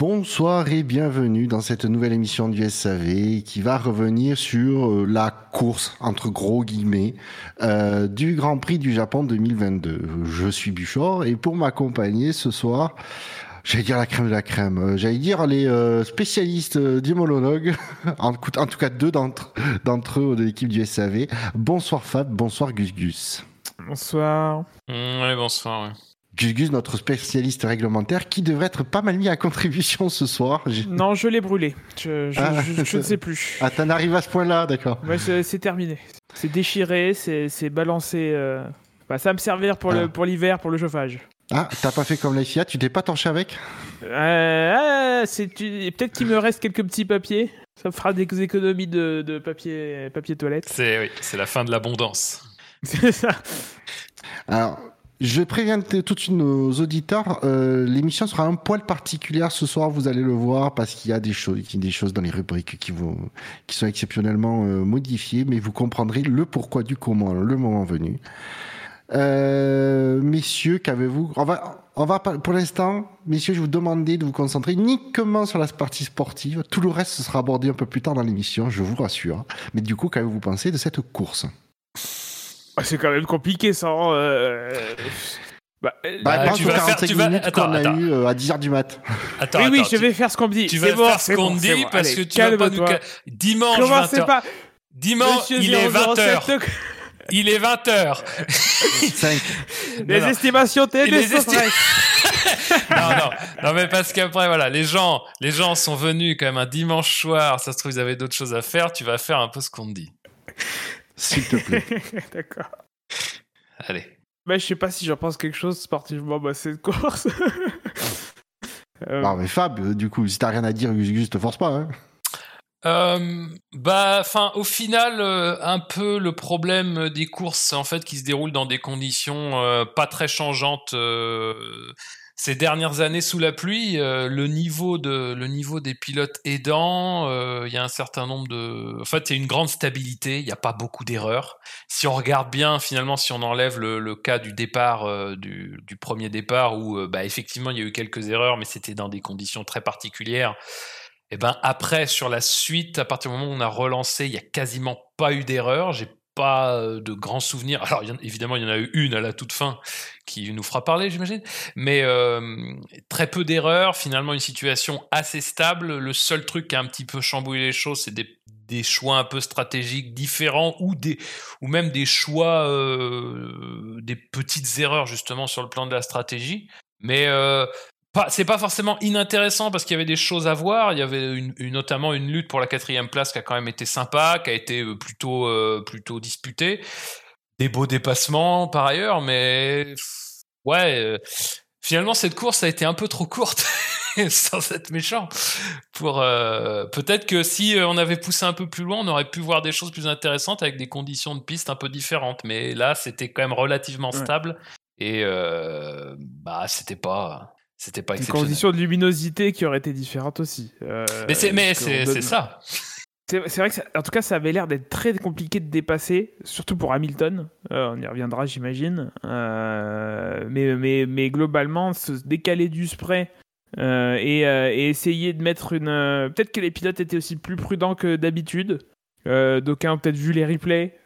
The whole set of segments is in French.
Bonsoir et bienvenue dans cette nouvelle émission du SAV qui va revenir sur euh, la course, entre gros guillemets, euh, du Grand Prix du Japon 2022. Je suis Buchor et pour m'accompagner ce soir, j'allais dire la crème de la crème, euh, j'allais dire les spécialistes d'immunologues, en, en, tout cas deux d'entre, d'entre eux de l'équipe du SAV. Bonsoir Fab, bonsoir Gus Gus. Bonsoir. Mmh, ouais, bonsoir. Ouais. Gus notre spécialiste réglementaire, qui devrait être pas mal mis à contribution ce soir. Non, je l'ai brûlé. Je, je, ah. je, ne sais plus. Ah, t'en arrives à ce point-là, d'accord. Ouais, c'est terminé. C'est déchiré, c'est balancé. Euh... Bah, ça va me servir pour ah. l'hiver, pour, pour le chauffage. Ah, t'as pas fait comme la FIA, tu t'es pas torché avec? Euh, Peut-être qu'il me reste quelques petits papiers. Ça fera des économies de, de papier, papier toilette. C'est oui, la fin de l'abondance. C'est ça. Alors, je préviens tout de suite nos auditeurs, euh, l'émission sera un poil particulière ce soir, vous allez le voir, parce qu'il y a des choses, des choses dans les rubriques qui, vont, qui sont exceptionnellement euh, modifiées, mais vous comprendrez le pourquoi du comment, le moment venu. Euh, messieurs, qu'avez-vous? On va, on va pour l'instant, messieurs, je vous demander de vous concentrer uniquement sur la partie sportive. Tout le reste sera abordé un peu plus tard dans l'émission, je vous rassure. Mais du coup, qu'avez-vous pensé de cette course? Ah, c'est quand même compliqué ça. Hein, euh... Bah, bah, bah tu vas faire, tu vas, attends, attends. eu euh, à 10h du mat. Attends, oui, oui, je vais faire ce qu'on me dit. Tu vas bon, faire ce qu'on me dit parce que tu vas pas nous. Dimanche, 20h. Pas... Dimanche, il est 20h. Il est 20h. les estimations T, les non, non, non, mais parce qu'après, voilà, les gens, les gens sont venus quand même un dimanche soir. Ça se trouve, ils avaient d'autres choses à faire. Tu vas faire un peu ce qu'on te dit. S'il te plaît. D'accord. Allez. Bah, je sais pas si j'en pense quelque chose sportivement, bah, c'est course. euh... Non, mais Fab, du coup, si t'as rien à dire, juste te force pas. Hein. Euh, bah, enfin, au final, euh, un peu le problème des courses, en fait, qui se déroulent dans des conditions euh, pas très changeantes euh, ces dernières années sous la pluie, euh, le niveau de le niveau des pilotes aidant, euh, il y a un certain nombre de, en fait, il y a une grande stabilité. Il n'y a pas beaucoup d'erreurs. Si on regarde bien, finalement, si on enlève le, le cas du départ euh, du, premier départ où, bah, effectivement, il y a eu quelques erreurs, mais c'était dans des conditions très particulières. Et ben après, sur la suite, à partir du moment où on a relancé, il y a quasiment pas eu d'erreurs. J'ai pas euh, de grands souvenirs. Alors évidemment, il y en a eu une à la toute fin qui nous fera parler, j'imagine, mais euh, très peu d'erreurs. Finalement, une situation assez stable. Le seul truc qui a un petit peu chamboulé les choses, c'est des, choix un peu stratégiques différents ou des ou même des choix, euh, des petites erreurs justement sur le plan de la stratégie. Mais c'est pas forcément inintéressant parce qu'il y avait des choses à voir. Il y avait une, notamment une lutte pour la quatrième place qui a quand même été sympa, qui a été euh, plutôt euh, plutôt disputée. Des beaux dépassements par ailleurs, mais ouais. Euh, finalement, cette course a été un peu trop courte, sans être méchant. Pour peut-être que si on avait poussé un peu plus loin, on aurait pu voir des choses plus intéressantes avec des conditions de piste un peu différentes. Mais là, c'était quand même relativement stable et bah c'était pas c'était pas. Une condition de luminosité qui aurait été différente aussi. Euh, mais c'est c'est ça. C'est vrai que ça, en tout cas ça avait l'air d'être très compliqué de dépasser, surtout pour Hamilton. Euh, on y reviendra j'imagine. Euh, mais, mais, mais globalement se décaler du spray euh, et, et, essayer de mettre une. Peut-être que les pilotes étaient aussi plus prudents que d'habitude. D'aucuns ont peut-être vu les replays.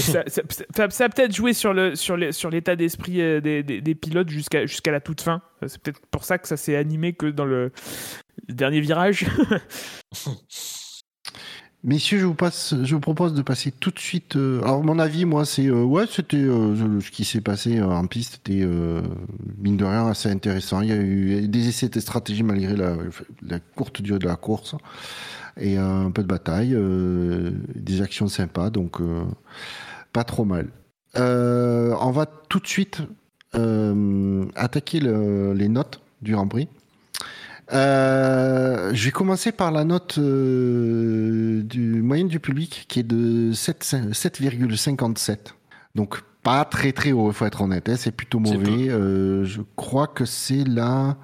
Ça, a peut-être joué sur le sur les, sur l'état d'esprit euh, des, des, des, pilotes jusqu'à jusqu'à la toute fin. C'est peut-être pour ça que ça s'est animé que dans le, dernier virage. Messieurs, je vous propose de passer tout de suite. Euh, alors mon avis, moi, c'est euh, ouais, c'était euh, ce qui s'est passé en piste, c'était mine de rien assez intéressant. Il y a eu des essais de stratégie malgré la, la courte durée de la course et un peu de bataille, des actions sympas, donc pas trop mal. Euh, on va tout de suite euh, attaquer le, les notes du Grand Prix. Euh, je vais commencer par la note euh, du moyenne du public qui est de 7,57. Donc pas très très haut, il faut être honnête. Hein, c'est plutôt mauvais. Je crois que c'est la,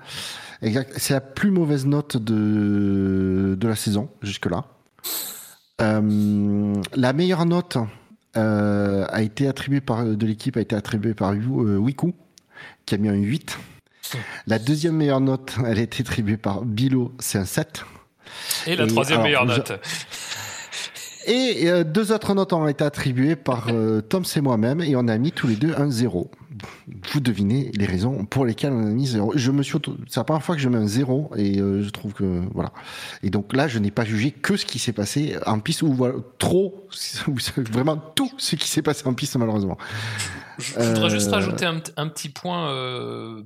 c'est la plus mauvaise note de de la saison jusque là. Euh, la meilleure note a été attribué par, de l'équipe a été attribué par euh, Wiku, qui a mis un 8. La deuxième meilleure note, elle a été attribuée par Bilo, c'est un 7. Et la troisième meilleure note. Et euh, deux autres notes ont été attribuées par euh, Tom et moi-même et on a mis tous les deux un 0. Vous devinez les raisons pour lesquelles on a mis 0. Je me suis c'est la première fois que je mets un 0 et euh, je trouve que voilà. Et donc là, je n'ai pas jugé que ce qui s'est passé en piste ou voilà, trop vraiment tout ce qui s'est passé en piste malheureusement. Je voudrais juste rajouter un, un petit point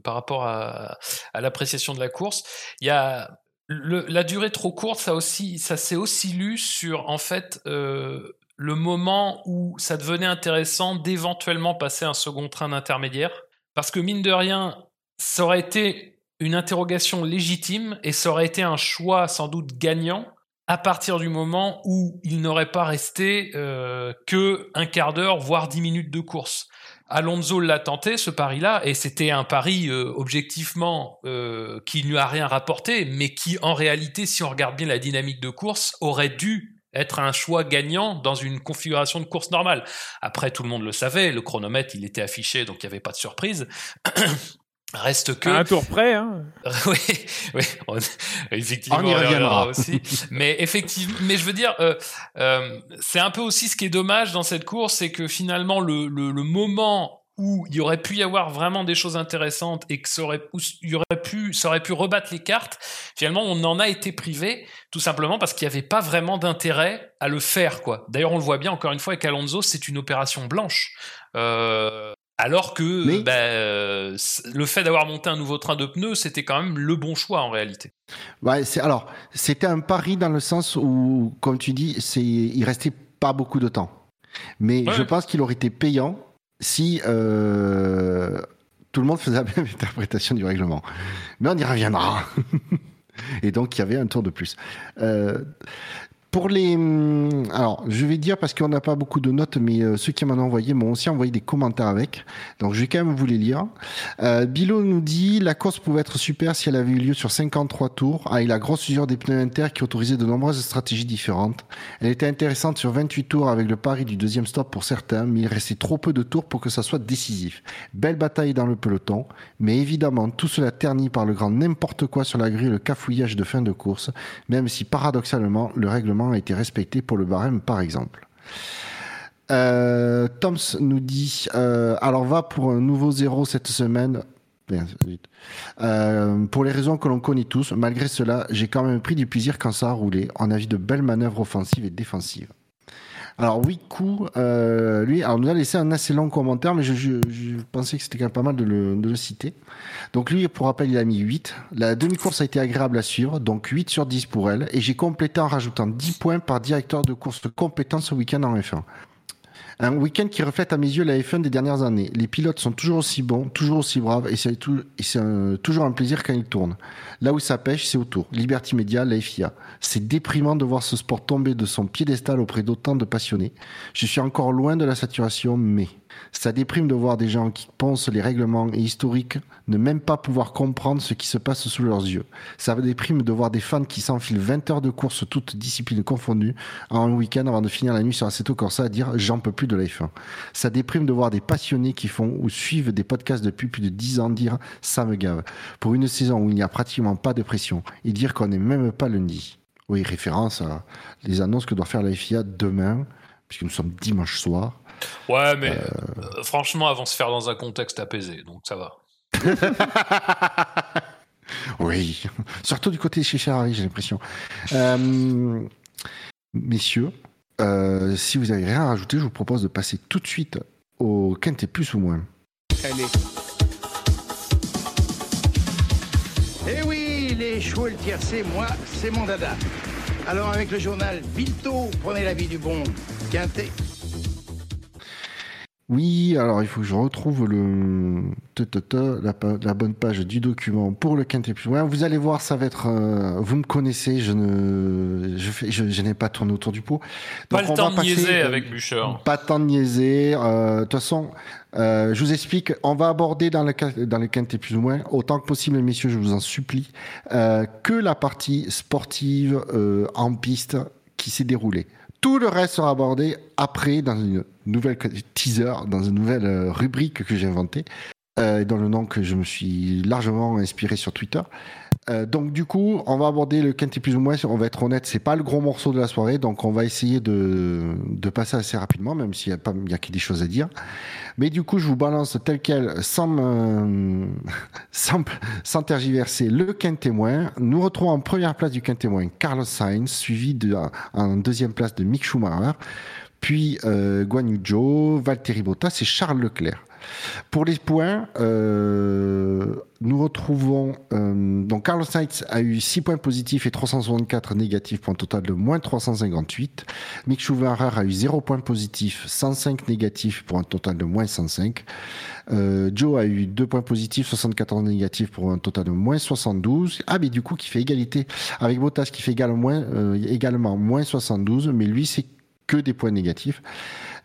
par rapport à, à l'appréciation de la course. Il y a la durée trop courte, ça aussi, ça s'est aussi lu sur en fait euh, le moment où ça devenait intéressant d'éventuellement passer un second train d'intermédiaire, parce que mine de rien, ça aurait été une interrogation légitime et ça aurait été un choix sans doute gagnant à partir du moment où il n'aurait pas resté euh, que un quart d'heure voire dix minutes de course. Alonso l'a tenté ce pari-là et c'était un pari euh, objectivement euh, qui ne lui a rien rapporté, mais qui en réalité, si on regarde bien la dynamique de course, aurait dû être un choix gagnant dans une configuration de course normale. Après, tout le monde le savait, le chronomètre il était affiché, donc il n'y avait pas de surprise. Reste que. un tour près, hein. oui, oui, effectivement, on y reviendra aussi. mais effectivement, mais je veux dire, euh, euh, c'est un peu aussi ce qui est dommage dans cette course, c'est que finalement, le, le, le, moment où il y aurait pu y avoir vraiment des choses intéressantes et que ça aurait, y aurait pu, ça aurait pu rebattre les cartes, finalement, on en a été privé, tout simplement parce qu'il n'y avait pas vraiment d'intérêt à le faire, quoi. D'ailleurs, on le voit bien, encore une fois, avec Alonso, c'est une opération blanche. Euh, alors que bah, euh, le fait d'avoir monté un nouveau train de pneus, c'était quand même le bon choix en réalité. Ouais, c'est alors c'était un pari dans le sens où, comme tu dis, c'est il restait pas beaucoup de temps. Mais je pense qu'il aurait été payant si euh, tout le monde faisait la même interprétation du règlement. Mais on y reviendra. Et donc il y avait un tour de plus. Euh, pour les, hum, alors je vais dire parce qu'on n'a pas beaucoup de notes, mais euh, ceux qui m'en ont envoyé m'ont aussi envoyé des commentaires avec, donc je vais quand même vous les lire. Euh, Bilo nous dit la course pouvait être super si elle avait eu lieu sur 53 tours, avec la grosse usure des pneus inter qui autorisait de nombreuses stratégies différentes. Elle était intéressante sur 28 tours avec le pari du deuxième stop pour certains, mais il restait trop peu de tours pour que ça soit décisif. Belle bataille dans le peloton, mais évidemment tout cela terni par le grand n'importe quoi sur la grille, le cafouillage de fin de course, même si paradoxalement le règlement a été respecté pour le barème, par exemple. Euh, Toms nous dit euh, alors va pour un nouveau zéro cette semaine. Euh, pour les raisons que l'on connaît tous, malgré cela, j'ai quand même pris du plaisir quand ça a roulé. On a vu de belles manœuvres offensives et défensives. Alors oui, coup, euh, lui, alors nous a laissé un assez long commentaire, mais je, pensais que c'était quand même pas mal de le, de citer. Donc lui, pour rappel, il a mis 8. La demi-course a été agréable à suivre, donc 8 sur 10 pour elle. Et j'ai complété en rajoutant 10 points par directeur de course compétent ce week-end en F1. Un week-end qui reflète à mes yeux la F1 des dernières années. Les pilotes sont toujours aussi bons, toujours aussi braves, et c'est toujours un plaisir quand ils tournent. Là où ça pêche, c'est autour. Liberty Media, la FIA. C'est déprimant de voir ce sport tomber de son piédestal auprès d'autant de passionnés. Je suis encore loin de la saturation, mais ça déprime de voir des gens qui pensent les règlements historiques ne même pas pouvoir comprendre ce qui se passe sous leurs yeux. Ça déprime de voir des fans qui s'enfilent 20 heures de course, toutes disciplines confondues, en un week-end avant de finir la nuit sur Assetto Corsa à dire j'en peux plus de la F1. Ça déprime de voir des passionnés qui font ou suivent des podcasts depuis plus de 10 ans dire ça me gave. Pour une saison où il n'y a pratiquement pas de pression et dire qu'on n'est même pas lundi. Oui, référence à les annonces que doit faire la FIA demain, puisque nous sommes dimanche soir. Ouais, mais euh... Euh, franchement, avant de se faire dans un contexte apaisé, donc ça va. oui, surtout du côté de chez Ferrari, j'ai l'impression. Euh, messieurs, euh, si vous n'avez rien à rajouter, je vous propose de passer tout de suite au quintet plus ou moins. Allez. Eh oui, les chevaux et le tiercé, moi, c'est mon dada. Alors avec le journal Vito, prenez l'avis du bon quintet. Oui, alors il faut que je retrouve le la, la bonne page du document pour le quintet plus loin. Vous allez voir, ça va être. Euh, vous me connaissez, je ne, je, fais, je, je n'ai pas tourné autour du pot. Donc, pas le temps de niaiser avec Bûcher. Pas le temps de niaiser. Euh, de toute façon, euh, je vous explique. On va aborder dans le dans le quintet plus ou moins autant que possible, messieurs, je vous en supplie, que la partie sportive en piste qui s'est déroulée. Tout le reste sera abordé après dans une nouvelle teaser, dans une nouvelle rubrique que j'ai inventée. Euh, dans le nom que je me suis largement inspiré sur Twitter. Euh, donc du coup, on va aborder le quintet plus ou moins. On va être honnête, c'est pas le gros morceau de la soirée, donc on va essayer de, de passer assez rapidement, même s'il y a pas, il y a que des choses à dire. Mais du coup, je vous balance tel quel, sans, sans, sans tergiverser, le quintet moins. Nous retrouvons en première place du quintet moins Carlos Sainz, suivi de, en deuxième place de Mick Schumacher, puis euh, Guan Yu Zhou, Valtteri Bottas et Charles Leclerc. Pour les points, euh, nous retrouvons euh, donc Carlos Sainz a eu 6 points positifs et 364 négatifs pour un total de moins 358. Mick Schumacher a eu 0 points positifs, 105 négatifs pour un total de moins 105. Euh, Joe a eu 2 points positifs, 74 négatifs pour un total de moins 72. Ah mais du coup qui fait égalité avec Bottas qui fait également moins, euh, également moins 72, mais lui c'est que des points négatifs.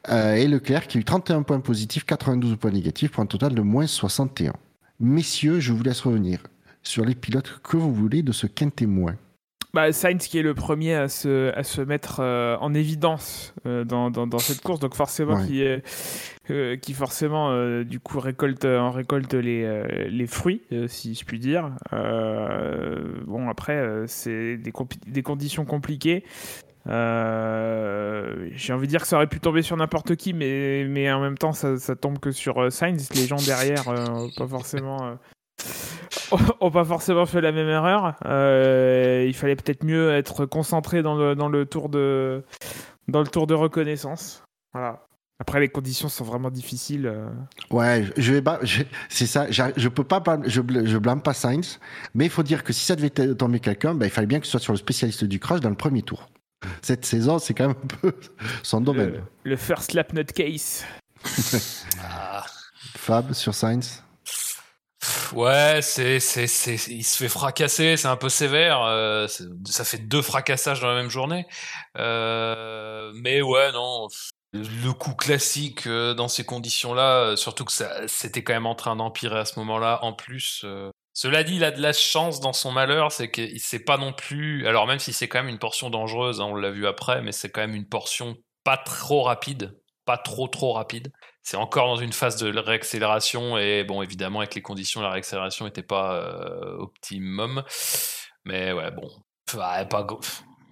Euh, et Leclerc qui a eu 31 points positifs, 92 points négatifs pour un total de moins 61. Messieurs, je vous laisse revenir sur les pilotes que vous voulez de ce quintet moins. Bah, Sainz qui est le premier à se, à se mettre euh, en évidence euh, dans, dans, dans, cette course, donc forcément Ouais. qui, est, euh, qui forcément du coup récolte, en récolte les, les fruits, si je puis dire. Bon après c'est des conditions compliquées. Euh, J'ai envie de dire que ça aurait pu tomber sur n'importe qui, mais, mais en même temps ça, ça tombe que sur euh, Sainz. Les gens derrière euh, ont pas forcément. euh, ont pas forcément fait la même erreur. Euh, il fallait peut-être mieux être concentré dans le, dans le tour de dans le tour de reconnaissance. Voilà. Après, les conditions sont vraiment difficiles. euh. Ouais, je vais c'est ça. Je peux pas, je, bl- je blâme pas Sainz, mais il faut dire que si ça devait tomber quelqu'un, ben, il fallait bien que ce soit sur le spécialiste du crash dans le premier tour. Cette saison, c'est quand même un peu son domaine. Le, le first lap nutcase. Ah. Fab sur Sainz. Ouais, c'est, c'est, c'est, il se fait fracasser, c'est un peu sévère. euh, ça fait deux fracassages dans la même journée. Euh, mais ouais, non. Le coup classique euh, dans ces conditions-là, surtout que ça, c'était quand même en train d'empirer à ce moment-là. En plus, euh, cela dit, il a de la chance dans son malheur, c'est qu'il sait pas non plus. Alors même si c'est quand même une portion dangereuse, hein, on l'a vu après, mais c'est quand même une portion pas trop rapide, pas trop trop rapide. C'est encore dans une phase de réaccélération et bon, évidemment, avec les conditions, la réaccélération n'était pas euh, optimum. Mais ouais, bon,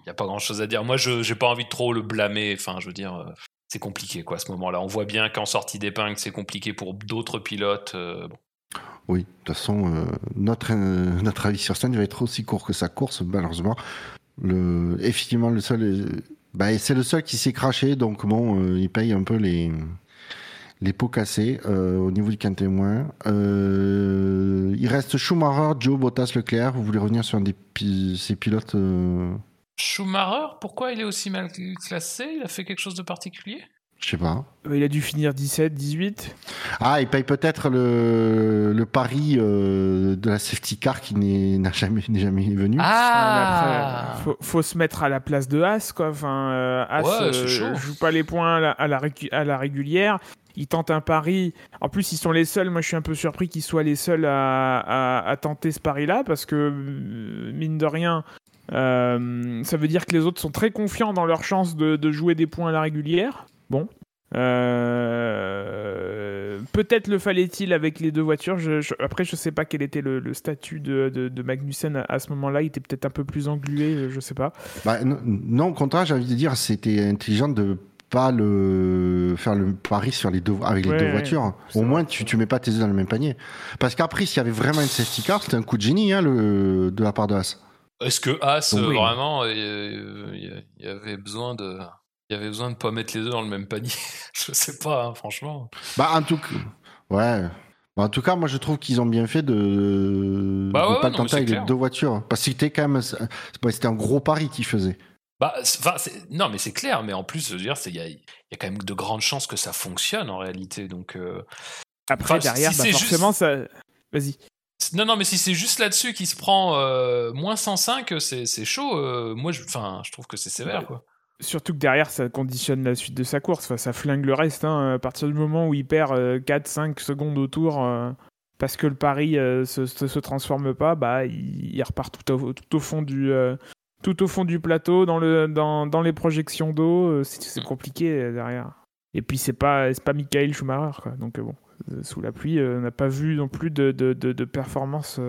il n'y a pas grand chose à dire. Moi, je j'ai pas envie de trop le blâmer. Enfin, je veux dire, euh, c'est compliqué quoi à ce moment-là. On voit bien qu'en sortie d'épingle, c'est compliqué pour d'autres pilotes. euh. Oui, de toute façon, euh, notre, euh, notre avis sur Sainz va être aussi court que sa course, malheureusement. Effectivement, le seul, bah, c'est le seul qui s'est craché, donc bon, euh, il paye un peu les, les pots cassés au niveau du quintet moins. Il reste Schumacher, Joe, Bottas, Leclerc. Vous voulez revenir sur un des ces pilotes Schumacher, pourquoi il est aussi mal classé? Il a fait quelque chose de particulier? Je sais pas. Euh, Il a dû finir 17, 18. Ah, il paye peut-être le, le pari euh, de la safety car qui n'est n'a jamais, n'est jamais venu. Ah Après, faut, faut se mettre à la place de As, quoi. Enfin, euh, As Ouais, euh, joue pas les points à la, à la récu- à la régulière. Ils tentent un pari. En plus, ils sont les seuls. Moi, je suis un peu surpris qu'ils soient les seuls à, à- à tenter ce pari-là parce que, mine de rien, euh, ça veut dire que les autres sont très confiants dans leur chance de, de jouer des points à la régulière. Bon. Euh, Peut-être le fallait-il avec les deux voitures. Je- je- après, je sais pas quel était le, le statut de, de, de Magnussen à, à ce moment-là. Il était peut-être un peu plus englué, je sais pas. Bah, non, non, au contraire, j'ai envie de dire, c'était intelligent de pas le faire le pari sur les deux avec les Ouais, deux ouais, voitures. Au moins, tu tu mets pas tes œufs dans le même panier. Parce qu'après, s'il y avait vraiment une safety car, c'était un coup de génie hein, le, de la part de As. Est-ce que As, Donc, euh, oui. vraiment, il y avait besoin de. Il y avait besoin de pas mettre les deux dans le même panier. je sais pas, hein, franchement. Bah, en tout cas, ouais. Bah, en tout cas, moi, je trouve qu'ils ont bien fait de Bah de ouais, pas tenter avec les deux voitures. Parce que c'était quand même, c'était un gros pari qu'ils faisaient. Bah, enfin, non, mais c'est clair. Mais en plus, je veux dire, c'est- il y a, il y a quand même de grandes chances que ça fonctionne en réalité. Donc, euh, Après, Enfin, si derrière, bah, forcément, ça. Vas-y. non, non, mais si c'est juste là-dessus qu'il se prend euh, moins 105, c'est c'est chaud. euh, moi, je, enfin, je trouve que c'est sévère, quoi. Surtout que derrière, ça conditionne la suite de sa course. Ça flingue le reste. hein. À partir du moment où il perd 4-5 secondes au tour euh, parce que le pari euh, se, transforme pas, bah, il, repart tout au, tout au fond du. euh, tout au fond du plateau, dans, le, dans, dans les projections d'eau, euh, c'est compliqué euh, derrière. Et puis c'est pas pas Michael Schumacher. Donc euh, bon, sous la pluie. on n'a pas vu non plus de, de, performance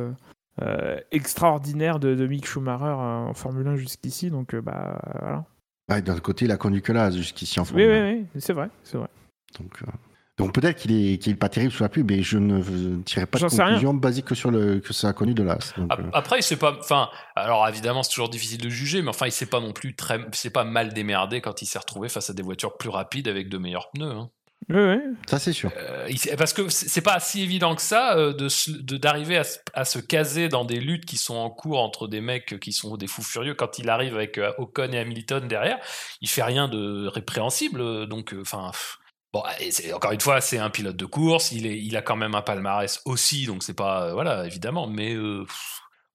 extraordinaire de, de, Mick Schumacher en Formule 1 jusqu'ici. Donc, bah voilà. Ouais, D'un côté, il a connu que là jusqu'ici en Formule oui, 1. Oui, oui, c'est vrai, c'est vrai. Donc, donc peut-être qu'il est, qu'il est pas terrible sous la pluie, mais je ne tirerai pas de conclusion basique que sur le que ça a connu de l'as. Après, il sait pas. Enfin, alors évidemment, c'est toujours difficile de juger, mais enfin, il s'est pas non plus très, c'est pas mal démerdé quand il s'est retrouvé face à des voitures plus rapides avec de meilleurs pneus. Hein. Oui, oui. Ça, c'est sûr. Euh, parce que c'est pas si évident que ça euh, de d'arriver à, à, se caser dans des luttes qui sont en cours entre des mecs qui sont des fous furieux. Quand il arrive avec euh, Ocon et Hamilton derrière, il fait rien de répréhensible. Donc, enfin. Bon, encore une fois, c'est un pilote de course. Il, est, il a quand même un palmarès aussi, donc c'est pas euh, voilà évidemment. Mais euh,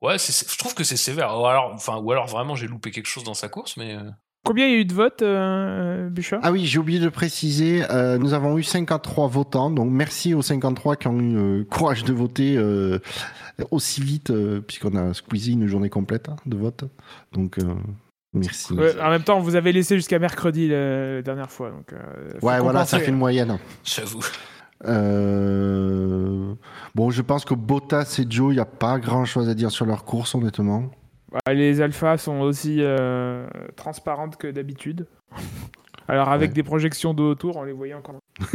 ouais, je trouve que c'est sévère. Ou alors, enfin, ou alors vraiment j'ai loupé quelque chose dans sa course, mais. Euh. Combien il y a eu de votes, euh, Bouchard? Ah oui, j'ai oublié de préciser, nous avons eu 53 votants, donc merci aux 53 qui ont eu le courage de voter aussi vite, puisqu'on a squeezé une journée complète hein, de vote. Donc Merci. en même temps, vous avez laissé jusqu'à mercredi la, dernière fois. Donc, euh, ouais, voilà, ça fait une moyenne. J'avoue. Euh, bon, je pense que Bottas et Joe, il n'y a pas grand chose à dire sur leur course, honnêtement. Les alphas sont aussi euh, transparentes que d'habitude. Alors, avec des projections de autour, on les voyait encore.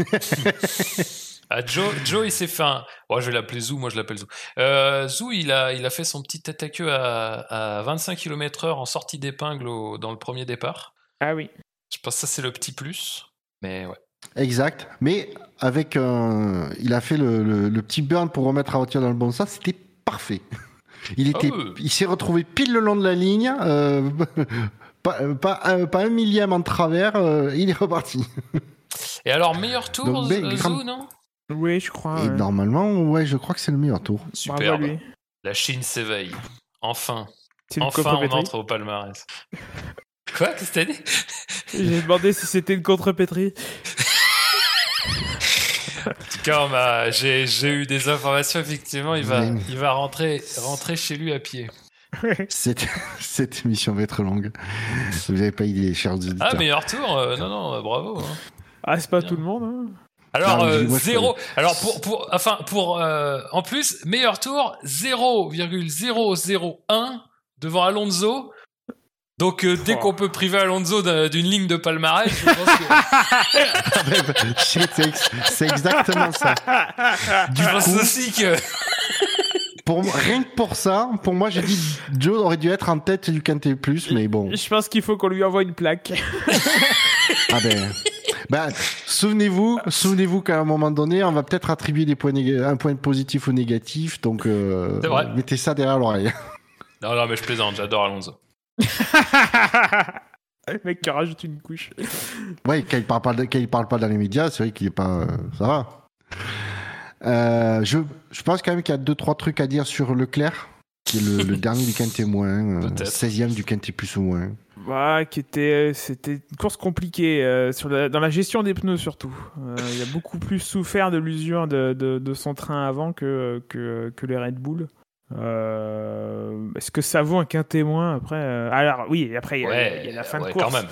Ah, Joe, Joe, il s'est fait un. je vais l'appeler Zou, moi je l'appelle Zou. Euh, Zou, il a, il a fait son petit tête à queue à, 25 km/h en sortie d'épingle dans le premier départ. Ah oui. Je pense que ça, c'est le petit plus. Mais ouais. Exact. Mais avec. il a fait le, petit burn pour remettre la voiture dans le bon sens. C'était parfait. Il, était, ah il s'est retrouvé pile le long de la ligne. Euh, pas, pas, un millième en travers. Euh, il est reparti. Et alors, meilleur tour, Zou, non? Oui, je crois. Et normalement, ouais, je crois que c'est le meilleur tour. Super. La Chine s'éveille. Enfin. Enfin, on entre au palmarès. Quoi? Qu'est-ce que t'as dit? J'ai demandé si c'était une contrepétrie. en tout cas, j'ai, eu des informations, effectivement, il va, il va rentrer, rentrer chez lui à pied. cette, cette émission va être longue. Vous n'avez pas idée, chers auditeurs. Ah, meilleur tour euh, Non, non, bravo. Hein. Ah, c'est pas tout le monde. Hein. Alors euh, zéro. Alors pour pour enfin pour euh, en plus meilleur tour 0,001 devant Alonso. Donc euh, dès oh. qu'on peut priver Alonso d'une ligne de palmarès, je pense que c'est exactement ça. Du je pense aussi que pour rien que pour ça, pour moi, j'ai dit Joe aurait dû être en tête du Quintet Plus, mais bon. Je pense qu'il faut qu'on lui envoie une plaque. ah ben. Ben, souvenez-vous, souvenez-vous qu'à un moment donné, on va peut-être attribuer des points un point positif ou négatif, donc euh, mettez ça derrière l'oreille. Non, non, mais je plaisante, j'adore Alonso. Le mec qui rajoute une couche. Ouais, quand il parle pas, quand il parle pas dans les médias, c'est vrai qu'il est pas. Euh, ça va. Euh, je, je pense quand même qu'il y a deux trois trucs à dire sur Leclerc, qui est le, dernier du quintet moins, 16e du quintet plus ou moins. Bah, qui était, c'était une course compliquée euh, sur dans la gestion des pneus surtout. Euh, il a beaucoup plus souffert de l'usure de, de, son train avant que, que, que les Red Bull. Euh, est-ce que ça vaut un quintet moins après Alors oui, après il y, a la fin de course. Quand même.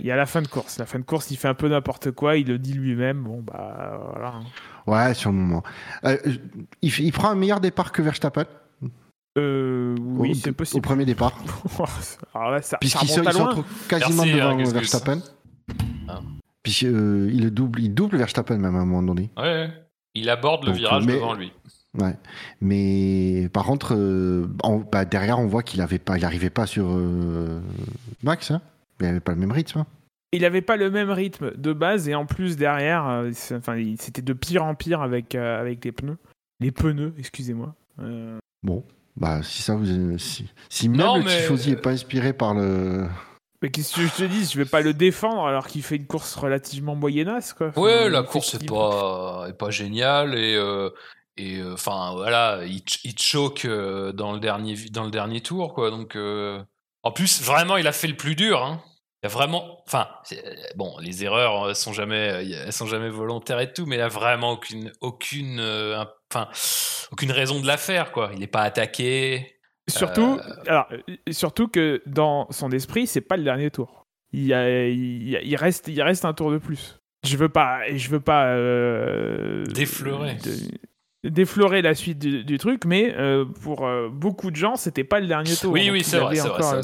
Il y a la fin de course. La fin de course, il fait un peu n'importe quoi, il le dit lui-même. Bon bah voilà. Ouais, sur le moment. il, il prend un meilleur départ que Verstappen? Euh, oui, c'est possible. Au premier départ. Puisqu'il se, retrouve quasiment Merci, devant hein, Verstappen. Ah. Puis euh, il double, il double Verstappen même à un moment donné. Ouais, il aborde le virage devant lui. Ouais, mais par contre, euh, bah, derrière, on voit qu'il avait pas, il n'arrivait pas sur euh, Max. Hein il n'avait pas le même rythme. Hein. il n'avait pas le même rythme de base et en plus derrière, enfin, c'était de pire en pire avec avec les pneus, les pneus, excusez-moi. Bon, bah, si ça vous. Si, si même non, le Tifosi n'est pas inspiré par le. Mais qu'est-ce que je te dis? Je vais pas le défendre alors qu'il fait une course relativement moyennasse, quoi. ouais, la course est pas, est pas géniale et. Euh, et euh, enfin voilà, il, il choque euh, dans le dernier dans le dernier tour quoi. Donc en plus vraiment il a fait le plus dur. Hein. Il a vraiment, enfin bon, les erreurs sont jamais elles sont jamais volontaires et tout, mais il a vraiment aucune aucune enfin aucune raison de la faire, quoi. Il n'est pas attaqué. Surtout, euh, alors, surtout que dans son esprit, c'est pas le dernier tour. Il, il, reste, il reste un tour de plus. je veux pas, je veux pas euh, déflorer. Déflorer la suite du, truc, mais euh, pour euh, beaucoup de gens, c'était pas le dernier tour. Oui, oui, c'est vrai, vrai,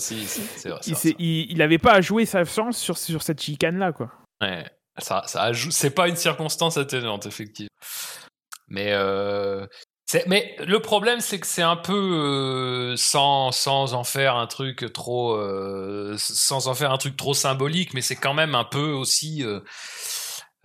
Il n'avait pas à jouer sa chance sur, sur cette chicane-là, quoi. Ouais, ça, ça c'est pas une circonstance atténuante, effectivement. Mais mais le problème, c'est que c'est un peu euh, sans, sans en faire un truc trop, euh, sans en faire un truc trop symbolique, mais c'est quand même un peu aussi.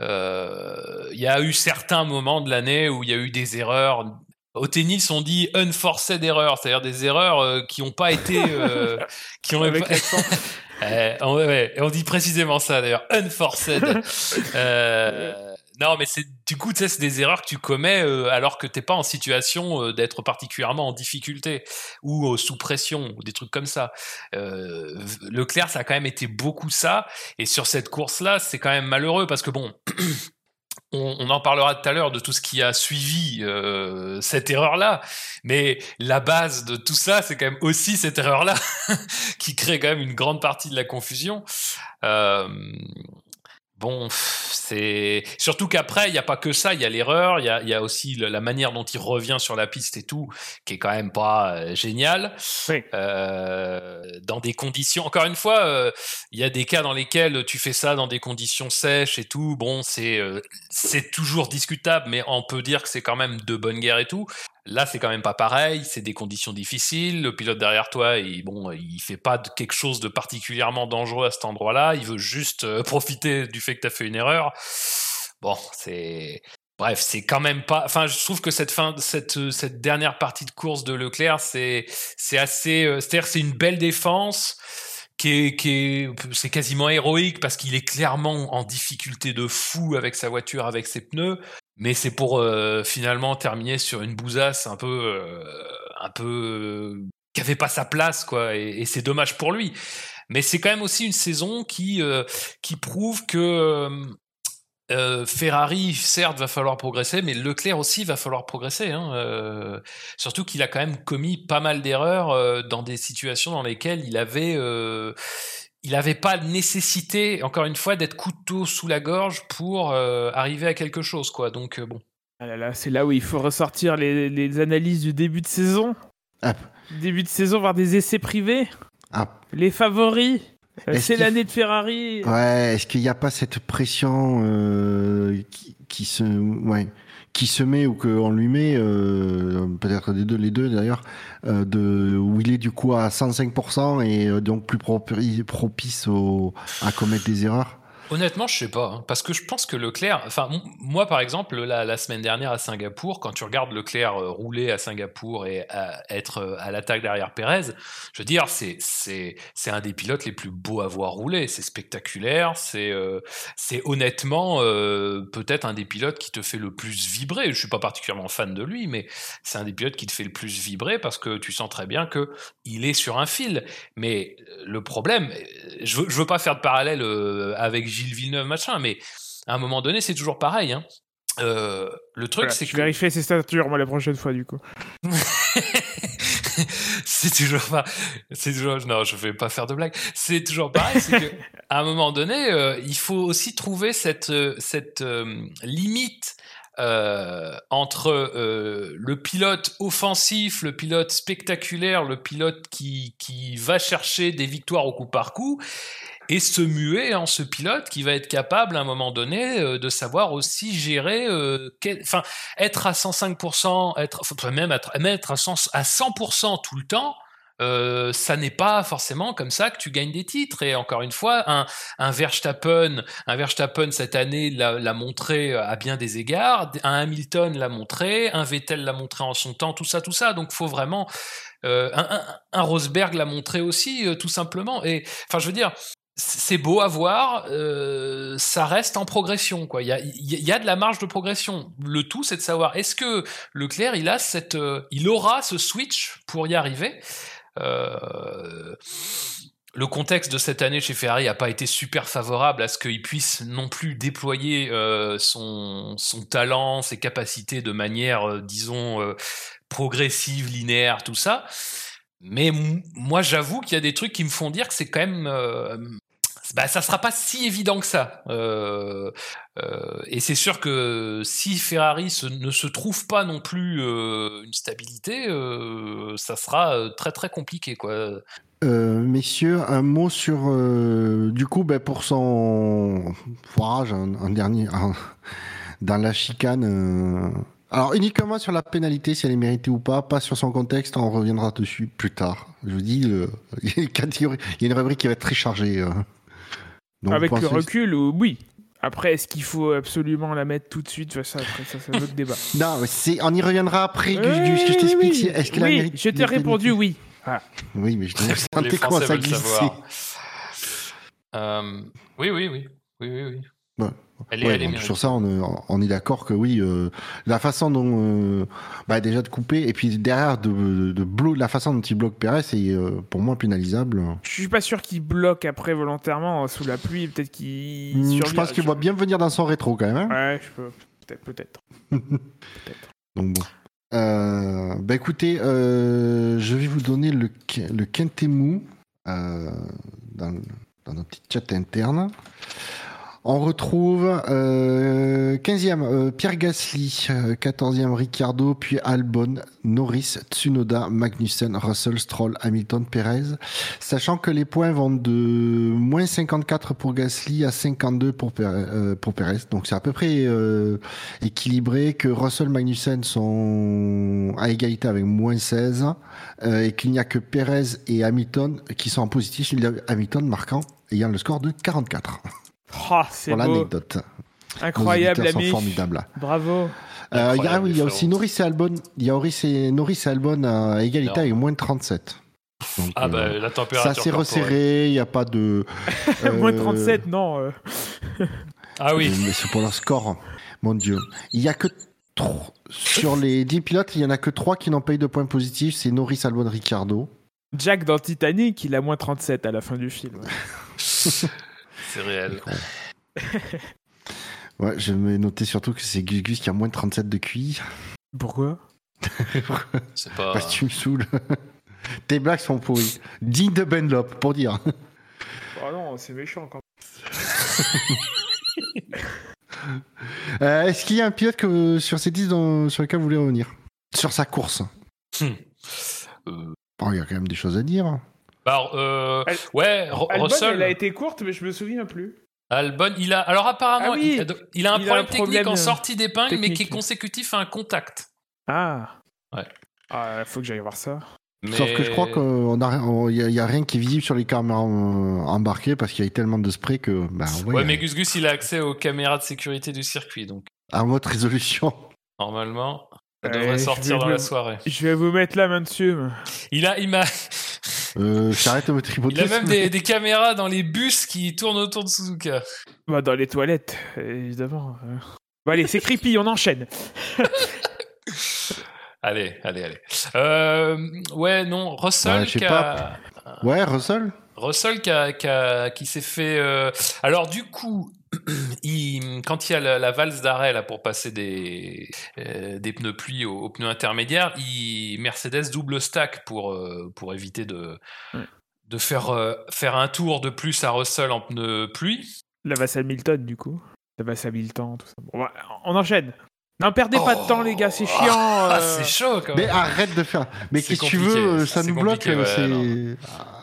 Euh, il y a eu certains moments de l'année où il y a eu des erreurs. Au tennis, on dit unforced erreurs, c'est-à-dire des erreurs qui n'ont pas été, qui ont avec on, on, dit précisément ça d'ailleurs, unforced. Non, mais c'est du coup, tu sais, c'est des erreurs que tu commets euh, alors que t'es pas en situation euh, d'être particulièrement en difficulté ou euh, sous pression ou des trucs comme ça. Leclerc, ça a quand même été beaucoup ça. Et sur cette course-là, c'est quand même malheureux parce que bon. On, en parlera tout à l'heure de tout ce qui a suivi cette erreur-là, mais la base de tout ça, c'est quand même aussi cette erreur-là qui crée quand même une grande partie de la confusion. Euh, bon, c'est surtout qu'après, il n'y a pas que ça, il y a l'erreur, il y a, aussi la manière dont il revient sur la piste et tout, qui est quand même pas euh, génial. Euh, dans des conditions, encore une fois, euh, il y a des cas dans lesquels tu fais ça dans des conditions sèches et tout. Bon, c'est c'est toujours discutable, mais on peut dire que c'est quand même de bonne guerre et tout. Là, c'est quand même pas pareil. C'est des conditions difficiles. Le pilote derrière toi, il, bon, il fait pas quelque chose de particulièrement dangereux à cet endroit-là. Il veut juste euh, profiter du fait que tu as fait une erreur. Bon, c'est Bref, c'est quand même pas. Enfin, je trouve que cette fin, cette cette dernière partie de course de Leclerc, c'est c'est assez. Euh, c'est-à-dire, c'est une belle défense qui est qui est c'est quasiment héroïque parce qu'il est clairement en difficulté de fou avec sa voiture, avec ses pneus mais c'est pour euh, finalement terminer sur une bousasse un peu euh, un peu euh, qui avait pas sa place quoi et, c'est dommage pour lui. Mais c'est quand même aussi une saison qui qui prouve que Ferrari certes va falloir progresser mais Leclerc aussi va falloir progresser hein, surtout qu'il a quand même commis pas mal d'erreurs dans des situations dans lesquelles il avait il n'avait pas nécessité, encore une fois, d'être couteau sous la gorge pour euh, arriver à quelque chose, quoi. Donc euh, bon. Ah là c'est là où il faut ressortir les, analyses du début de saison. Ah. Début de saison, voir des essais privés. Ah. Les favoris. Euh, c'est l'année de Ferrari. Ouais, est-ce qu'il n'y a pas cette pression qui, qui, se, ouais, qui se met ou qu'on lui met, euh, peut-être les deux, les deux d'ailleurs, euh, de où il est du coup à 105% et euh, donc plus propice au, à commettre des erreurs Honnêtement, je sais pas, hein, parce que je pense que Leclerc, enfin moi par exemple, la, semaine dernière à Singapour, quand tu regardes Leclerc euh, rouler à Singapour et être euh, à l'attaque derrière Pérez, je veux dire, c'est un des pilotes les plus beaux à voir rouler, c'est spectaculaire, c'est euh, c'est honnêtement peut-être un des pilotes qui te fait le plus vibrer. Je suis pas particulièrement fan de lui, mais c'est un des pilotes qui te fait le plus vibrer parce que tu sens très bien que il est sur un fil. Mais le problème, je veux je veux pas faire de parallèle avec Gilles Villeneuve, machin, mais à un moment donné, c'est toujours pareil. Hein. Euh, le truc, c'est que. Je ses statures, moi, la prochaine fois, du coup. c'est toujours pas. C'est toujours. Non, je vais pas faire de blague. C'est toujours pareil, c'est que à un moment donné, euh, il faut aussi trouver cette, euh, cette limite. entre le pilote offensif, le pilote spectaculaire, le pilote qui, qui va chercher des victoires au coup par coup, et se muer en ce pilote qui va être capable à un moment donné euh, de savoir aussi gérer, euh, enfin être à 105%, être même être, être à 100%, à 100 tout le temps. Euh, ça n'est pas forcément comme ça que tu gagnes des titres. Et encore une fois, un, Verstappen, un Verstappen cette année l'a montré à bien des égards, un Hamilton l'a montré, un Vettel l'a montré en son temps, tout ça, tout ça. Donc, faut vraiment un, Rosberg l'a montré aussi, tout simplement. Et enfin, je veux dire, c'est beau à voir, euh, ça reste en progression. Quoi. Il, y a, y a de la marge de progression. Le tout, c'est de savoir est-ce que Leclerc, il a cette, euh, il aura ce switch pour y arriver? Euh, le contexte de cette année chez Ferrari n'a pas été super favorable à ce qu'il puisse non plus déployer euh, son, son, talent, ses capacités de manière, euh, disons, euh, progressive, linéaire, tout ça. Mais moi, j'avoue qu'il y a des trucs qui me font dire que c'est quand même bah, ça sera pas si évident que ça. Euh, euh, et c'est sûr que si Ferrari ne se trouve pas non plus euh, une stabilité, ça sera très très compliqué, quoi. messieurs, un mot sur du coup, ben, pour son foirage, un, dernier dans la chicane. Alors uniquement sur la pénalité, si elle est méritée ou pas, pas sur son contexte, on reviendra dessus plus tard. Je vous dis, il y a une rubrique qui va être très chargée. Avec le recul, oui. Après, est-ce qu'il faut absolument la mettre tout de suite ça, ça c'est un autre débat. non, c'est, on y reviendra après, Gus, que je t'explique. Oui, est-ce que oui je t'ai répondu oui. Ah. Oui, mais je sentais comment ça glissait. Euh, oui, oui, oui. Oui, oui, oui. Ouais. Elle sur ça, on, est d'accord que oui, euh, la façon dont, euh, bah déjà de couper, et puis derrière de, de, la façon dont il bloque Perez, c'est euh, pour moi pénalisable. Je suis pas sûr qu'il bloque après volontairement sous la pluie, peut-être qu'il. Hmm, je pense qu'il va bien venir dans son rétro quand même. Hein. ouais, je peux, peut-être, peut-être. peut-être. Donc bon. bah écoutez, je vais vous donner le, le Quintemou dans, dans notre petit chat interne. On retrouve euh, 15e euh, Pierre Gasly, 14e euh, Ricardo, puis Albon, Norris, Tsunoda, Magnussen, Russell, Stroll, Hamilton, Perez. Sachant que les points vont de moins 54 pour Gasly à 52 pour, euh, pour Perez. Donc c'est à peu près équilibré que Russell, Magnussen sont à égalité avec moins 16 et qu'il n'y a que Perez et Hamilton qui sont en positif. Hamilton marquant ayant le score de 44. Oh, c'est pour l'anecdote. Incroyable, ami. formidable. Bravo. Euh, il y a, oui, il y a aussi Norris et Albon. Il y a Norris et, Norris et Albon à égalité avec moins de 37. Donc, ah bah euh, la température. Ça s'est resserré, il n'y a pas de. moins de 37, euh, non. ah oui. Mais c'est pour leur score, mon Dieu. Il y a que. Sur les 10 pilotes, il n'y en a que 3 qui n'ont pas eu de points positifs. C'est Norris, Albon, Ricardo. Jack dans Titanic, il a moins 37 à la fin du film. c'est réel. ouais, je vais noter surtout que c'est Gus Gus qui a moins de 37 de QI. Pourquoi? C'est pas. Parce que tu me saoules. Tes blagues sont pourries. Digne de Benlop, pour dire. Oh non, c'est méchant quand euh, Est-ce qu'il y a un pilote que, sur ces 10 sur lequel vous voulez revenir? Sur sa course hmm. euh. Il y a quand même des choses à dire. Alors, euh, ouais, Albon, elle a été courte, mais je me souviens plus. Albon, il a. Alors, apparemment, ah il, a, un problème technique en sortie d'épingle, mais qui est consécutif à un contact. Ah. Ouais. Ah, faut que j'aille voir ça. Sauf que je crois qu'il n'y a, rien qui est visible sur les caméras euh, embarquées parce qu'il y a tellement de spray que. Bah, ouais, mais Gus Gus, il a accès aux caméras de sécurité du circuit. donc. À votre résolution. Normalement, ça devrait sortir dans la soirée. Je vais vous mettre là, monsieur. Il a, il m'a. Euh, J'arrête votre Il a même des, caméras dans les bus qui tournent autour de Suzuka. Bah, dans les toilettes, évidemment. Bon, allez, c'est creepy, on enchaîne. allez, allez, allez. Euh, ouais, non, Russell ouais, qui a... Ouais, Russell? Russell qui, a, qui, s'est fait. Euh, alors, du coup, il, quand il y a la, valse d'arrêt là pour passer des, euh, des pneus pluie aux, pneus intermédiaires, il, Mercedes double stack pour, euh, pour éviter de, de faire, faire un tour de plus à Russell en pneus pluie. La Vasse Hamilton, du coup. La Vasse Hamilton, tout ça. Bon, on enchaîne. Non, perdez pas de temps, les gars, c'est chiant. Ah, c'est chaud, quand même. Mais arrête de faire. Mais qu'est-ce que tu veux Ça nous bloque.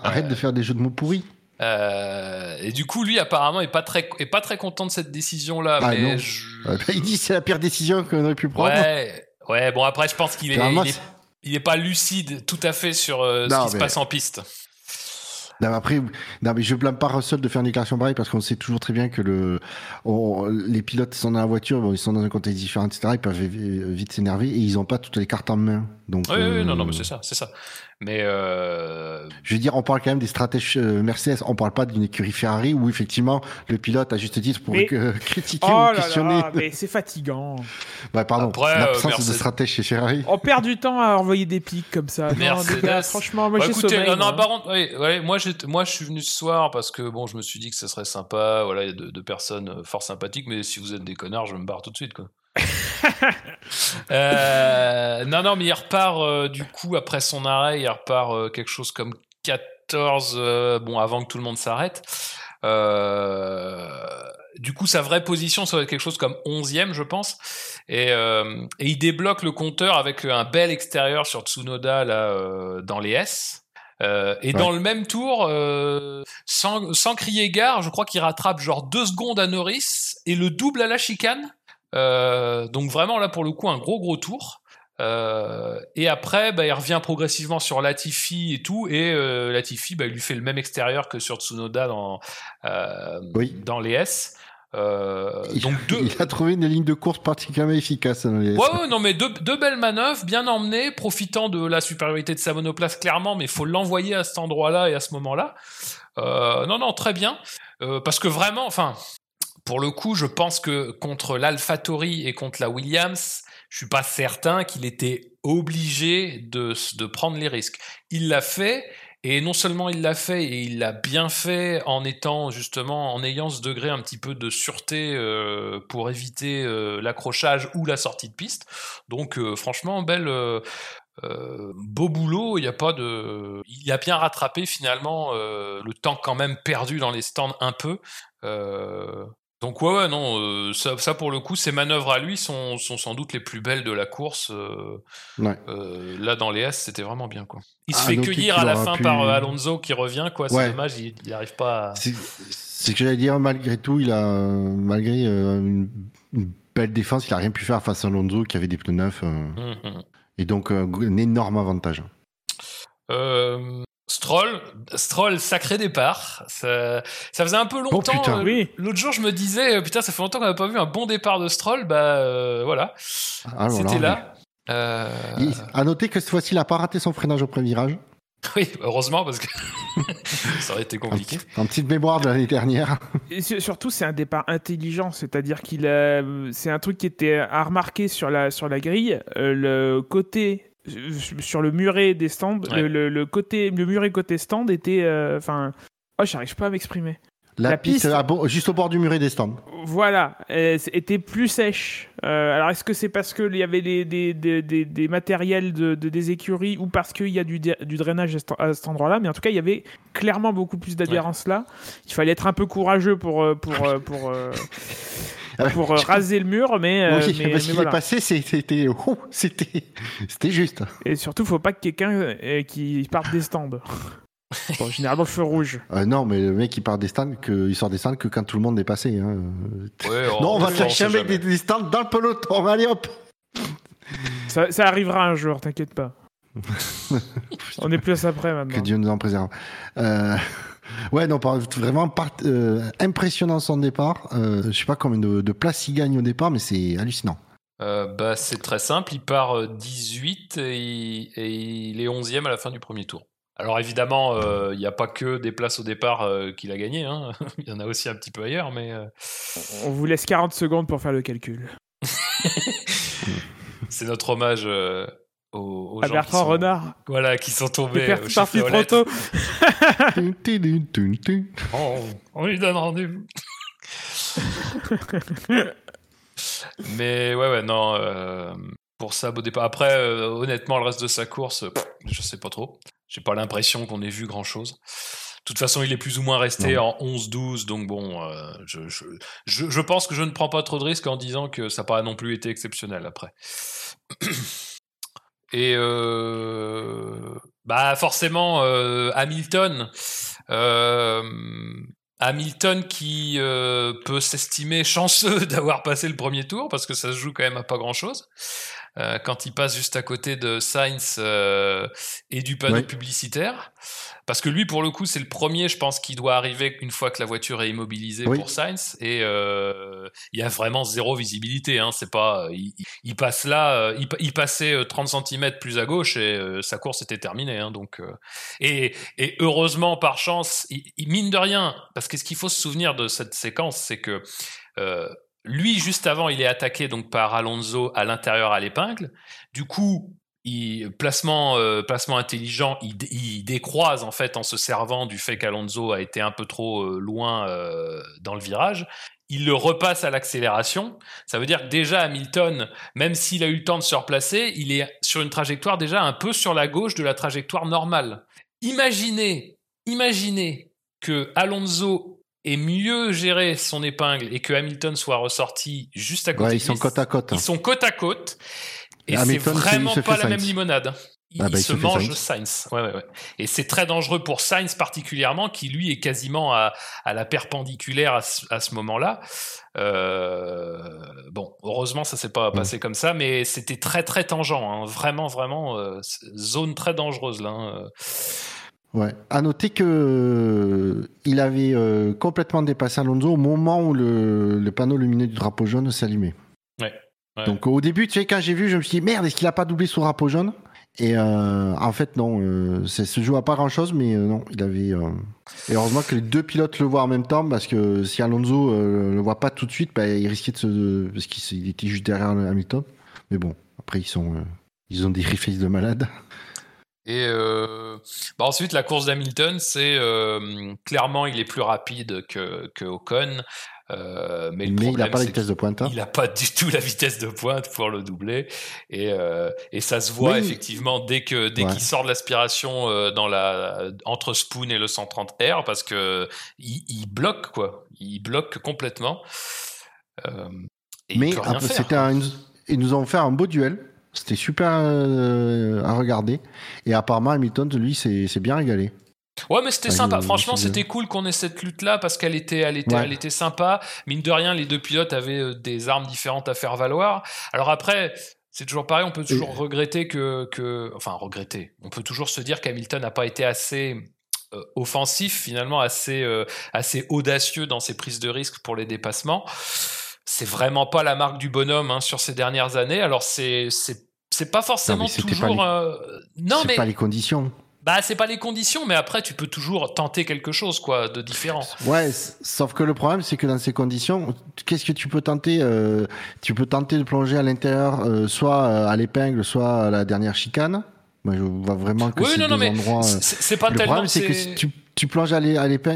arrête de faire des jeux de mots pourris. Euh, et du coup, lui, apparemment, est pas très, est pas très content de cette décision-là. Ah, mais il dit c'est la pire décision qu'on aurait pu prendre. Ouais, ouais. Bon, après, je pense qu'il est, il est, pas lucide tout à fait sur euh, ce qui se passe en piste. Non, après, non, mais je blâme pas Russell de faire une déclaration pareille parce qu'on sait toujours très bien que le, les pilotes sont dans la voiture, bon, ils sont dans un contexte différent, etc. Ils peuvent vite s'énerver et ils n'ont pas toutes les cartes en main. Donc, oui, oui, non, non, mais c'est ça, c'est ça. Mais euh... je veux dire, on parle quand même des stratèges euh, Mercedes. On parle pas d'une écurie Ferrari où effectivement le pilote, à juste titre, pour critiquer oh ou questionner. Là mais c'est fatigant. bah pardon. L'absence euh, de stratège chez Ferrari. On perd du temps à envoyer des pics comme ça. Mercedes. franchement, moi bah, j'ai sommeil, non, non, par contre, ouais, moi, moi, je suis venu ce soir parce que bon, je me suis dit que ce serait sympa. Voilà, il y a deux, personnes euh, fort sympathiques, mais si vous êtes des connards, je me barre tout de suite, quoi. euh, non, non, mais il repart euh, du coup après son arrêt, il repart euh, quelque chose comme 14, bon, avant que tout le monde s'arrête. Du coup, sa vraie position, ça va être quelque chose comme 11e, je pense. Et, et il débloque le compteur avec un bel extérieur sur Tsunoda là, dans les S. Euh, et Ouais. dans le même tour, euh, sans, sans crier gare, je crois qu'il rattrape genre deux secondes à Norris et le double à la chicane. Euh, donc vraiment là pour le coup un gros gros tour. Euh, et après, bah, il revient progressivement sur Latifi et tout, et euh, Latifi, bah, il lui fait le même extérieur que sur Tsunoda dans euh, Oui. dans les S. Euh, Il, donc deux, il a trouvé une ligne de course particulièrement efficace. dans les- Ouais, ouais, non, mais deux, deux belles manœuvres, bien emmenées, profitant de la supériorité de sa monoplace, clairement, mais il faut l'envoyer à cet endroit-là et à ce moment-là. Euh, non, non, très bien. Euh, parce que vraiment, enfin, pour le coup, je pense que contre l'AlphaTauri et contre la Williams, je suis pas certain qu'il était obligé de, de prendre les risques. Il l'a fait, et non seulement il l'a fait, et il l'a bien fait en étant justement, en ayant ce degré un petit peu de sûreté euh, pour éviter euh, l'accrochage ou la sortie de piste. Donc euh, franchement, belle, euh, beau boulot. Il y a pas de, il a bien rattrapé finalement le temps quand même perdu dans les stands un peu. Donc ouais, ouais non, euh, ça, ça, pour le coup, ces manœuvres à lui sont, sont sans doute les plus belles de la course. euh, Ouais. euh, là dans les S, c'était vraiment bien quoi. Il se Ah, fait cueillir à la fin pu- par Alonso qui revient quoi. C'est Ouais. dommage, il il arrive pas. À... C'est que j'allais dire, malgré tout, il a, malgré une, une belle défense, il a rien pu faire face à Alonso qui avait des pneus neufs. euh, Mhm. et donc, un énorme avantage. Euh, Stroll, Stroll, sacré départ. Ça, ça faisait un peu longtemps. putain. euh, Oui. L'autre jour, je me disais, euh, putain, ça fait longtemps qu'on n'a pas vu un bon départ de Stroll. Bah euh, voilà, Ah, voilà. c'était là. Euh, Il- à noter que cette fois-ci, il n'a pas raté son freinage au pré-virage. Oui, heureusement parce que ça aurait été compliqué. En petite mémoire de l'année dernière. Et su- surtout, c'est un départ intelligent, c'est-à-dire qu'il a, c'est un truc qui était à remarquer sur la sur la grille, euh, le côté euh, sur le muret des stands, Ouais. le, le- le côté le muret côté stand était, euh, enfin, oh, j'arrive pas à m'exprimer. La, La piste, piste- bo- juste au bord du muret des stands. Voilà, euh, c- était plus sèche. Euh, alors, est-ce que c'est parce qu'il y avait des, des, des, des, des matériels de, de- des écuries ou parce qu'il y a du, du drainage à cet- endroit-là? Mais en tout cas, il y avait clairement beaucoup plus d'adhérence là. Il fallait être un peu courageux pour, euh, pour, euh, pour, euh, pour euh, raser le mur, mais, euh, oui, mais- parce mais voilà. est passé, c'était, oh, c'était, c'était juste. Et surtout, faut pas que quelqu'un euh, qui parte des stands. Bon, généralement, feu rouge. Euh, non, mais le mec, il part des stands, que, il sort des stands que quand tout le monde est passé. hein. Ouais, non, on va sait chercher un mec jamais. des, des stands dans le peloton. Allez hop. Ça, ça arrivera un jour, t'inquiète pas. On est plus après Que maintenant. Dieu nous en préserve. Euh, ouais, non, vraiment part- euh, impressionnant son départ. Euh, je sais pas combien de, de places il gagne au départ, mais c'est hallucinant. Euh, bah, c'est très simple, il part euh, 18 et il, et il est 11e à la fin du premier tour. Alors évidemment, euh, il n'y a pas que des places au départ euh, qu'il a gagné, hein. il y en a aussi un petit peu ailleurs, mais euh, On vous laisse 40 secondes pour faire le calcul. c'est notre hommage euh, aux, aux À gens qui Bertrand sont, Renard. voilà, qui sont tombés est au parti trop tôt. Oh, on lui donne rendez-vous. Mais ouais, ouais, non. euh, pour ça, beau départ. Après, euh, honnêtement, le reste de sa course, pff, je sais pas trop. J'ai pas l'impression qu'on ait vu grand chose. De toute façon, il est plus ou moins resté en 11-12, donc bon, euh, je, je, je, je pense que je ne prends pas trop de risques en disant que ça n'a pas non plus été exceptionnel après. Et euh, bah forcément, euh, Hamilton, euh, Hamilton qui euh, peut s'estimer chanceux d'avoir passé le premier tour parce que ça se joue quand même à pas grand chose. Euh, quand il passe juste à côté de Sainz euh, et du panneau Ouais. publicitaire. Parce que lui, pour le coup, c'est le premier, je pense, qui doit arriver une fois que la voiture est immobilisée Oui. pour Sainz. Et euh, il y a vraiment zéro visibilité. Hein. C'est pas, il, il passe là, euh, il, pa- il passait euh, 30 cm plus à gauche et euh, sa course était terminée. Hein. Donc, euh, et, et heureusement, par chance, il, il- mine de rien, parce que ce qu'il faut se souvenir de cette séquence, c'est que euh, lui, juste avant, il est attaqué donc par Alonso à l'intérieur à l'épingle. Du coup, il, placement, euh, placement intelligent, il, dé- il décroise en fait en se servant du fait qu'Alonso a été un peu trop euh, loin euh, dans le virage. Il le repasse à l'accélération. Ça veut dire que déjà Hamilton, même s'il a eu le temps de se replacer, il est sur une trajectoire déjà un peu sur la gauche de la trajectoire normale. Imaginez, imaginez que Alonso ait mieux géré son épingle et que Hamilton soit ressorti juste à côté, Ouais, de ils sont côte à côte. ils sont côte à côte. Et c'est vraiment pas la même limonade. Il, Ah bah, il se se mange Sainz. Sainz. Ouais, ouais, ouais. Et c'est très dangereux pour Sainz particulièrement, qui lui est quasiment à, à la perpendiculaire à ce, moment-là. Euh, bon, heureusement, ça s'est pas passé comme ça, mais c'était très très tangent. hein. Vraiment, vraiment, euh, zone très dangereuse là. hein. Ouais. À noter que euh, il avait complètement dépassé Alonso au moment où le, le panneau lumineux du drapeau jaune s'allumait. Ouais. Donc au début, tu sais, quand j'ai vu, je me suis dit merde, est-ce qu'il a pas doublé sous drapeau jaune? Et euh, en fait, non, euh, ça se joue à pas grand-chose, mais euh, non, il avait. euh, Et heureusement que les deux pilotes le voient en même temps, parce que si Alonso le voit pas tout de suite, bah, il risquait de se, parce qu'il était juste derrière Hamilton. Mais bon, après ils sont, ils ont des reflexes de malade. Et bah ensuite, la course d'Hamilton, c'est clairement, il est plus rapide que, que Ocon. Euh, mais le Mais il problème, a pas la vitesse de pointe. hein. Il n'a pas du tout la vitesse de pointe pour le doubler. Et, euh, et ça se voit Oui. effectivement dès que dès Ouais. qu'il sort de l'aspiration euh, dans la entre Spoon et le 130R parce que il, il bloque quoi. Il bloque complètement. Et Mais c'était un- ils nous ont fait un beau duel. C'était super à regarder. Et apparemment, Hamilton, lui, s'est bien régalé. Ouais, mais c'était sympa. Franchement, c'était cool qu'on ait cette lutte-là parce qu'elle était, elle était, Ouais. elle était sympa. Mine de rien, les deux pilotes avaient euh, des armes différentes à faire valoir. Alors après, c'est toujours pareil. On peut toujours regretter que, que, enfin, regretter. On peut toujours se dire qu'Hamilton n'a pas été assez euh, offensif, finalement, assez, euh, assez audacieux dans ses prises de risque pour les dépassements. C'est vraiment pas la marque du bonhomme hein, sur ces dernières années. Alors c'est, c'est, c'est pas forcément pas toujours. les- euh, Non, C'est mais pas les conditions. Bah, c'est pas les conditions, mais après, tu peux toujours tenter quelque chose, quoi, de différent. Ouais, sauf que le problème, c'est que dans ces conditions, qu'est-ce que tu peux tenter euh, Tu peux tenter de plonger à l'intérieur, euh, soit euh, à l'épingle, soit à la dernière chicane. Moi, je vois vraiment que Oui, c'est mais endroits. euh, c'est c'est pas Le tellement. problème, c'est que si tu, tu plonges à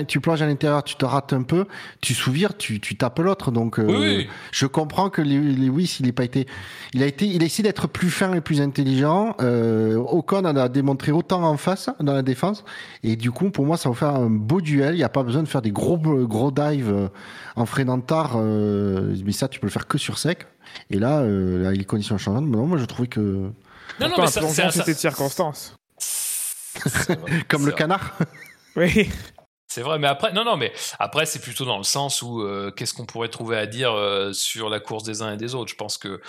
tu plonges l'intérieur, tu te rates un peu, tu souvires, tu, tu tapes l'autre. Donc, euh, Oui, je comprends que Lew- Lewis, il est pas été, il a été, il a essayé d'être plus fin et plus intelligent. Euh, Ocon en a démontré autant en face dans la défense, et du coup, pour moi, ça va faire un beau duel. Il n'y a pas besoin de faire des gros, gros dives euh, en freinant tard, euh, mais ça, tu peux le faire que sur sec. Et là, euh, là, les conditions changeantes. Mais non, moi, je trouvais que Non, non, mais ça, c'était de circonstance. comme le vrai. canard. C'est vrai, mais après, non, non, mais après, c'est plutôt dans le sens où euh, qu'est-ce qu'on pourrait trouver à dire euh, sur la course des uns et des autres. Je pense que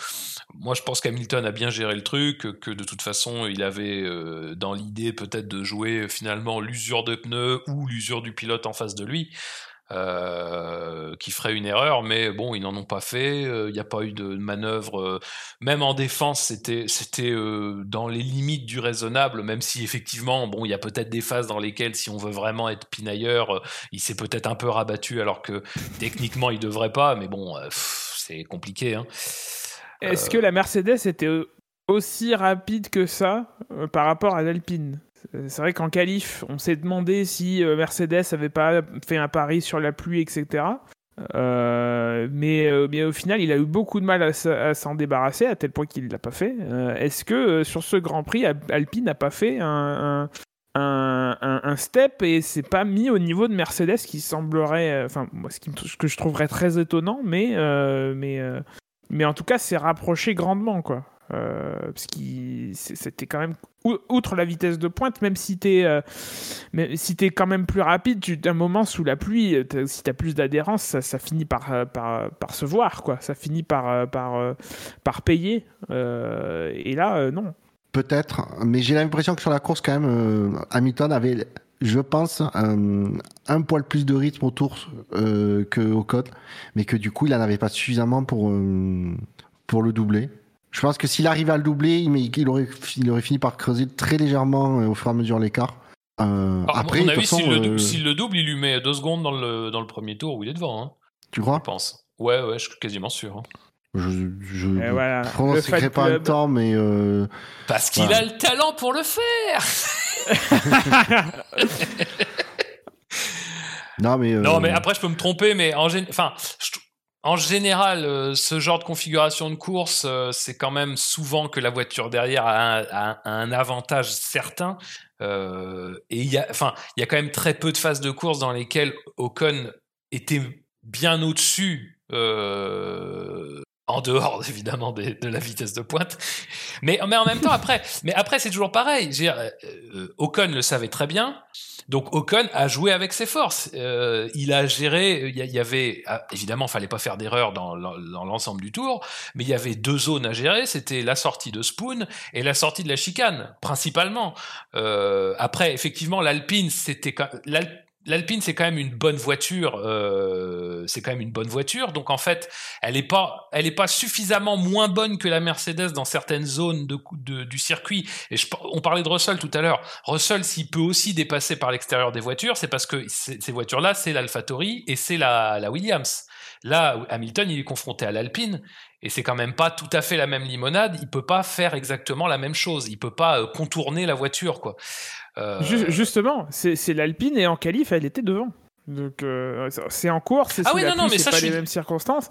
moi, je pense qu'Hamilton a bien géré le truc, que, de toute façon, il avait euh, dans l'idée peut-être de jouer finalement l'usure de pneus ou l'usure du pilote en face de lui. Euh, qui ferait une erreur, mais bon, ils n'en ont pas fait. euh, Il n'y a pas eu de manœuvre. euh, même en défense, c'était c'était euh, dans les limites du raisonnable, même si effectivement, bon, il y a peut-être des phases dans lesquelles, si on veut vraiment être pinailleur, il s'est peut-être un peu rabattu, alors que techniquement, il devrait pas. Mais bon, c'est compliqué. Hein. Est-ce que la Mercedes était au- aussi rapide que ça par rapport à l'Alpine? C'est vrai qu'en qualif, on s'est demandé si euh, Mercedes avait pas fait un pari sur la pluie, etc. Euh, mais, euh, au final, il a eu beaucoup de mal à, s'en débarrasser, à tel point qu'il ne l'a pas fait. Euh, Est-ce que euh, sur ce Grand Prix, Al- Alpine n'a pas fait un, un, un- un- step et c'est pas mis au niveau de Mercedes qui semblerait, euh, enfin, moi, ce, que je trouverais très étonnant, mais, euh, mais, euh, mais en tout cas, c'est rapproché grandement, quoi. Euh, parce que c'était quand même ou- outre la vitesse de pointe même si t'es euh, si t'es quand même plus rapide tu un moment sous la pluie euh, t'as- si t'as plus d'adhérence ça, finit par, euh, par par se voir quoi. Ça finit par euh, par euh, par payer. Euh, et là euh, non. Peut-être, mais j'ai l'impression que sur la course, quand même, euh, Hamilton avait, je pense, un, poil plus de rythme autour euh, que Ocon, mais que du coup, il en avait pas suffisamment pour, euh, pour le doubler. Je pense que s'il arrivait à le doubler, il, aurait, il aurait fini par creuser très légèrement euh, au fur et à mesure l'écart. Euh, Alors, après, à mon avis, s'il le, euh, s'il le double, il lui met deux secondes dans le, dans le premier tour où il est devant, hein, tu je crois pense. Ouais, ouais, je suis quasiment sûr. hein. Je, je Et voilà, je le prononcerai pas club. temps, mais euh, Parce qu'il a le talent pour le faire non, mais euh, Non, mais après, je peux me tromper, mais en, gén- enfin, je en général, euh, ce genre de configuration de course, euh, c'est quand même souvent que la voiture derrière a un, avantage certain. Euh, et il y a, enfin, il y a quand même très peu de phases de course dans lesquelles Ocon était bien au-dessus en dehors évidemment de, la vitesse de pointe. Mais, mais en même temps, après, mais après c'est toujours pareil. Euh, euh, Ocon le savait très bien. Donc Ocon a joué avec ses forces. Euh, il a géré. Il y, avait ah, évidemment, fallait pas faire d'erreur dans, dans l'ensemble du tour, mais il y avait deux zones à gérer. C'était la sortie de Spoon et la sortie de la chicane, principalement. Euh, après, effectivement, l'Alpine, c'était l'Alpine c'est quand même une bonne voiture, euh, c'est quand même une bonne voiture. Donc en fait, elle n'est pas, elle est pas suffisamment moins bonne que la Mercedes dans certaines zones de, du circuit. Et on parlait de Russell tout à l'heure. Russell, s'il peut aussi dépasser par l'extérieur des voitures, c'est parce que ces voitures-là, c'est l'AlphaTauri et c'est la, la Williams. Là, Hamilton, il est confronté à l'Alpine et c'est quand même pas tout à fait la même limonade. Il peut pas faire exactement la même chose. Il peut pas euh, contourner la voiture, quoi. Euh, justement, c'est l'Alpine et en qualif, elle était devant. Donc euh, c'est en course, c'est ah oui, non, non, mais pas les mêmes circonstances.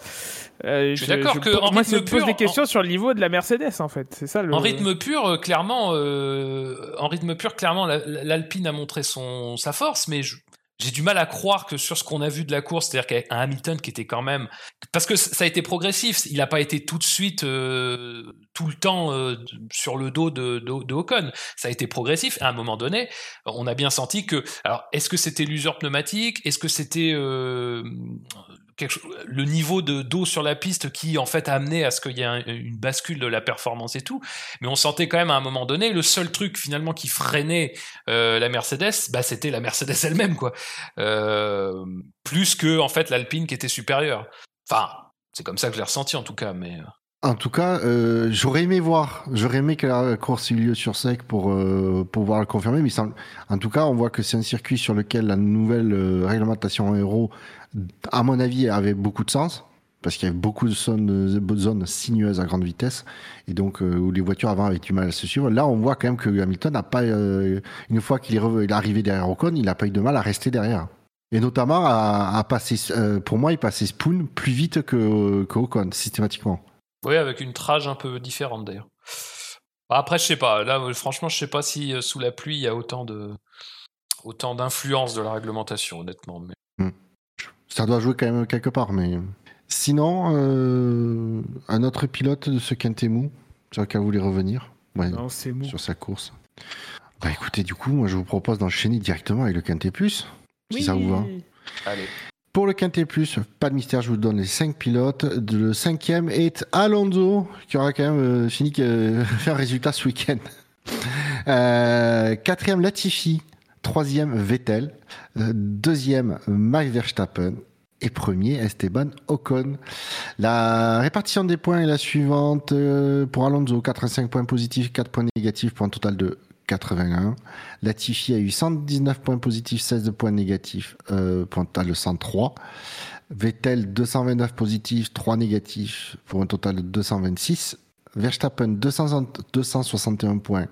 je suis d'accord que en moi, rythme pose des questions sur le niveau de la Mercedes en fait. C'est ça. Le... En rythme pur, clairement, en rythme pur, clairement, l'Alpine a montré son sa force, mais je, j'ai du mal à croire que sur ce qu'on a vu de la course, c'est-à-dire qu'un Hamilton qui était quand même, parce que ça a été progressif, il n'a pas été tout de suite euh, tout le temps euh, sur le dos de, de, de, ça a été progressif. À un moment donné, on a bien senti que, alors est-ce que c'était l'usure pneumatique, est-ce que c'était euh, le niveau de d'eau sur la piste qui en fait a amené à ce qu'il y ait une bascule de la performance et tout. Mais on sentait quand même à un moment donné le seul truc finalement qui freinait euh, la Mercedes, bah c'était la Mercedes elle-même quoi. Euh, plus que en fait l'Alpine qui était supérieure. Enfin, c'est comme ça que je l'ai ressenti en tout cas, mais. Euh. En tout cas, j'aurais aimé voir, j'aurais aimé que la course ait lieu sur sec pour pour pouvoir le confirmer. Mais en tout cas, on voit que c'est un circuit sur lequel la nouvelle réglementation aéro à mon avis, avait beaucoup de sens parce qu'il y avait beaucoup de zones, sinueuses à grande vitesse et donc euh, où les voitures avant avaient du mal à se suivre. Là, on voit quand même que Hamilton n'a pas, euh, une fois qu'il est, arrivé derrière Ocon, il n'a pas eu de mal à rester derrière. Et notamment à, passer, euh, pour moi, il passait Spoon plus vite que, que Ocon systématiquement. Oui, avec une trage un peu différente d'ailleurs. Après, je sais pas. Là, franchement, je sais pas si sous la pluie il y a autant de autant d'influence de la réglementation, honnêtement. Mais... Hmm. Ça doit jouer quand même quelque part, mais. Sinon, euh, un autre pilote de ce Quintet sur lequel vous voulez revenir? Non, c'est Sur sa course. Bah écoutez, du coup, moi je vous propose d'enchaîner directement avec le Quintet Plus, si ça vous va. Allez. Pour le Quintet Plus, pas de mystère, je vous donne les 5 pilotes. Le cinquième est Alonso, qui aura quand même euh, fini de faire un résultat ce week-end. Euh, quatrième, Latifi. Troisième, Vettel. Euh, deuxième, Max Verstappen. Et premier, Esteban Ocon. La répartition des points est la suivante. Euh, pour Alonso, 85 points positifs, 4 points négatifs pour un total de 81. Latifi a eu 119 points positifs, 16 points négatifs euh, total de 103. Vettel, 229 positifs, 3 négatifs pour un total de 226. Verstappen 261 points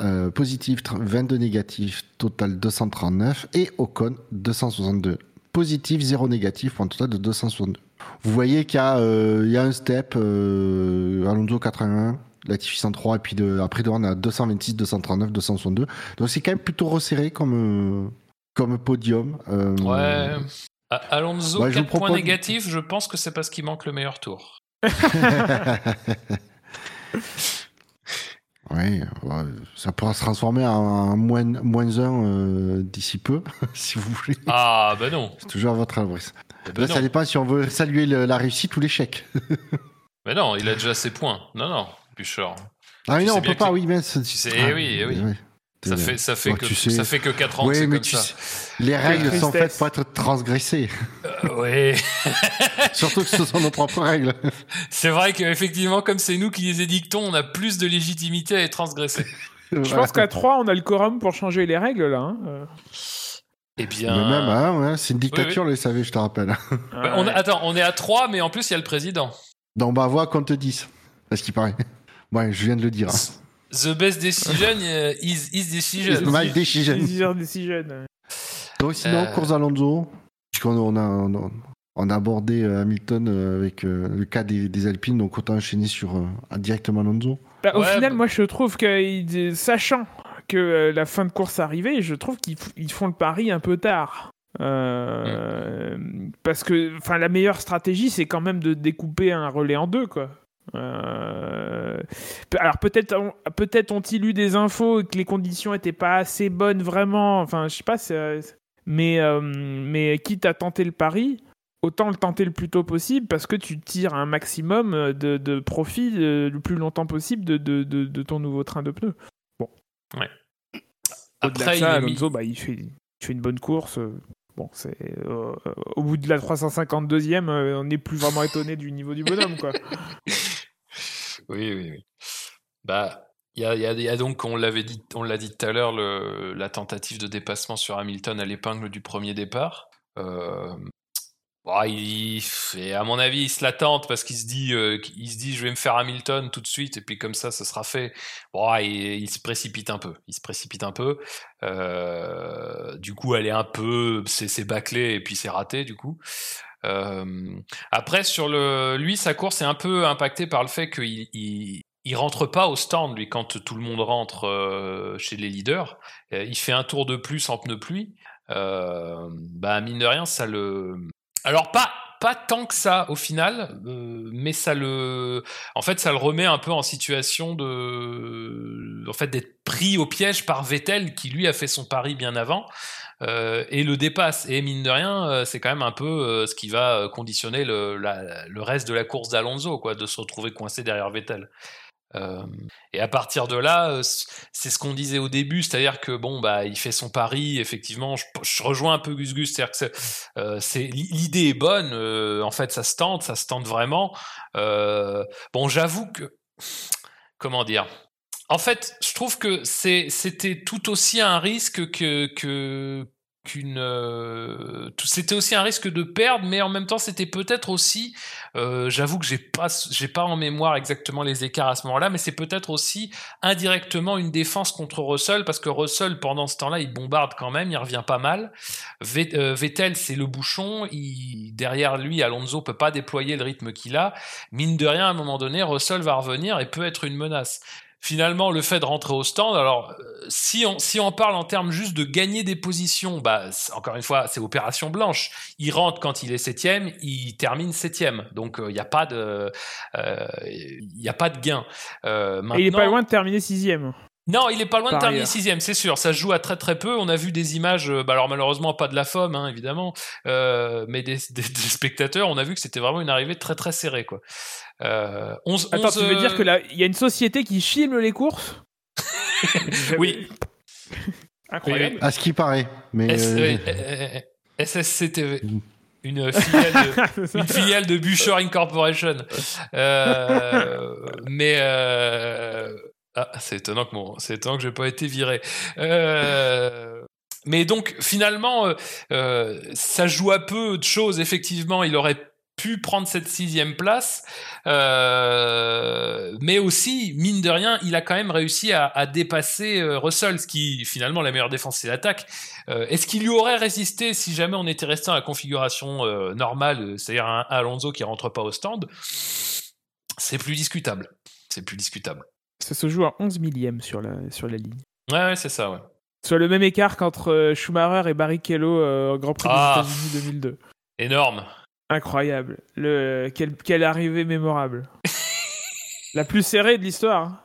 euh, positifs, 22 négatifs, total 239. Et Ocon 262 positifs, 0 négatif pour un total de 262. Vous voyez qu'il y, euh, y, a un step, euh, Alonso 81, Latifi 103, et puis de, après de, on a 226, 239, 262. Donc c'est quand même plutôt resserré comme, euh, comme podium. Euh, ouais. Alonso, 4 points négatifs, je pense que c'est parce qu'il manque le meilleur tour. Oui, ça pourra se transformer en moins, moins 1 euh, d'ici peu, si vous voulez. Ah, ben non. C'est toujours à votre adresse. Ben ça dépend si on veut saluer la réussite ou l'échec. mais non, il a déjà ses points. Non, non, Bouchard. Ah, mais non, on peut pas, oui, mais. Tu sais, eh oui, eh oui. Ça fait, ça, fait que, ça fait que 4 ans que c'est comme ça. Les règles sont faites pour être transgressées. Euh, oui. Surtout que ce sont nos propres règles. C'est vrai qu'effectivement, comme c'est nous qui les édictons, on a plus de légitimité à les transgresser. Je pense qu'à 3, on a le quorum pour changer les règles, là. Hein. Euh. Eh bien. Mais même, hein, c'est une dictature, oui, savez, je te rappelle. Bah, on Attends, on est à 3, mais en plus, il y a le président. Dans ma voix, compte 10. C'est ce qui paraît. Ouais, je viens de le dire. Hein. The best decision uh, is, is decision. my decision. decision. Donc sinon, euh... course Alonso, puisqu'on a, on a, abordé euh, Hamilton euh, avec euh, le cas des, Alpines, donc autant enchaîner sur directement Alonso. Bah, au final, bah moi je trouve que, sachant que la fin de course arrivait, je trouve qu'ils font le pari un peu tard. Euh, Parce que, enfin, la meilleure stratégie, c'est quand même de découper un relais en deux, quoi. Euh, Alors peut-être peut-être ont-ils eu des infos et que les conditions étaient pas assez bonnes vraiment. Enfin, je sais pas. Mais euh, mais quitte à tenter le pari, autant le tenter le plus tôt possible parce que tu tires un maximum de, de profit euh, le plus longtemps possible de, de, de, ton nouveau train de pneus. Bon. Ouais. Après, ça, il, Alonso, bah, il, fait, il, fait, une bonne course. Bon, c'est euh, au bout de la 352e, on n'est plus vraiment étonné du niveau du bonhomme, quoi. oui, oui, oui. Bah, il y a, donc, on l'avait dit, on l'a dit tout à l'heure, la tentative de dépassement sur Hamilton à l'épingle du premier départ. Euh, il, à mon avis, il se l'attente parce qu'il se dit, euh, il se dit, je vais me faire Hamilton tout de suite et puis comme ça, ce sera fait. Bon, il, se précipite un peu. Il se précipite un peu. Euh, du coup, elle est un peu, c'est bâclé et puis c'est raté du coup. Euh, après, sur le, lui, sa course est un peu impactée par le fait qu'il il, il rentre pas au stand, lui, quand tout le monde rentre euh, chez les leaders. Euh, il fait un tour de plus en pneu pluie. Euh, bah, mine de rien, ça le. Alors, pas, pas tant que ça au final, mais ça le, en fait, ça le remet un peu en situation de, en fait, d'être pris au piège par Vettel qui lui a fait son pari bien avant. Euh, et le dépasse. Et mine de rien, euh, c'est quand même un peu euh, ce qui va conditionner le, reste de la course d'Alonso, quoi, de se retrouver coincé derrière Vettel. Et à partir de là, c'est ce qu'on disait au début, c'est-à-dire que bon, bah, il fait son pari. Effectivement, je, rejoins un peu Gus Gus, c'est-à-dire que euh, l'idée est bonne. En fait, ça se tente, ça se tente vraiment. bon, j'avoue que comment dire. En fait, je trouve que c'était tout aussi un risque que, euh, c'était aussi un risque de perdre mais en même temps c'était peut-être aussi euh, j'avoue que j'ai pas j'ai pas en mémoire exactement les écarts à ce moment-là mais c'est peut-être aussi indirectement une défense contre Russell parce que Russell pendant ce temps-là il bombarde quand même il revient pas mal. Euh, Vettel c'est le bouchon. Il, derrière lui Alonso peut pas déployer le rythme qu'il a. Mine de rien à un moment donné Russell va revenir et peut être une menace finalement le fait de rentrer au stand alors euh, si on si on parle en termes juste de gagner des positions bah encore une fois c'est opération blanche il rentre quand il est septième il termine septième donc il euh, n'y a pas de il euh, y a pas de gain maintenant, et il est pas loin de terminer sixième non, il est pas loin de terminer sixième, c'est sûr. Ça se joue à très très peu. On a vu des images, bah alors malheureusement pas de la FOM, hein, évidemment, mais des, des, spectateurs. On a vu que c'était vraiment une arrivée très très serrée, quoi. Euh, 11, Attends, tu veux dire que là, il y a une société qui filme les courses Oui. Incroyable. À ce qui paraît. Mais SSCTV. Mm. Une filiale, de, une filiale de Boucher Incorporation. Euh, mais euh, ah, c'est étonnant que mon, c'est étonnant que j'ai pas été viré. Euh, mais donc finalement, euh, ça joue à peu de choses. Effectivement, il aurait pu prendre cette sixième place, euh, mais aussi mine de rien, il a quand même réussi à, à dépasser euh, Russell, ce qui finalement la meilleure défense c'est l'attaque. Euh, Est-ce qu'il lui aurait résisté si jamais on était resté dans la configuration euh, normale, c'est-à-dire un Alonso qui rentre pas au stand? C'est plus discutable. C'est plus discutable. Ça se joue à 11 millième sur la sur la ligne. Ouais, ouais c'est ça, ouais. Soit le même écart qu'entre Schumacher et Barrichello au Grand Prix des ah. États-Unis 2002. Énorme. Incroyable. Le... Quelle, quelle arrivée mémorable. La plus serrée de l'histoire. Hein.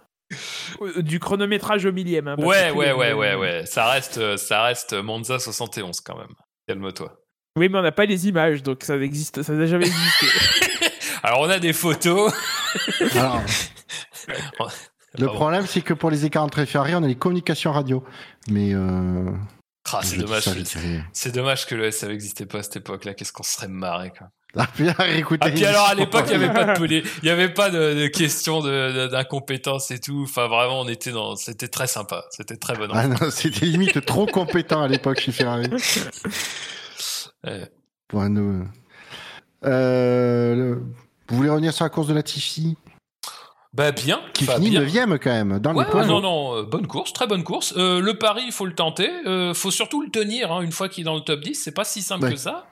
Du chronométrage au millième. Hein, ouais, ouais, ouais, ouais, ouais. Ça reste, ça reste Monza 71 quand même. Calme-toi. Oui, mais on n'a pas les images, donc ça existe, ça n'a jamais existé. Alors on a des photos. le problème, c'est que pour les écarts entre FRI, on a les communications radio. Mais euh, ah, c'est dommage. C'est dommage que le SF n'existait pas à cette époque-là. Qu'est-ce qu'on serait marré, quoi. Ah, puis, ah, puis alors à l'époque, il n'y avait pas de il y avait pas de, de question d'incompétence et tout. Enfin, vraiment, on était dans, c'était très sympa. C'était très bon. Ah non, c'était limite trop compétent à l'époque chez Ferrari. ouais. Pour nous. Euh, vous voulez revenir sur la course de la Tiffy bah bien. Qui finit 9 quand même, dans ouais, les points. non, non, euh, bonne course, très bonne course. Euh, le pari, il faut le tenter. Euh, faut surtout le tenir hein, une fois qu'il est dans le top 10. C'est pas si simple que ça.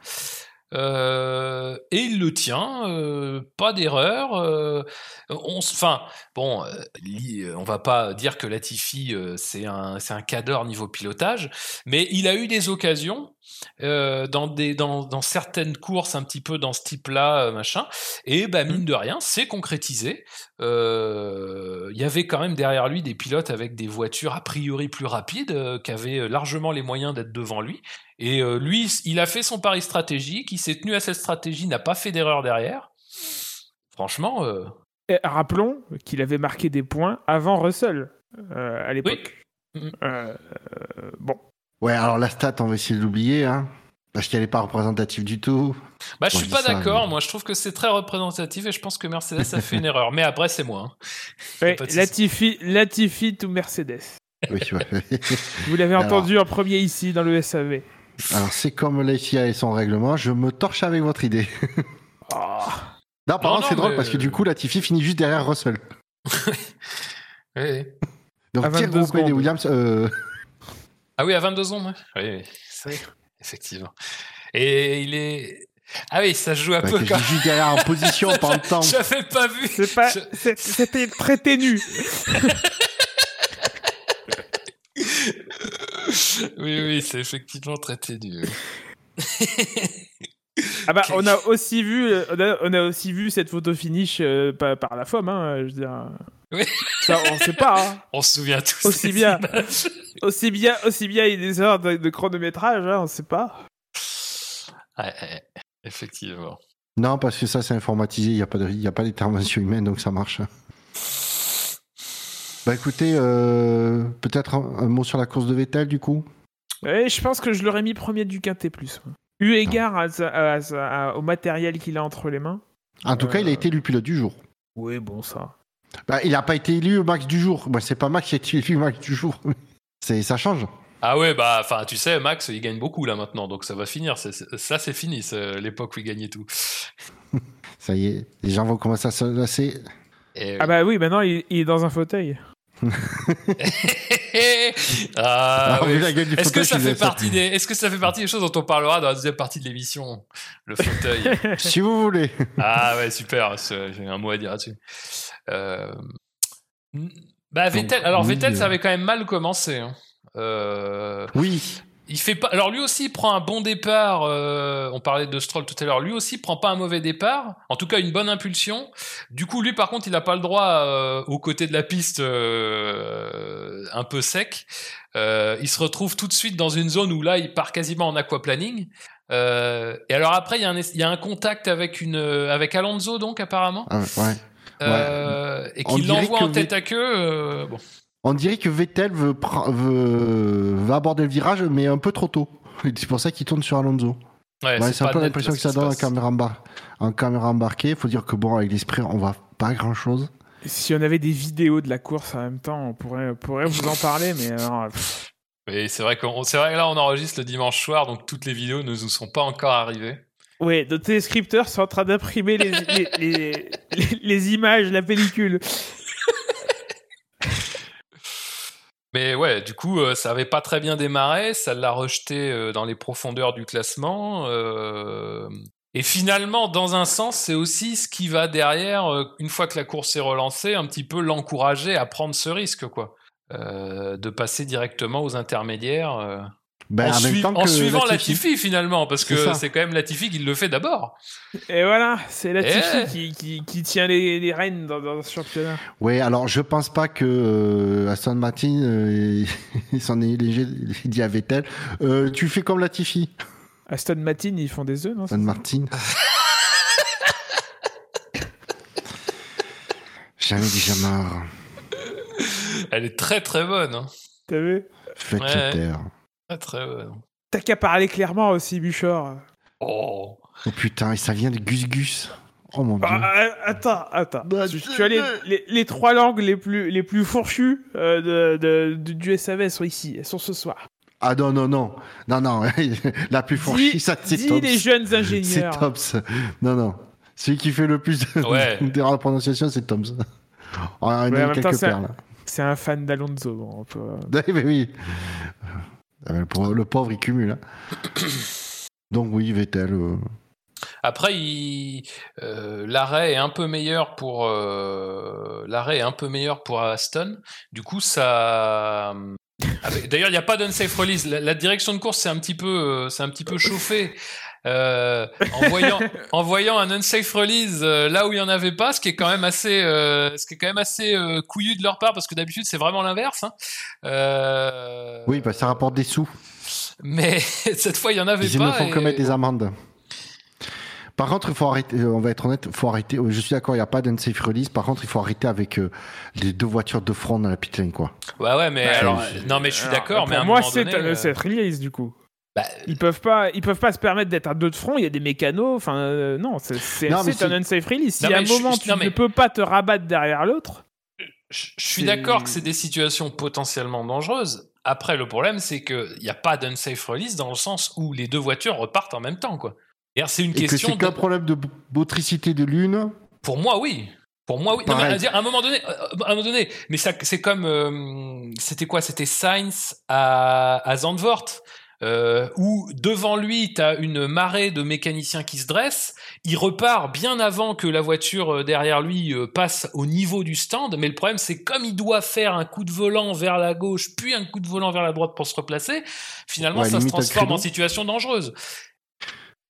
Euh, et il le tient, euh, pas d'erreur. Euh, enfin, bon, on va pas dire que Latifi c'est un c'est un cadre niveau pilotage, mais il a eu des occasions dans, dans, certaines courses un petit peu dans ce type-là, machin. Et bah, mine de rien, c'est concrétisé. Il y avait quand même derrière lui des pilotes avec des voitures a priori plus rapides, qui avaient largement les moyens d'être devant lui. Et euh, lui, il a fait son pari stratégique, il s'est tenu à cette stratégie, n'a pas fait d'erreur derrière. Franchement, euh, Et rappelons qu'il avait marqué des points avant Russell euh, à l'époque. Oui. Mhm. Euh, bon. Ouais, alors la stat, on va essayer de l'oublier, hein. Parce qu'elle n'est pas représentative du tout. bah, je Moi, suis je pas d'accord. mais- Moi, je trouve que c'est très représentatif et je pense que Mercedes a fait une erreur. Mais après, c'est moi. hein. Ouais. Latifi, Latifi to Mercedes. Oui, ouais. Vous l'avez Alors. entendu en premier ici dans le SAV. Alors, c'est comme la FIA et son règlement, je me torche avec votre idée. Ah. Non, par contre, c'est drôle mais- parce que du coup, la Tiffy finit juste derrière Russell. Oui. Donc, À 22 Thierry Rouquet et secondes. Williams, euh, Ah oui, à 22 secondes, oui. Oui, c'est- effectivement. Et il est. Ah oui, ça se joue un bah, peu quand juste derrière en position pendant le temps. J'avais pas vu. C'est pas, Je- c'est- c'était très ténu. Oui, oui, c'est effectivement très ténu. Ah bah, Ok. on a aussi vu, euh, on a, on a aussi vu cette photo finish euh, par, par la FOM, hein, je veux dire. Oui. Ça, on sait pas. Hein. On se souvient tous. Aussi bien. images. Aussi bien, aussi bien, il y a des heures de, de chronométrage, hein, on sait pas. Ouais, ouais, effectivement. Non, parce que ça, c'est informatisé, il n'y a pas de- il y a pas d'intervention humaine, donc ça marche. Bah écoutez, euh, peut-être un, un mot sur la course de Vettel, du coup? Ouais, je pense que je l'aurais mis premier du quintet plus. Eu égard à sa- à sa- à- au matériel qu'il a entre les mains. En tout cas, il a Euh. été élu pilote du jour. Oui, bon, ça. Bah, il n'a pas été élu au max du jour. Bah, c'est pas Max qui a été élu au max du jour. C'est, ça change. Ah ouais, bah, enfin, tu sais, Max, il gagne beaucoup là maintenant, donc ça va finir. C'est- c'est- ça, c'est fini, c'est l'époque où il gagnait tout. Ça y est, les gens vont commencer à se lasser. Et, Ah bah oui, maintenant il, il est dans un fauteuil. Ah, oui. Est-ce que ça fait partie des, est-ce que ça fait partie des choses dont on parlera dans la deuxième partie de l'émission, le fauteuil Si vous voulez. Ah ouais, super. J'ai un mot à dire là-dessus. Euh, Bah Vettel. Alors oui, Vettel, euh. ça avait quand même mal commencé. hein. Euh, Oui. Il fait pas. Alors lui aussi il prend un bon départ. euh, on parlait de Stroll tout à l'heure. Lui aussi prend pas un mauvais départ. En tout cas une bonne impulsion. Du coup lui par contre il a pas le droit euh, aux côtés de la piste euh, un peu sec. Euh, il se retrouve tout de suite dans une zone où là il part quasiment en aquaplaning. Et alors après il y, a un, es- il y a un contact avec une avec Alonso donc apparemment Ah, ouais. et On qui dirait l'envoie en tête à queue. bon. On dirait que Vettel veut, aborder le virage, mais un peu trop tôt. C'est pour ça qu'il tourne sur Alonso. Ouais, Ouais, c'est un pas peu l'impression que ça donne en caméra, embar- en caméra embarquée. Il faut dire que bon, avec l'esprit, on voit pas grand chose. Si on avait des vidéos de la course en même temps, on pourrait, on pourrait vous en parler, mais alors, Oui, c'est vrai qu'on, c'est vrai que là on enregistre le dimanche soir, donc toutes les vidéos ne nous sont pas encore arrivées. Ouais, nos téléscripteurs sont en train d'imprimer les, les, les, les- les images, la pellicule. Mais ouais, du coup, euh, ça avait pas très bien démarré, ça l'a rejeté euh, dans les profondeurs du classement. euh, Et finalement, dans un sens, c'est aussi ce qui va derrière, une fois que la course est relancée, un petit peu l'encourager à prendre ce risque, quoi. De passer directement aux intermédiaires. Ben, en, en même sui- temps en que suivant Latifi. Latifi, finalement, parce que c'est quand même Latifi qui le fait d'abord. Et voilà, c'est la Eh. qui, qui, qui tient les, les rênes dans, dans ce championnat. Ouais, alors je pense pas que euh, Aston Martin euh, il s'en est léger, il dit à Vettel. Euh, tu fais comme Latifi, Aston Martin, ils font des œufs, non Aston Martin. Jamais dit jamais. marre. Elle est très très bonne. Hein. T'as vu? Faites Ouais. Taire. Très. T'as qu'à parler clairement aussi, Buchor. Oh. Oh putain, et ça vient de Gus Gus. Oh mon dieu. Ah, ah, attends, attends. Bah, tu, tu as les, les, les trois langues les plus, les plus fourchues euh, de, du SAV sont ici, elles sont ce soir. Ah non, non, non. Non, non. La plus fourchie, Dis, ça, c'est Tops. les jeunes C'est ingénieurs. Tops. Non, non. Celui qui fait le plus Ouais. d'erreurs de prononciation, c'est Toms. On a Ouais, temps, c'est un- perles. C'est un fan d'Alonso. peut- Oui, mais oui. Ah, mais Le pauvre, le il cumule. hein. Donc oui, Vettel. euh, Après, euh, l'arrêt est un peu meilleur pour euh, l'arrêt est un peu meilleur pour Aston. Du coup, ça D'ailleurs, il n'y a pas d'unsafe release. La, la, direction de course, c'est un petit peu, c'est un petit peu chauffé. Euh, en voyant en voyant un unsafe release euh, là où il y en avait pas, ce qui est quand même assez euh, ce qui est quand même assez euh, couillu de leur part parce que d'habitude c'est vraiment l'inverse. Hein. Oui, bah, ça rapporte des sous. Mais cette fois il y en avait Ils pas. Ils me font et... commettre des amendes. Par contre, il faut arrêter. On va être honnête, faut arrêter. Je suis d'accord, il n'y a pas d'unsafe release. Par contre, il faut arrêter avec les deux voitures de front dans la pit lane, quoi. Ouais, ouais, mais Bah, alors, je- non, mais je suis d'accord. pour Mais à un moi, c'est euh, unsafe release du coup. Bah, Ils peuvent pas, ils peuvent pas se permettre d'être à deux de front. Il y a des mécanos. Enfin, euh, non, c'est c'est- c'est un c'est- unsafe release. Si Non, à un moment je- tu non, ne peux pas te rabattre derrière l'autre, Je je suis C'est- d'accord que c'est des situations potentiellement dangereuses. Après, le problème, c'est qu'il n'y a pas d'unsafe release dans le sens où les deux voitures repartent en même temps. quoi. C'est une Et que question. c'est de- qu'un problème de motricité de l'une. Pour moi, oui. Pour moi, oui. Non, mais Pareil. à, dire, à un moment donné, euh, à un moment donné, mais ça, c'est comme, euh, c'était quoi? C'était Sainz à, à Zandvoort, euh, où devant lui, tu as une marée de mécaniciens qui se dressent. Il repart bien avant que la voiture euh, derrière lui euh, passe au niveau du stand. Mais le problème, c'est comme il doit faire un coup de volant vers la gauche, puis un coup de volant vers la droite pour se replacer, finalement, Ouais, ça se transforme en situation dangereuse.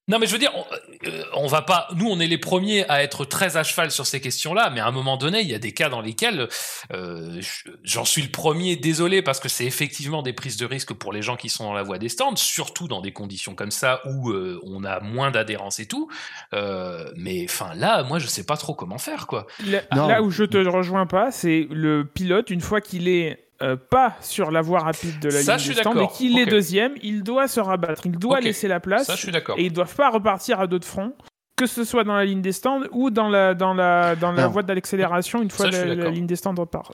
Non, mais je veux dire, on, euh, on va pas. Nous, on est les premiers à être très à cheval sur ces questions-là, mais à un moment donné, il y a des cas dans lesquels euh, je- j'en suis le premier. Désolé, parce que c'est effectivement des prises de risque pour les gens qui sont dans la voie des stands, surtout dans des conditions comme ça où euh, on a moins d'adhérence et tout. Euh, mais enfin, là, moi, je sais pas trop comment faire, quoi. là, là où je te rejoins pas, c'est le pilote une fois qu'il est euh, pas sur la voie rapide de la Ça, ligne je suis des stands et d'accord. qu'il est deuxième, il doit se rabattre, il doit laisser la place. Ça, je suis d'accord. et ils doivent pas repartir à deux de front, que ce soit dans la ligne des stands ou dans la, dans la, dans la Alors, voie de l'accélération une fois ça, la, ligne des stands repart.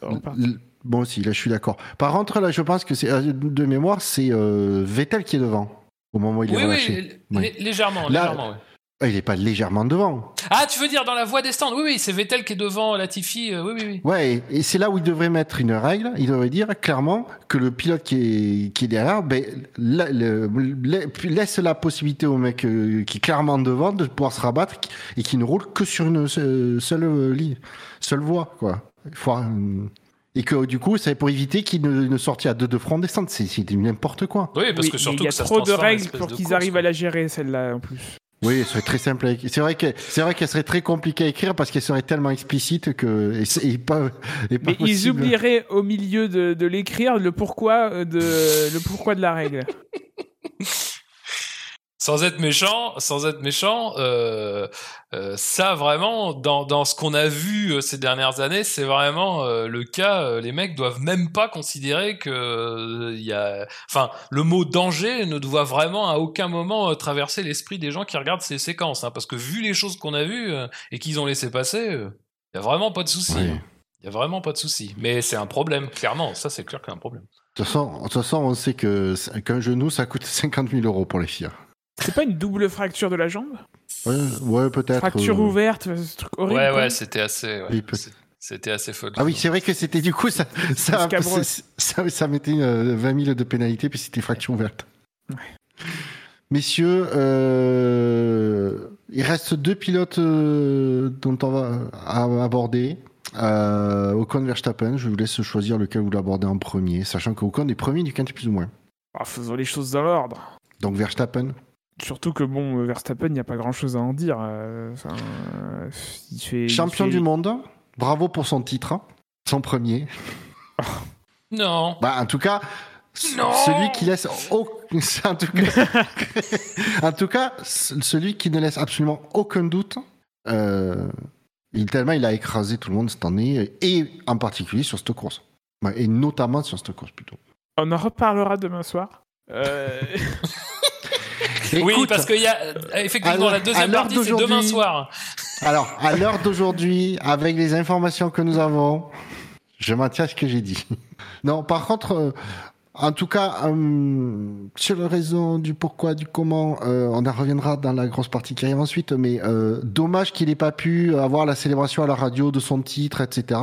Bon, aussi, là, je suis d'accord. Par contre, là, je pense que c'est euh, de mémoire, c'est euh, Vettel qui est devant au moment où il est Oui, relâché. oui, Oui. lé- légèrement, Là- légèrement. ouais. Ah, il est pas légèrement devant. Ah, tu veux dire dans la voie des stands Oui, oui, c'est Vettel qui est devant Latifi. euh, oui, oui, oui. Ouais, et, et c'est là où il devrait mettre une règle. Il devrait dire clairement que le pilote qui est, qui est derrière, ben, la- le- la- laisse la possibilité au mec euh, qui est clairement devant de pouvoir se rabattre et qui ne roule que sur une se- seule euh, ligne, seule voie, quoi. Il faut, euh, et que du coup, c'est pour éviter qu'il ne, ne à deux de front descente. C'est n'importe quoi. Oui, parce Oui, que surtout il y a que ça se trop de règles pour qu'ils arrivent quoi. à la gérer celle-là en plus. Oui, ce serait très simple. à écrire. C'est vrai que c'est vrai qu'elle serait très compliquée à écrire parce qu'elle serait tellement explicite que et, pas, et pas Mais ils oublieraient au milieu de, de l'écrire le pourquoi euh, de le pourquoi de la règle. Sans être méchant, sans être méchant, euh, euh, ça vraiment dans, dans ce qu'on a vu euh, ces dernières années, c'est vraiment euh, le cas. les mecs doivent même pas considérer que euh, il y a, enfin, le mot danger ne doit vraiment à aucun moment traverser l'esprit des gens qui regardent ces séquences, hein, parce que vu les choses qu'on a vues et qu'ils ont laissé passer, il y a vraiment pas de souci. Hein. Il y a vraiment pas de souci. Mais c'est un problème, clairement. Ça, c'est clair qu'il y a un problème. De toute façon, de toute façon, on sait que qu'un genou, ça coûte 50 000 euros pour les filles. C'est pas une double fracture de la jambe Ouais, ouais peut-être. Fracture euh, ouverte, ce truc horrible. Ouais, ouais, c'était assez. ouais. C'était assez folle. Ah oui, c'est vrai que c'était du coup, ça, ça, ça, ça mettait euh, 20 000 de pénalité, puis c'était fracture ouverte. Messieurs, euh, il reste deux pilotes euh, dont on va à- aborder. Euh, Ocon Verstappen, je vous laisse choisir lequel vous l'abordez en premier, sachant que Ocon est premier du quintet plus ou moins. Ah, faisons les choses dans l'ordre. Donc Verstappen, Surtout que bon, euh, Verstappen, il n'y a pas grand chose à en dire. euh, enfin, euh, il fait, il champion fait- du monde, bravo pour son titre, hein, son premier. Non. Bah, en tout cas, Non celui qui laisse en tout cas, en tout cas, c- celui qui ne laisse absolument aucun doute. Euh, il, tellement il a écrasé tout le monde cette année et en particulier sur cette course. Ouais, Et notamment sur cette course plutôt. On en reparlera demain soir. Euh, Oui, Écoute, parce qu'il y a euh, effectivement la deuxième partie, c'est demain soir. Alors, à l'heure d'aujourd'hui, avec les informations que nous avons, je maintiens ce que j'ai dit. Non, par contre, euh, en tout cas, euh, sur le raison du pourquoi, du comment, euh, on en reviendra dans la grosse partie qui arrive ensuite, mais euh, dommage qu'il n'ait pas pu avoir la célébration à la radio de son titre, etc.,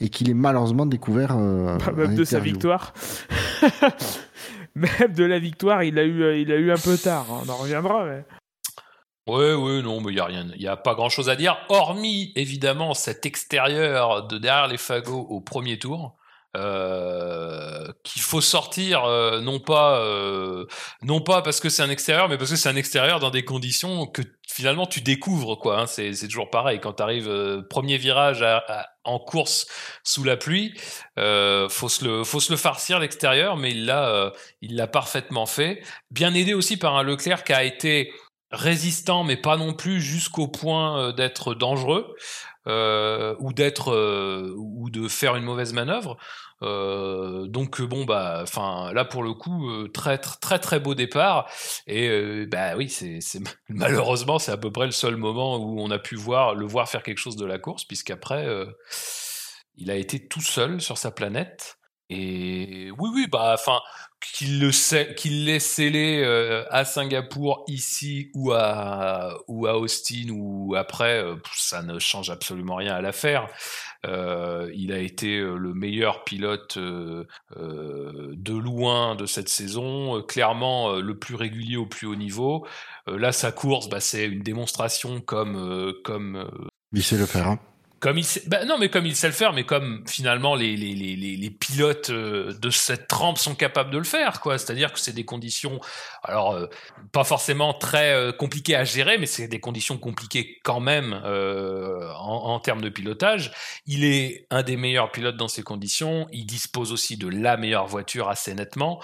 et qu'il ait malheureusement découvert... Euh, pas même de sa victoire. Même de la victoire, il a eu, euh, a eu un peu tard. hein. On en reviendra. Mais... Oui, oui, non, mais il y a rien, il y a pas grand chose à dire, hormis évidemment cet extérieur de derrière les fagots au premier tour. Euh, qu'il faut sortir euh, non pas euh, non pas parce que c'est un extérieur mais parce que c'est un extérieur dans des conditions que finalement tu découvres quoi hein. c'est toujours pareil quand tu arrives premier virage en course sous la pluie faut se le faut se le farcir l'extérieur mais il l'a il l'a parfaitement fait bien aidé aussi par un Leclerc qui a été résistant mais pas non plus jusqu'au point d'être dangereux euh, ou d'être euh, ou de faire une mauvaise manœuvre. Euh, donc bon bah, enfin là pour le coup très très très beau départ. Et bah oui c'est malheureusement c'est à peu près le seul moment où on a pu voir le voir faire quelque chose de la course puisqu'après il a été tout seul sur sa planète. Et oui oui bah enfin qu'il le qu'il l'ait scellé euh, à Singapour ici ou à ou à Austin ou après euh, ça ne change absolument rien à l'affaire euh, il a été le meilleur pilote de loin de cette saison clairement le plus régulier au plus haut niveau. Là sa course bah, c'est une démonstration comme comme il sait le faire hein comme il sait, bah non mais comme il sait le faire mais comme finalement les les, les, les pilotes euh, de cette trempe sont capables de le faire quoi. C'est-à-dire que c'est des conditions alors euh, pas forcément très euh, compliquées à gérer mais c'est des conditions compliquées quand même en, en, termes de pilotage. Il est un des meilleurs pilotes dans ces conditions. Il dispose aussi de la meilleure voiture assez nettement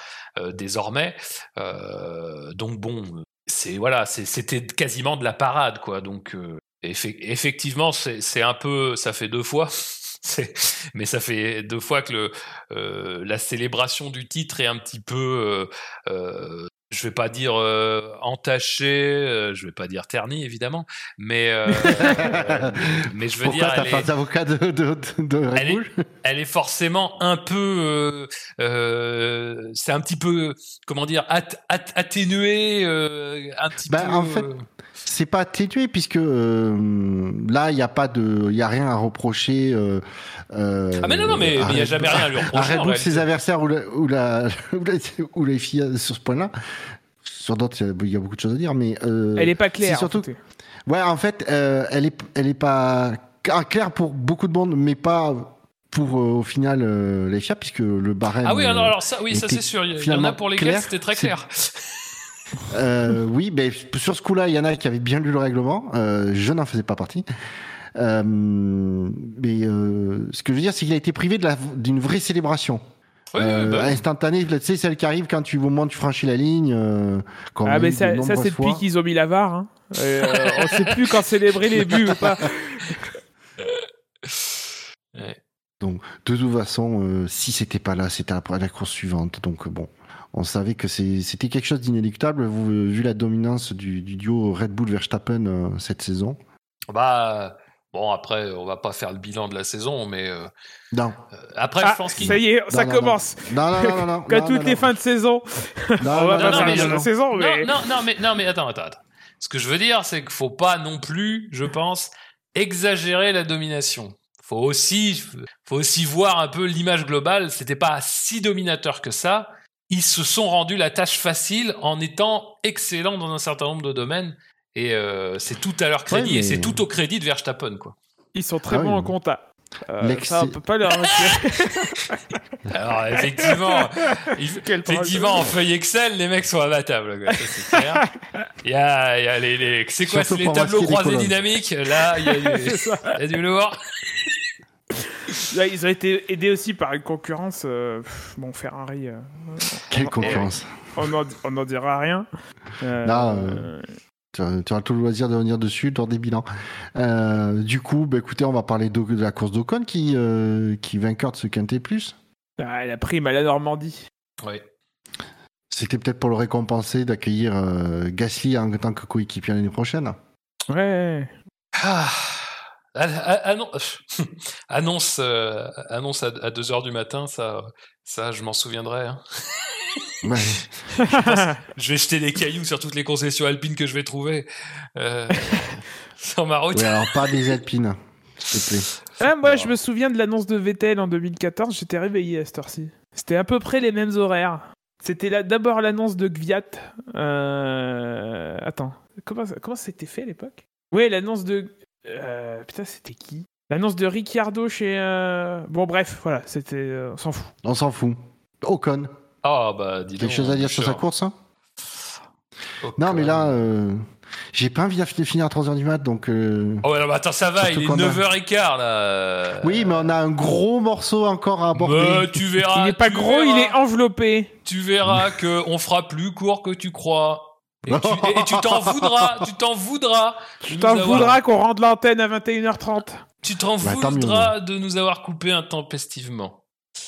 désormais. Donc bon c'est voilà c'était quasiment de la parade quoi. Donc effectivement, c'est un peu, ça fait deux fois. mais ça fait deux fois que le, euh, la célébration du titre est un petit peu euh, euh je vais pas dire euh, entaché, euh, je vais pas dire terni évidemment, mais euh, mais je veux Pourquoi dire, t'as pas d'avocat de, de, de elle, est, elle est forcément un peu, euh, c'est un petit peu, comment dire, at, at, atténué, un petit ben, peu. En fait, c'est pas atténué puisque là il y a pas de, il y a rien à reprocher. ah mais non non mais il y a jamais rien à lui reprocher. À Red ses adversaires ou la, ou la, ou les filles sur ce point-là sur d'autres, il y a beaucoup de choses à dire, mais euh, elle est pas claire. surtout, ouais, en fait, euh, elle est, elle est pas claire pour beaucoup de monde, mais pas pour euh, au final euh, les FIA, puisque le barème. Ah oui, alors, alors ça, oui, ça c'est sûr. Il y en a pour lesquels c'était très clair. Euh, oui, mais sur ce coup-là, il y en a qui avaient bien lu le règlement. Euh, je n'en faisais pas partie. Euh, mais ce que je veux dire, c'est qu'il a été privé d'une vraie célébration. Oui, euh, bah instantané, tu sais, celle qui arrive quand tu au moins tu franchis la ligne. Euh, ah, mais ça, ça c'est depuis qu'ils ont mis la VAR. Hein. Euh, on sait plus quand célébrer les buts ou pas. Donc, de toute façon, euh, si c'était pas là, c'était après la course suivante. Donc, bon, on savait que c'était quelque chose d'inéluctable vu la dominance du, du duo Red Bull Verstappen cette saison. Bah, Bon, après, on va pas faire le bilan de la saison, mais. Euh, non. Euh, après, ah, je pense qu'il. Ça y est, ça commence. Non, non, non, non. non Qu'à toutes les fins de saison. Non, on va non, pas faire le bilan de la saison, mais. Non, non, mais, non, mais attends, attends, attends. Ce que je veux dire, c'est qu'il faut pas non plus, je pense, exagérer la domination. Faut aussi, faut aussi voir un peu l'image globale. C'était pas si dominateur que ça. Ils se sont rendus la tâche facile en étant excellents dans un certain nombre de domaines. Et euh, c'est tout à leur crédit et c'est tout au crédit de Verstappen, quoi. Ils sont très ah bons en compta. Euh, ça, on peut pas leur Alors, effectivement, effectivement en feuille Excel, les mecs sont imbattables. C'est clair. Il y a, il y a les, les c'est quoi, c'est les tableaux croisés dynamiques. Là, il y a du, il y a du lourd. Là, ils ont été aidés aussi par une concurrence. Euh, bon, Ferrari. Euh, Quelle concurrence On n'en dira rien. Euh, non, tu auras tout le loisir de venir dessus dans des bilans. Euh, du coup, bah, écoutez, on va parler de, la course d'Ocon qui, euh, qui vainqueur de ce Quintet Plus. Ah, la prime à la Normandie. Oui. C'était peut-être pour le récompenser d'accueillir euh, Gasly en tant que coéquipier l'année prochaine. Ouais. Ah. annonce, annonce à, 2h du matin, ça, ça je m'en souviendrai. Hein. je, vais jeter des cailloux sur toutes les concessions alpines que je vais trouver euh, sur ma route. Oui, alors pas des alpines, s'il te plaît. Ah, moi, je me souviens de l'annonce de Vettel en 2014. J'étais réveillé à cette heure-ci. C'était à peu près les mêmes horaires. C'était d'abord l'annonce de Gviat. Euh... Attends, comment comment c'était fait à l'époque? Oui, l'annonce de. Euh... Putain, c'était qui? L'annonce de Ricciardo chez. euh, Bon, bref, voilà, c'était. euh, on s'en fout. On s'en fout. Ocon, Ah, bah, dis quelque donc, chose à dire sur sa course hein? Ocon. Non, mais là, euh, j'ai pas envie de finir à 3h du mat, donc. euh, Oh, ouais, non, mais attends, ça va, Surtout il est qu'on a- 9h15 là. Oui, mais on a un gros morceau encore à aborder. Bah, tu verras. il n'est pas tu gros, il est enveloppé. tu verras que on fera plus court que tu crois. Et tu t'en voudras, tu t'en voudras. Tu de t'en voudras qu'on rende l'antenne à 21h30. Tu t'en Bah, voudras de nous avoir coupé intempestivement.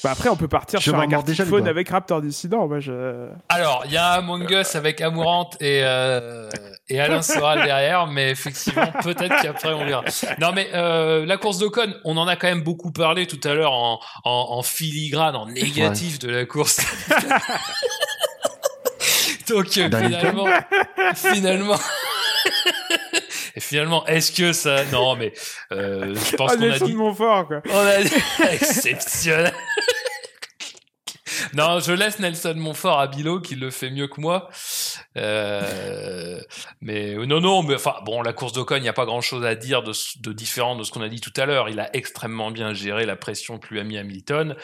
Bah après, on peut partir Je sur un mords déjà les phone doigts. avec Raptor Dissident. Moi, je... Alors, il y a Among Us avec Amourante et, euh, et Alain Soral derrière, mais effectivement, peut-être qu'après on verra. Non, mais euh, la course d'Ocon, on en a quand même beaucoup parlé tout à l'heure en, en, en filigrane, en négatif de la course. Donc euh, finalement, finalement. Et finalement, est-ce que ça... Non, mais euh, je pense Ah, qu'on a dit... de Montfort, quoi. On a dit exceptionnel. non, je laisse Nelson Montfort à Bilo qui le fait mieux que moi. Euh, mais euh, non, non, mais enfin bon, la course d'Ocon, il n'y a pas grand-chose à dire de, différent de ce qu'on a dit tout à l'heure. Il a extrêmement bien géré la pression que lui a mis Hamilton.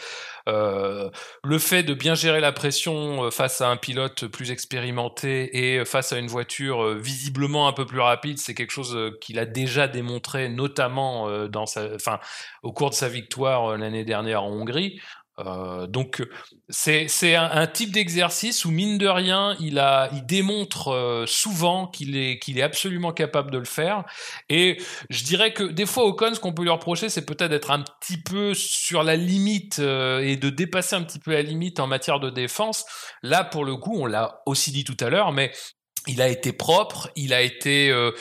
Euh, le fait de bien gérer la pression face à un pilote plus expérimenté et face à une voiture visiblement un peu plus rapide, c'est quelque chose qu'il a déjà démontré, notamment dans sa, enfin, au cours de sa victoire l'année dernière en Hongrie. Euh, donc c'est un, un type d'exercice où mine de rien il a il démontre euh, souvent qu'il est qu'il est absolument capable de le faire. Et je dirais que des fois Ocon ce qu'on peut lui reprocher c'est peut-être d'être un petit peu sur la limite euh, et de dépasser un petit peu la limite en matière de défense. Là pour le coup on l'a aussi dit tout à l'heure mais il a été propre, il a été euh,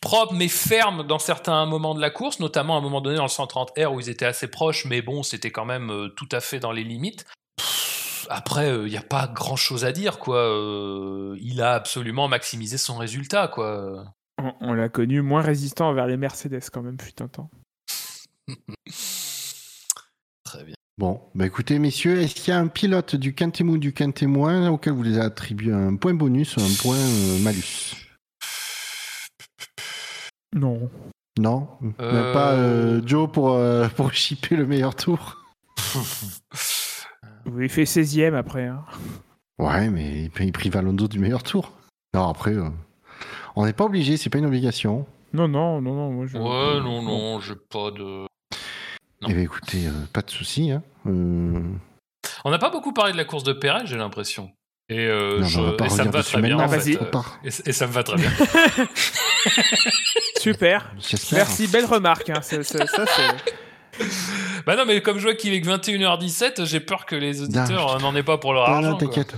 propre mais ferme dans certains moments de la course, notamment à un moment donné dans le 130R où ils étaient assez proches, mais bon, c'était quand même euh, tout à fait dans les limites. Pff, Après, il n'y a pas grand chose à dire, quoi. Euh, il a absolument maximisé son résultat, quoi. On, on l'a connu moins résistant envers les Mercedes, quand même, fut un temps. Très bien. Bon, bah écoutez, messieurs, est-ce qu'il y a un pilote du Quintémou ou du Quintémoin auquel vous les attribuez un point bonus ou un point euh, malus? Non. Non? Euh. Même pas euh, Joe pour, euh, pour chipper le meilleur tour? Oui, il fait 16ème après. hein. Ouais, mais il il prive Alonso du meilleur tour. Non, après, euh, on n'est pas obligé, c'est pas une obligation. Non, non, non, non. Moi, je... Ouais, non, non, j'ai pas de. Non. Eh bien, écoutez, euh, pas de souci. Hein. Euh, On n'a pas beaucoup parlé de la course de Perez, j'ai l'impression. Et, euh, non, je- et ça me va très bien. en Ah, fait. Euh. Et, et ça me va très bien. Super. Merci, belle remarque. hein. C'est- ça, c'est... bah non, mais comme je vois qu'il est que 21h17, j'ai peur que les auditeurs euh, n'en aient pas pour leur Non, argent. t'inquiète.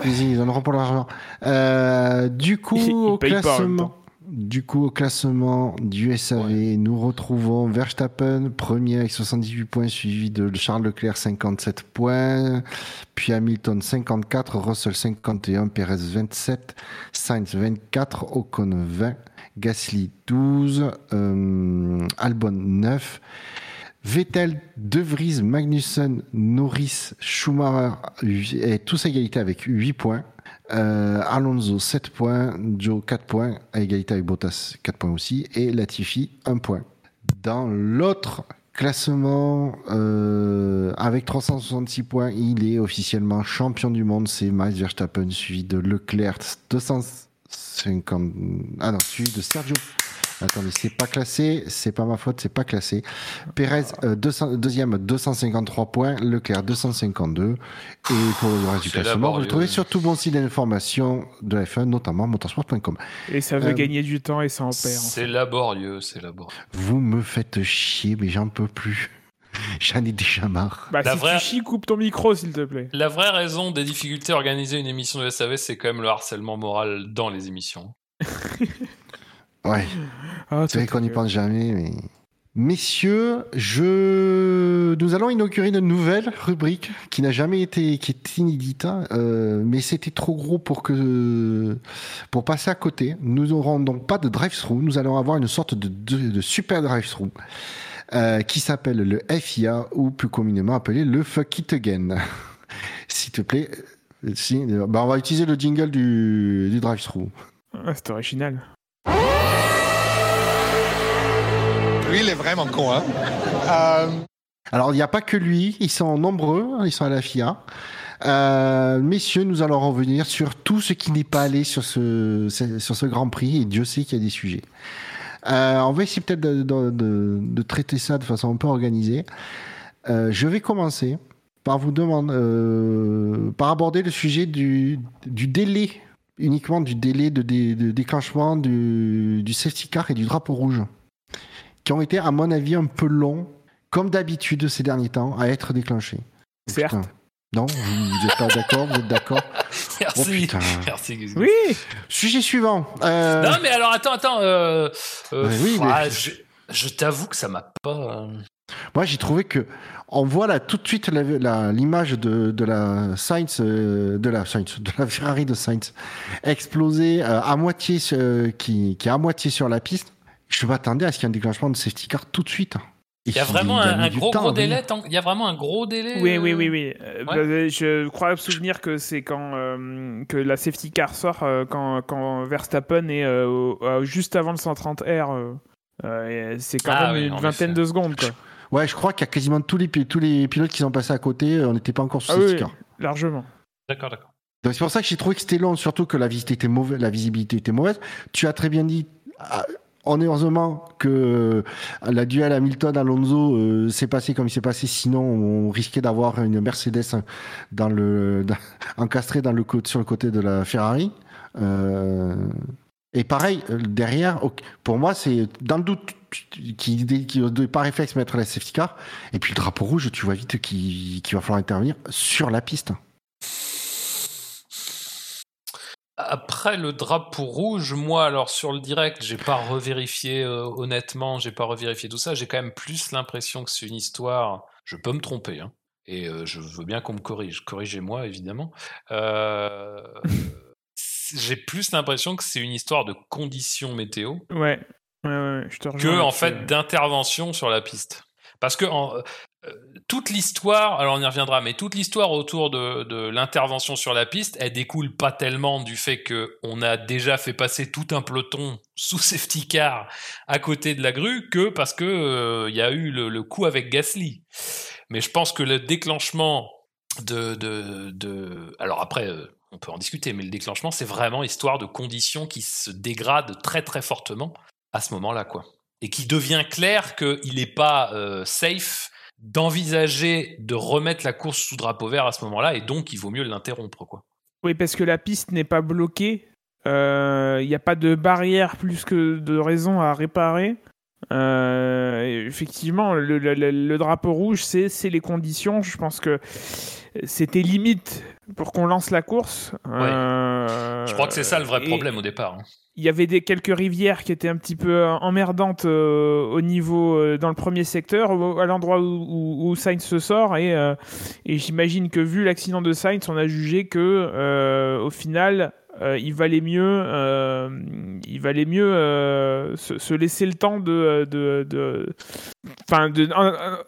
Vas-y, ils en auront pour l'argent. Euh, du coup, au pas en même classement, temps. Du coup, au classement du SAV, nous retrouvons Verstappen, premier avec 78 points, suivi de Charles Leclerc, 57 points, puis Hamilton, 54, Russell, 51, Perez, 27, Sainz, 24, Ocon, 20, Gasly, 12, euh, Albon, 9, Vettel, De Vries, Magnussen, Norris, Schumacher, et tous à égalité avec 8 points. Euh, Alonso 7 points, Joe 4 points, à égalité Bottas 4 points aussi, et Latifi 1 point. Dans l'autre classement, euh, avec 366 points, il est officiellement champion du monde, c'est Max Verstappen, suivi de Leclerc 250, ah non, suivi de Sergio Attendez, c'est pas classé, c'est pas ma faute, c'est pas classé. Pérez, euh, 200 deuxième, 253 points. Leclerc, 252. Et pour le reste du classement, vous le trouvez sur tout bon site d'information de la F1, notamment motorsport.com. Et ça veut Euh, gagner du temps et ça en perd. en C'est laborieux, c'est laborieux. Vous me faites chier, mais j'en peux plus. J'en ai déjà marre. Bah, La si vraie- tu chies, coupe ton micro, s'il te plaît. La vraie raison des difficultés à organiser une émission de SAV, c'est quand même le harcèlement moral dans les émissions. Ouais, Ah, c'est vrai toi, qu'on n'y pense jamais, mais. Messieurs, je... nous allons inaugurer une nouvelle rubrique qui n'a jamais été, qui est inédite, hein, euh, mais c'était trop gros pour que, pour passer à côté. Nous n'aurons donc pas de drive-through. Nous allons avoir une sorte de, de, de super drive-through euh, qui s'appelle le FIA ou plus communément appelé le Fuck It Again. S'il te plaît, euh, si, bah, on va utiliser le jingle du, du drive-through. Ah, c'est original. Lui, il est vraiment con. Hein. Euh, Alors, il n'y a pas que lui, ils sont nombreux, hein, ils sont à la FIA. Euh, messieurs, nous allons revenir sur tout ce qui n'est pas allé sur ce, sur ce Grand Prix, et Dieu sait qu'il y a des sujets. Euh, on va essayer peut-être de, traiter ça de façon un peu organisée. Je vais commencer par vous demander, par aborder le sujet du, délai, uniquement du délai de, dé- de déclenchement du, du safety car et du drapeau rouge, qui ont été, à mon avis, un peu longs, comme d'habitude ces derniers temps, à être déclenchés. Certes. Putain. Non, vous n'êtes pas d'accord, vous êtes d'accord Oh Merci. putain. Merci. Oui, Sujet suivant. Euh, Non, mais alors attends, attends. Euh, euh, Ouais, oui, ah, mais- je, je t'avoue que ça m'a pas. Moi, j'ai trouvé que on voit là tout de suite l'image de, de la Sainz, de la Sainz, de la Ferrari de Sainz exploser euh, à moitié, euh, qui, qui est à moitié sur la piste. Je m'attendais à ce qu'il y ait un déclenchement de safety car tout de suite. Il y a vraiment un, gros délai. tant- Il y a vraiment un gros délai. oui, oui, oui, oui. Euh, ouais. euh, Je crois me souvenir que c'est quand euh, que la safety car sort euh, quand, quand Verstappen est euh, euh, juste avant le 130 R. euh, euh, c'est quand Ah même oui, une vingtaine de secondes, quoi. Ouais, je crois qu'il y a quasiment tous les, tous les pilotes qui sont passés à côté. On n'était pas encore sur Ah safety oui, car. largement. D'accord, d'accord. Donc c'est pour ça que j'ai trouvé que c'était long, surtout que la visibilité était mauvaise. La visibilité était mauvaise. Tu as très bien dit. ah, Est heureusement que euh, la duel Hamilton-Alonso euh, s'est passé comme il s'est passé, sinon on risquait d'avoir une Mercedes dans le, encastrée sur le côté de la Ferrari. Euh, et pareil, derrière, pour moi, c'est dans le doute qui, doit par réflexe mettre la safety car. Et puis le drapeau rouge, tu vois vite qu'il va falloir intervenir sur la piste. Après le drapeau rouge, moi alors sur le direct, j'ai pas revérifié euh, honnêtement, j'ai pas revérifié tout ça. J'ai quand même plus l'impression que c'est une histoire. Je peux me tromper, hein, et euh, je veux bien qu'on me corrige. Corrigez-moi évidemment. Euh, j'ai plus l'impression que c'est une histoire de conditions météo Ouais. Ouais, ouais, je te que en fait d'intervention sur la piste. Parce que en, toute l'histoire, alors on y reviendra, mais toute l'histoire autour de, l'intervention sur la piste, elle découle pas tellement du fait que on a déjà fait passer tout un peloton sous safety car à côté de la grue que parce que euh, y a eu le, coup avec Gasly. Mais je pense que le déclenchement de, alors après. euh, on peut en discuter, mais le déclenchement, c'est vraiment histoire de conditions qui se dégradent très très fortement à ce moment-là, quoi. Et qui devient clair qu'il n'est pas euh, safe d'envisager de remettre la course sous drapeau vert à ce moment-là, et donc il vaut mieux l'interrompre, quoi. Oui, parce que la piste n'est pas bloquée. Il n'y a pas de barrière plus que de raison à réparer. Euh, effectivement, le, drapeau rouge, c'est les conditions. Je pense que c'était limite pour qu'on lance la course. Euh, Je crois que c'est ça le vrai problème au départ. hein. Il y avait des, quelques rivières qui étaient un petit peu euh, emmerdantes euh, au niveau euh, dans le premier secteur, à l'endroit où, où, où Sainz se sort. Et, et j'imagine que vu l'accident de Sainz, on a jugé que au final, euh, il valait mieux, euh, il valait mieux euh, se, se laisser le temps de, de, de en,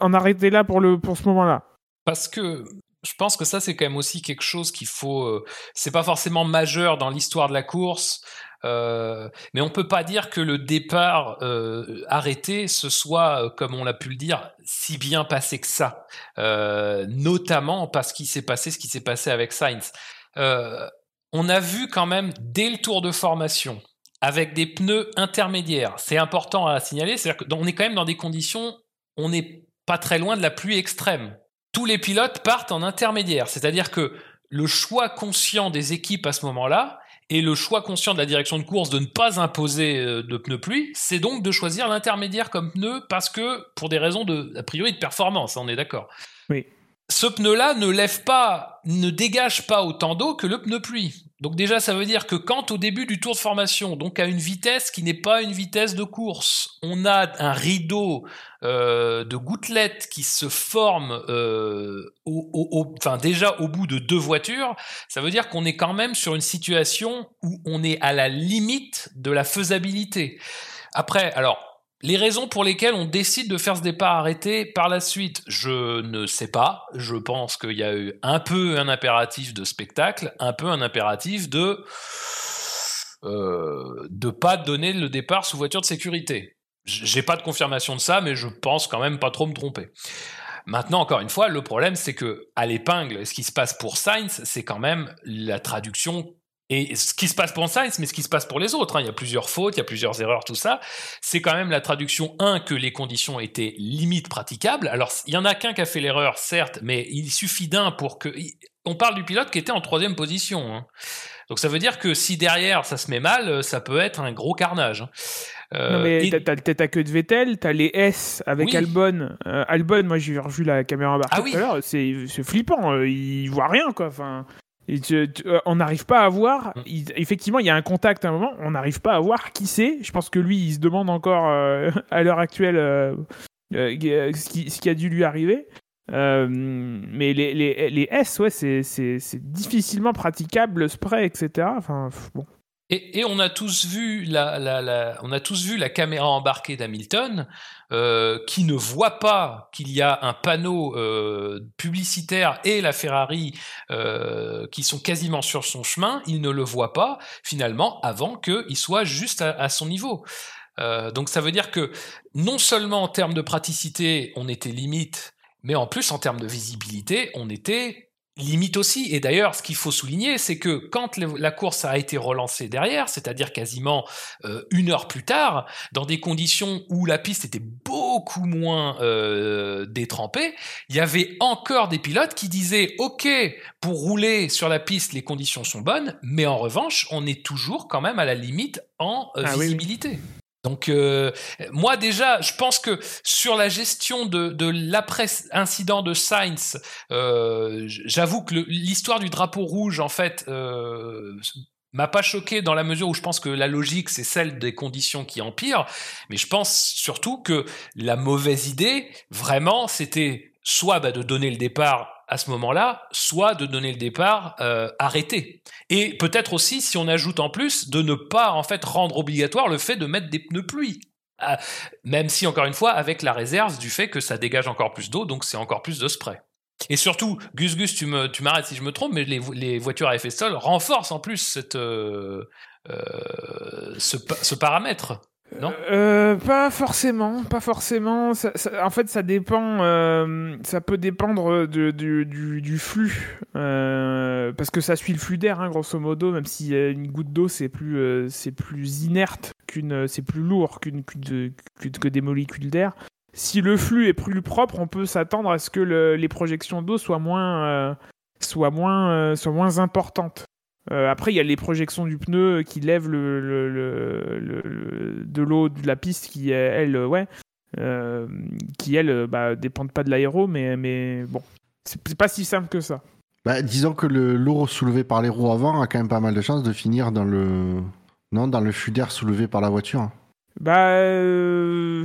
en arrêter là pour le pour ce moment-là. Parce que je pense que ça, c'est quand même aussi quelque chose qu'il faut. euh, c'est pas forcément majeur dans l'histoire de la course. euh, mais on peut pas dire que le départ euh, arrêté ce soit, euh, comme on l'a pu le dire, si bien passé que ça. Euh, notamment parce qu'il s'est passé ce qui s'est passé avec Sainz. Euh, on a vu quand même dès le tour de formation avec des pneus intermédiaires. C'est important à signaler, c'est-à-dire qu'on est quand même dans des conditions, on n'est pas très loin de la pluie extrême. Tous les pilotes partent en intermédiaire, c'est-à-dire que le choix conscient des équipes à ce moment-là et le choix conscient de la direction de course de ne pas imposer euh, de pneus pluie, c'est donc de choisir l'intermédiaire comme pneu parce que pour des raisons de a priori de performance, on est d'accord. Oui. Ce pneu-là ne lève pas, ne dégage pas autant d'eau que le pneu pluie. Donc déjà, ça veut dire que quand au début du tour de formation, donc à une vitesse qui n'est pas une vitesse de course, on a un rideau euh, de gouttelettes qui se forme euh, au, au- au- enfin déjà au bout de deux voitures, ça veut dire qu'on est quand même sur une situation où on est à la limite de la faisabilité. Après, alors. Les raisons pour lesquelles on décide de faire ce départ arrêté par la suite, je ne sais pas. Je pense qu'il y a eu un peu un impératif de spectacle, un peu un impératif de euh, de pas donner le départ sous voiture de sécurité. J'ai pas de confirmation de ça, mais je pense quand même pas trop me tromper. Maintenant, encore une fois, le problème, c'est que à l'épingle, ce qui se passe pour Sainz, c'est quand même la traduction et ce qui se passe pour Sainz, mais ce qui se passe pour les autres, hein. il y a plusieurs fautes, il y a plusieurs erreurs, tout ça, c'est quand même la traduction 1 que les conditions étaient limite praticables. Alors, il y en a qu'un qui a fait l'erreur, certes, mais il suffit d'un pour que... On parle du pilote qui était en troisième position. Hein. Donc ça veut dire que si derrière ça se met mal, ça peut être un gros carnage. Hein. Euh, non mais t'as, t'as, que de Vettel, t'as les S avec Albon. Euh, Albon, moi j'ai revu la caméra embarquée ah tout à l'heure, c'est, c'est flippant, euh, il voit rien quoi. Enfin, on n'arrive pas à voir. Mm. effectivement, il y a un contact à un moment, on n'arrive pas à voir qui c'est. Je pense que lui, il se demande encore à l'heure actuelle ce qui, ce, qui, a dû lui arriver. mais les, les, les, S, ouais, c'est difficilement praticable, le spray, etc. Enfin, bon. Et, on a tous vu la, on a tous vu la caméra embarquée d'Hamilton euh, qui ne voit pas qu'il y a un panneau euh, publicitaire et la Ferrari euh, qui sont quasiment sur son chemin. Il ne le voit pas finalement avant qu'il soit juste à, à son niveau. donc ça veut dire que non seulement en termes de praticité on était limite, mais en plus en termes de visibilité on était limite aussi. Et d'ailleurs, ce qu'il faut souligner, c'est que quand la course a été relancée derrière, c'est-à-dire quasiment euh, une heure plus tard, dans des conditions où la piste était beaucoup moins euh, détrempée, il y avait encore des pilotes qui disaient OK, pour rouler sur la piste, les conditions sont bonnes, mais en revanche, on est toujours quand même à la limite en euh, ah visibilité. Donc euh, moi déjà, je pense que sur la gestion de, de l'après-incident de Sainz, euh, j'avoue que l'histoire du drapeau rouge, en fait, euh, m'a pas choqué dans la mesure où je pense que la logique, c'est celle des conditions qui empirent, mais je pense surtout que la mauvaise idée, vraiment, c'était soit bah, de donner le départ à ce moment-là, soit de donner le départ euh, arrêté. Et peut-être aussi, si on ajoute en plus, de ne pas en fait rendre obligatoire le fait de mettre des pneus pluie. Euh, même si, encore une fois, avec la réserve du fait que ça dégage encore plus d'eau, donc c'est encore plus de spray. Et surtout, Gus Gus, tu me, tu m'arrêtes si je me trompe, mais les, voitures à effet sol renforcent en plus cette, euh, euh ce paramètre. Non euh, Pas forcément, pas forcément. en fait, ça dépend. Euh, ça peut dépendre du, du, flux, euh, parce que ça suit le flux d'air, hein, grosso modo. Même si une goutte d'eau, c'est plus, c'est plus inerte qu'une, c'est plus lourd qu'une, que des molécules d'air. Si le flux est plus propre, on peut s'attendre à ce que les projections d'eau soient moins, soient moins, soient moins importantes. Euh, après, il y a les projections du pneu qui lèvent le, le, de l'eau de la piste qui, elle, ouais, euh, qui, elle, bah, dépendent pas de l'aéro, mais, mais bon, c'est pas si simple que ça. Bah, disons que l'eau soulevée par les roues avant a quand même pas mal de chances de finir dans le, non, dans le flux d'air soulevé par la voiture. Bah, euh,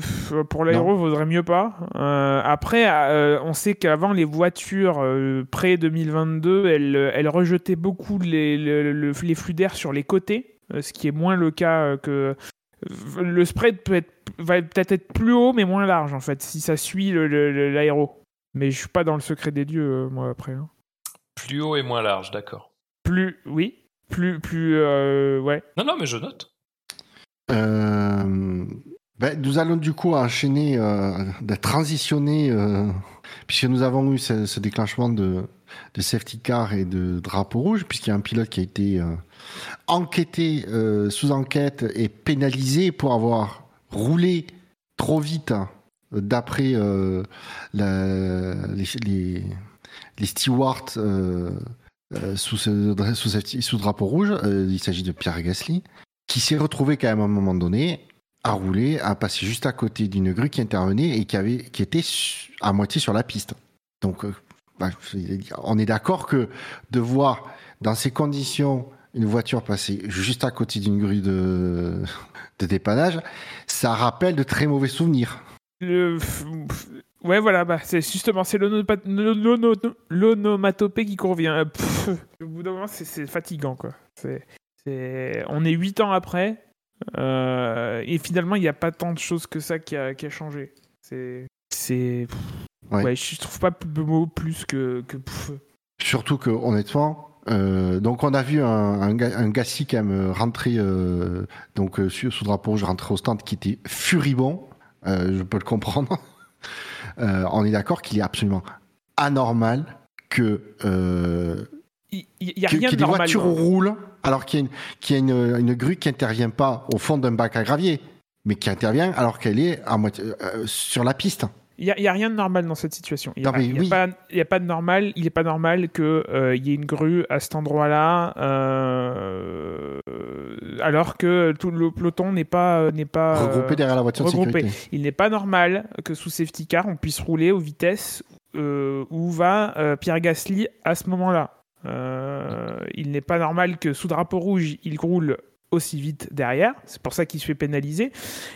pour l'aéro, vaudrait mieux pas. Euh, après, euh, on sait qu'avant, les voitures pré 2022, elles, elles, rejetaient beaucoup les, les flux d'air sur les côtés, ce qui est moins le cas que. Le spread peut être, va peut-être être plus haut, mais moins large, en fait, si ça suit l'aéro. Mais je suis pas dans le secret des dieux, moi, après. Hein. Plus haut et moins large, d'accord. Plus, oui. Plus, plus, ouais. Non, non, mais je note. Euh, ben, nous allons du coup enchaîner, euh, de transitionner, euh, puisque nous avons eu ce, déclenchement de, de, safety car et de drapeau rouge, puisqu'il y a un pilote qui a été enquêté, sous enquête et pénalisé pour avoir roulé trop vite d'après les, stewards sous, drapeau rouge. il s'agit de Pierre Gasly qui s'est retrouvé quand même à un moment donné à rouler, à passer juste à côté d'une grue qui intervenait et qui, avait, qui était à moitié sur la piste. Donc, euh, bah, on est d'accord que de voir dans ces conditions une voiture passer juste à côté d'une grue de, de dépannage, ça rappelle de très mauvais souvenirs. Le... Ouais, voilà, bah, c'est justement, c'est l'onomatopée qui convient. Au bout d'un moment, c'est fatigant, quoi. On est huit ans après, euh, et finalement, il n'y a pas tant de choses que ça qui a, changé. C'est. C'est. Ouais. je trouve pas de mots plus que. que Surtout que, honnêtement, Euh, donc on a vu un, un, un Gassi quand même rentrer euh, donc euh, sur, sous drapeau rouge, rentrer au stand qui était furibond. Euh, je peux le comprendre. On est d'accord qu'il est absolument anormal que Il y, a que, rien que de des normal. voitures roulent alors qu'il y a, une, qu'il y a une, une grue qui intervient pas au fond d'un bac à gravier, mais qui intervient alors qu'elle est à moitié, euh, sur la piste. Il n'y a, rien de normal dans cette situation. Il n'y a, pas- a de normal. Il n'est pas normal qu'il y ait une grue à cet endroit-là, euh, alors que tout le peloton n'est pas, n'est pas euh, regroupé derrière la voiture regroupé. de sécurité. Il n'est pas normal que sous safety car, on puisse rouler aux vitesses euh, où va euh, Pierre Gasly à ce moment-là. Euh, il n'est pas normal que sous drapeau rouge, il roule aussi vite derrière. C'est pour ça qu'il se fait pénaliser.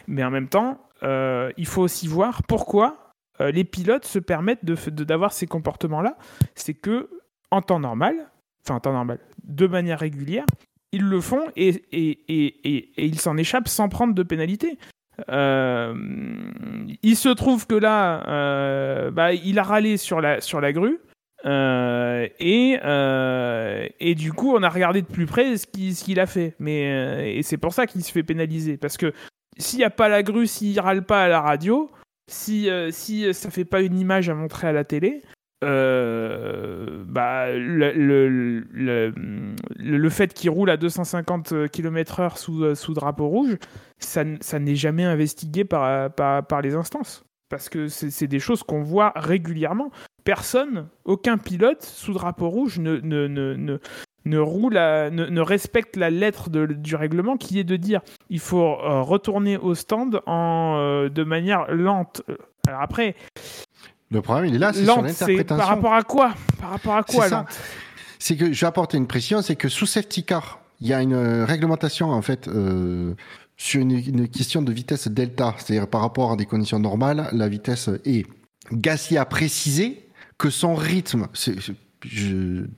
Mais en même temps, euh, il faut aussi voir pourquoi euh, les pilotes se permettent d'avoir ces comportements-là. C'est que en temps normal, enfin en temps normal, de manière régulière, ils le font et, ils s'en échappent sans prendre de pénalité. Il se trouve que là, bah, il a râlé sur la grue. Euh, et, euh, et du coup, on a regardé de plus près ce qu'il a fait. Mais, euh, et c'est pour ça qu'il se fait pénaliser. Parce que s'il n'y a pas la grue, s'il râle pas à la radio, si, si ça fait pas une image à montrer à la télé, bah, le, le, le, le fait qu'il roule à 250 km/h sous, sous drapeau rouge, ça, ça n'est jamais investigué par, par, par les instances. Parce que c'est des choses qu'on voit régulièrement. Personne, aucun pilote sous drapeau rouge ne, ne, ne, ne, ne roule à- ne, ne respecte la lettre de- du règlement qui est de dire il faut euh, retourner au stand en, euh, de manière lente. Alors après, Le problème, il est là, c'est par rapport à quoi? Par rapport à quoi C'est ça. lente? C'est que je vais apporter une précision, c'est que sous safety car, il y a une euh, réglementation en fait euh, sur une, une question de vitesse delta, c'est-à-dire par rapport à des conditions normales, la vitesse est. Gasly a précisé que son rythme, c'est,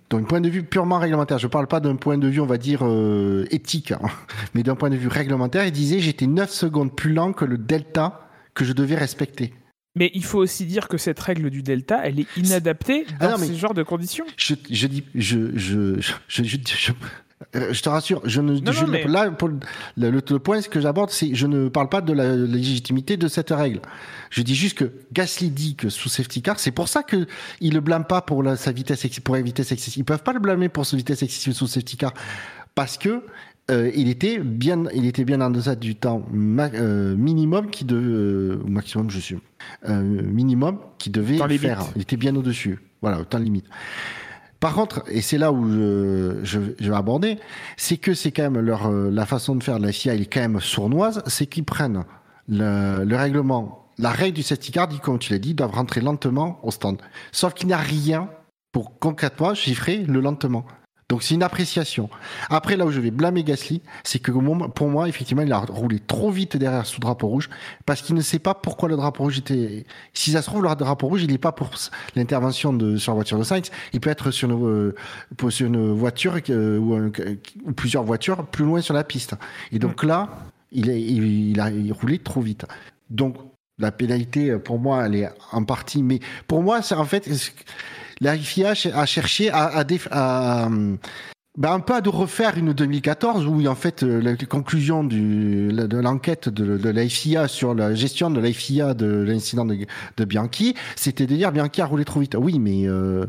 d'un point de vue purement réglementaire, je parle pas d'un point de vue, on va dire, euh, éthique, hein, mais d'un point de vue réglementaire, il disait j'étais 9 secondes plus lent que le delta que je devais respecter. Mais il faut aussi dire que cette règle du delta, elle est inadaptée Ah dans non, mais- ce genre de conditions. Je, je dis, je, je, je, je, euh, je te rassure, je ne, Non, je, non, mais- là, pour le, le, le point que j'aborde, c'est, je ne parle pas de la légitimité de cette règle. Je dis juste que Gasly dit que sous safety car, c'est pour ça que il le blâme pas pour la, sa vitesse, pour la vitesse excessive. Ils peuvent pas le blâmer pour sa vitesse excessive sous safety car, parce que euh, il était bien, il était bien en deçà du temps ma- euh, minimum qui de, euh, maximum, je suis, minimum qui devait faire. Il était bien au-dessus. Voilà, au temps limite. Par contre, et c'est là où je, vais aborder, c'est que c'est quand même leur, euh, la façon de faire de la FIA, elle est quand même sournoise, c'est qu'ils prennent le, le règlement, la règle du safety car comme tu l'as dit, doivent rentrer lentement au stand. Sauf qu'il n'y a rien pour concrètement chiffrer le lentement. Donc c'est une appréciation. Après, là où je vais blâmer Gasly, c'est que pour moi, effectivement, il a roulé trop vite derrière sous drapeau rouge parce qu'il ne sait pas pourquoi le drapeau rouge était. Si ça se trouve, le drapeau rouge, il n'est pas pour l'intervention de sur la voiture de Sainz. Il peut être sur une, euh, pour- sur une voiture euh, ou, un- ou plusieurs voitures plus loin sur la piste. Et donc là, il, est, il, il a il roulé trop vite. Donc la pénalité, euh, pour moi, elle est en partie. Mais pour moi, c'est en fait la FIA a cherché à, à, déf- à, ben, un peu à de refaire une 2014 où en fait euh, la conclusion du, de l'enquête de, de la FIA sur la gestion de la FIA de l'incident de, de Bianchi, c'était de dire Bianchi a roulé trop vite. Oui, mais euh,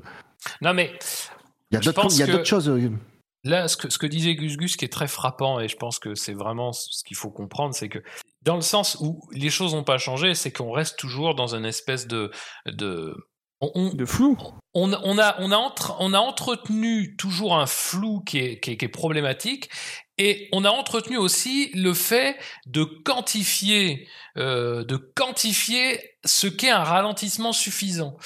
Non, mais il y a d'autres choses. euh, Là, ce que, ce que disait Gus Gus, qui est très frappant, et je pense que c'est vraiment ce qu'il faut comprendre, c'est que dans le sens où les choses n'ont pas changé, c'est qu'on reste toujours dans une espèce de... de on, De flou. on, on a, on, a entre- on a entretenu toujours un flou qui est, qui est- qui est problématique, et on a entretenu aussi le fait de quantifier, euh, de quantifier ce qu'est un ralentissement suffisant,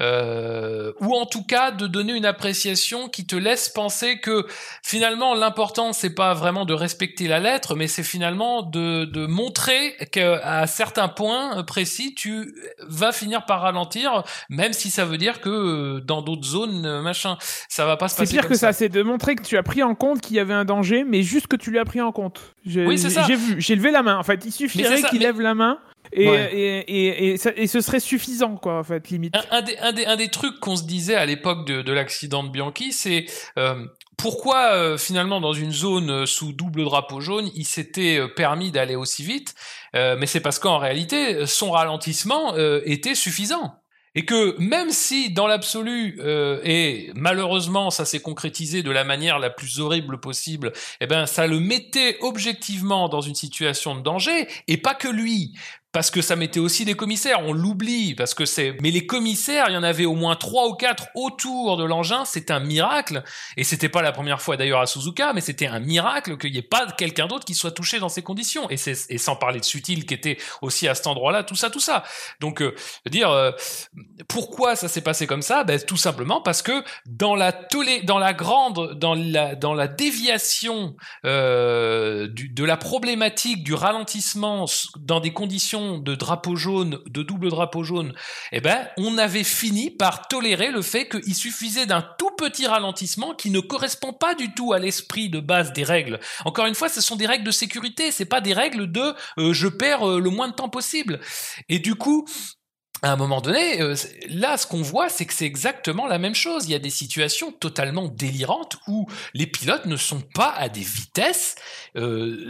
Euh, ou en tout cas de donner une appréciation qui te laisse penser que finalement l'important c'est pas vraiment de respecter la lettre, mais c'est finalement de, de montrer qu'à certains points précis tu vas finir par ralentir, même si ça veut dire que euh, dans d'autres zones euh, machin, ça va pas se C'est passer pire comme que ça, c'est de montrer que tu as pris en compte qu'il y avait un danger, mais juste que tu l'as pris en compte. Oui, c'est ça. J'ai vu, j'ai levé la main. En fait, il suffirait qu'il mais- lève la main Et, Ouais. et, et, et, ça- et ce serait suffisant, quoi, en fait, limite. Un, un des, un, des, un des trucs qu'on se disait à l'époque de, de l'accident de Bianchi, c'est euh, pourquoi euh, finalement dans une zone euh, sous double drapeau jaune, il s'était euh, permis d'aller aussi vite. Euh, mais c'est parce qu'en réalité, son ralentissement euh, était suffisant. Et que même si dans l'absolu, euh, et malheureusement ça s'est concrétisé de la manière la plus horrible possible, eh ben ça le mettait objectivement dans une situation de danger, et pas que lui parce que ça mettait aussi des commissaires, on l'oublie, parce que c'est. Mais les commissaires, il y en avait au moins trois ou quatre autour de l'engin, c'est un miracle. Et c'était pas la première fois d'ailleurs à Suzuka, mais c'était un miracle qu'il n'y ait pas quelqu'un d'autre qui soit touché dans ces conditions. Et, c'est, et sans parler de Sutil qui était aussi à cet endroit-là, tout ça, tout ça. Donc, euh, dire, euh, pourquoi ça s'est passé comme ça? Ben, Tout simplement parce que dans la, tolé, dans la grande, dans la, dans la déviation euh, de la problématique du ralentissement dans des conditions de drapeau jaune, de double drapeau jaune, eh ben, on avait fini par tolérer le fait qu'il suffisait d'un tout petit ralentissement qui ne correspond pas du tout à l'esprit de base des règles. Encore une fois, ce sont des règles de sécurité, c'est pas des règles de euh, je perds euh, le moins de temps possible. Et du coup, à un moment donné, euh, là, ce qu'on voit, c'est que c'est exactement la même chose. Il y a des situations totalement délirantes où les pilotes ne sont pas à des vitesses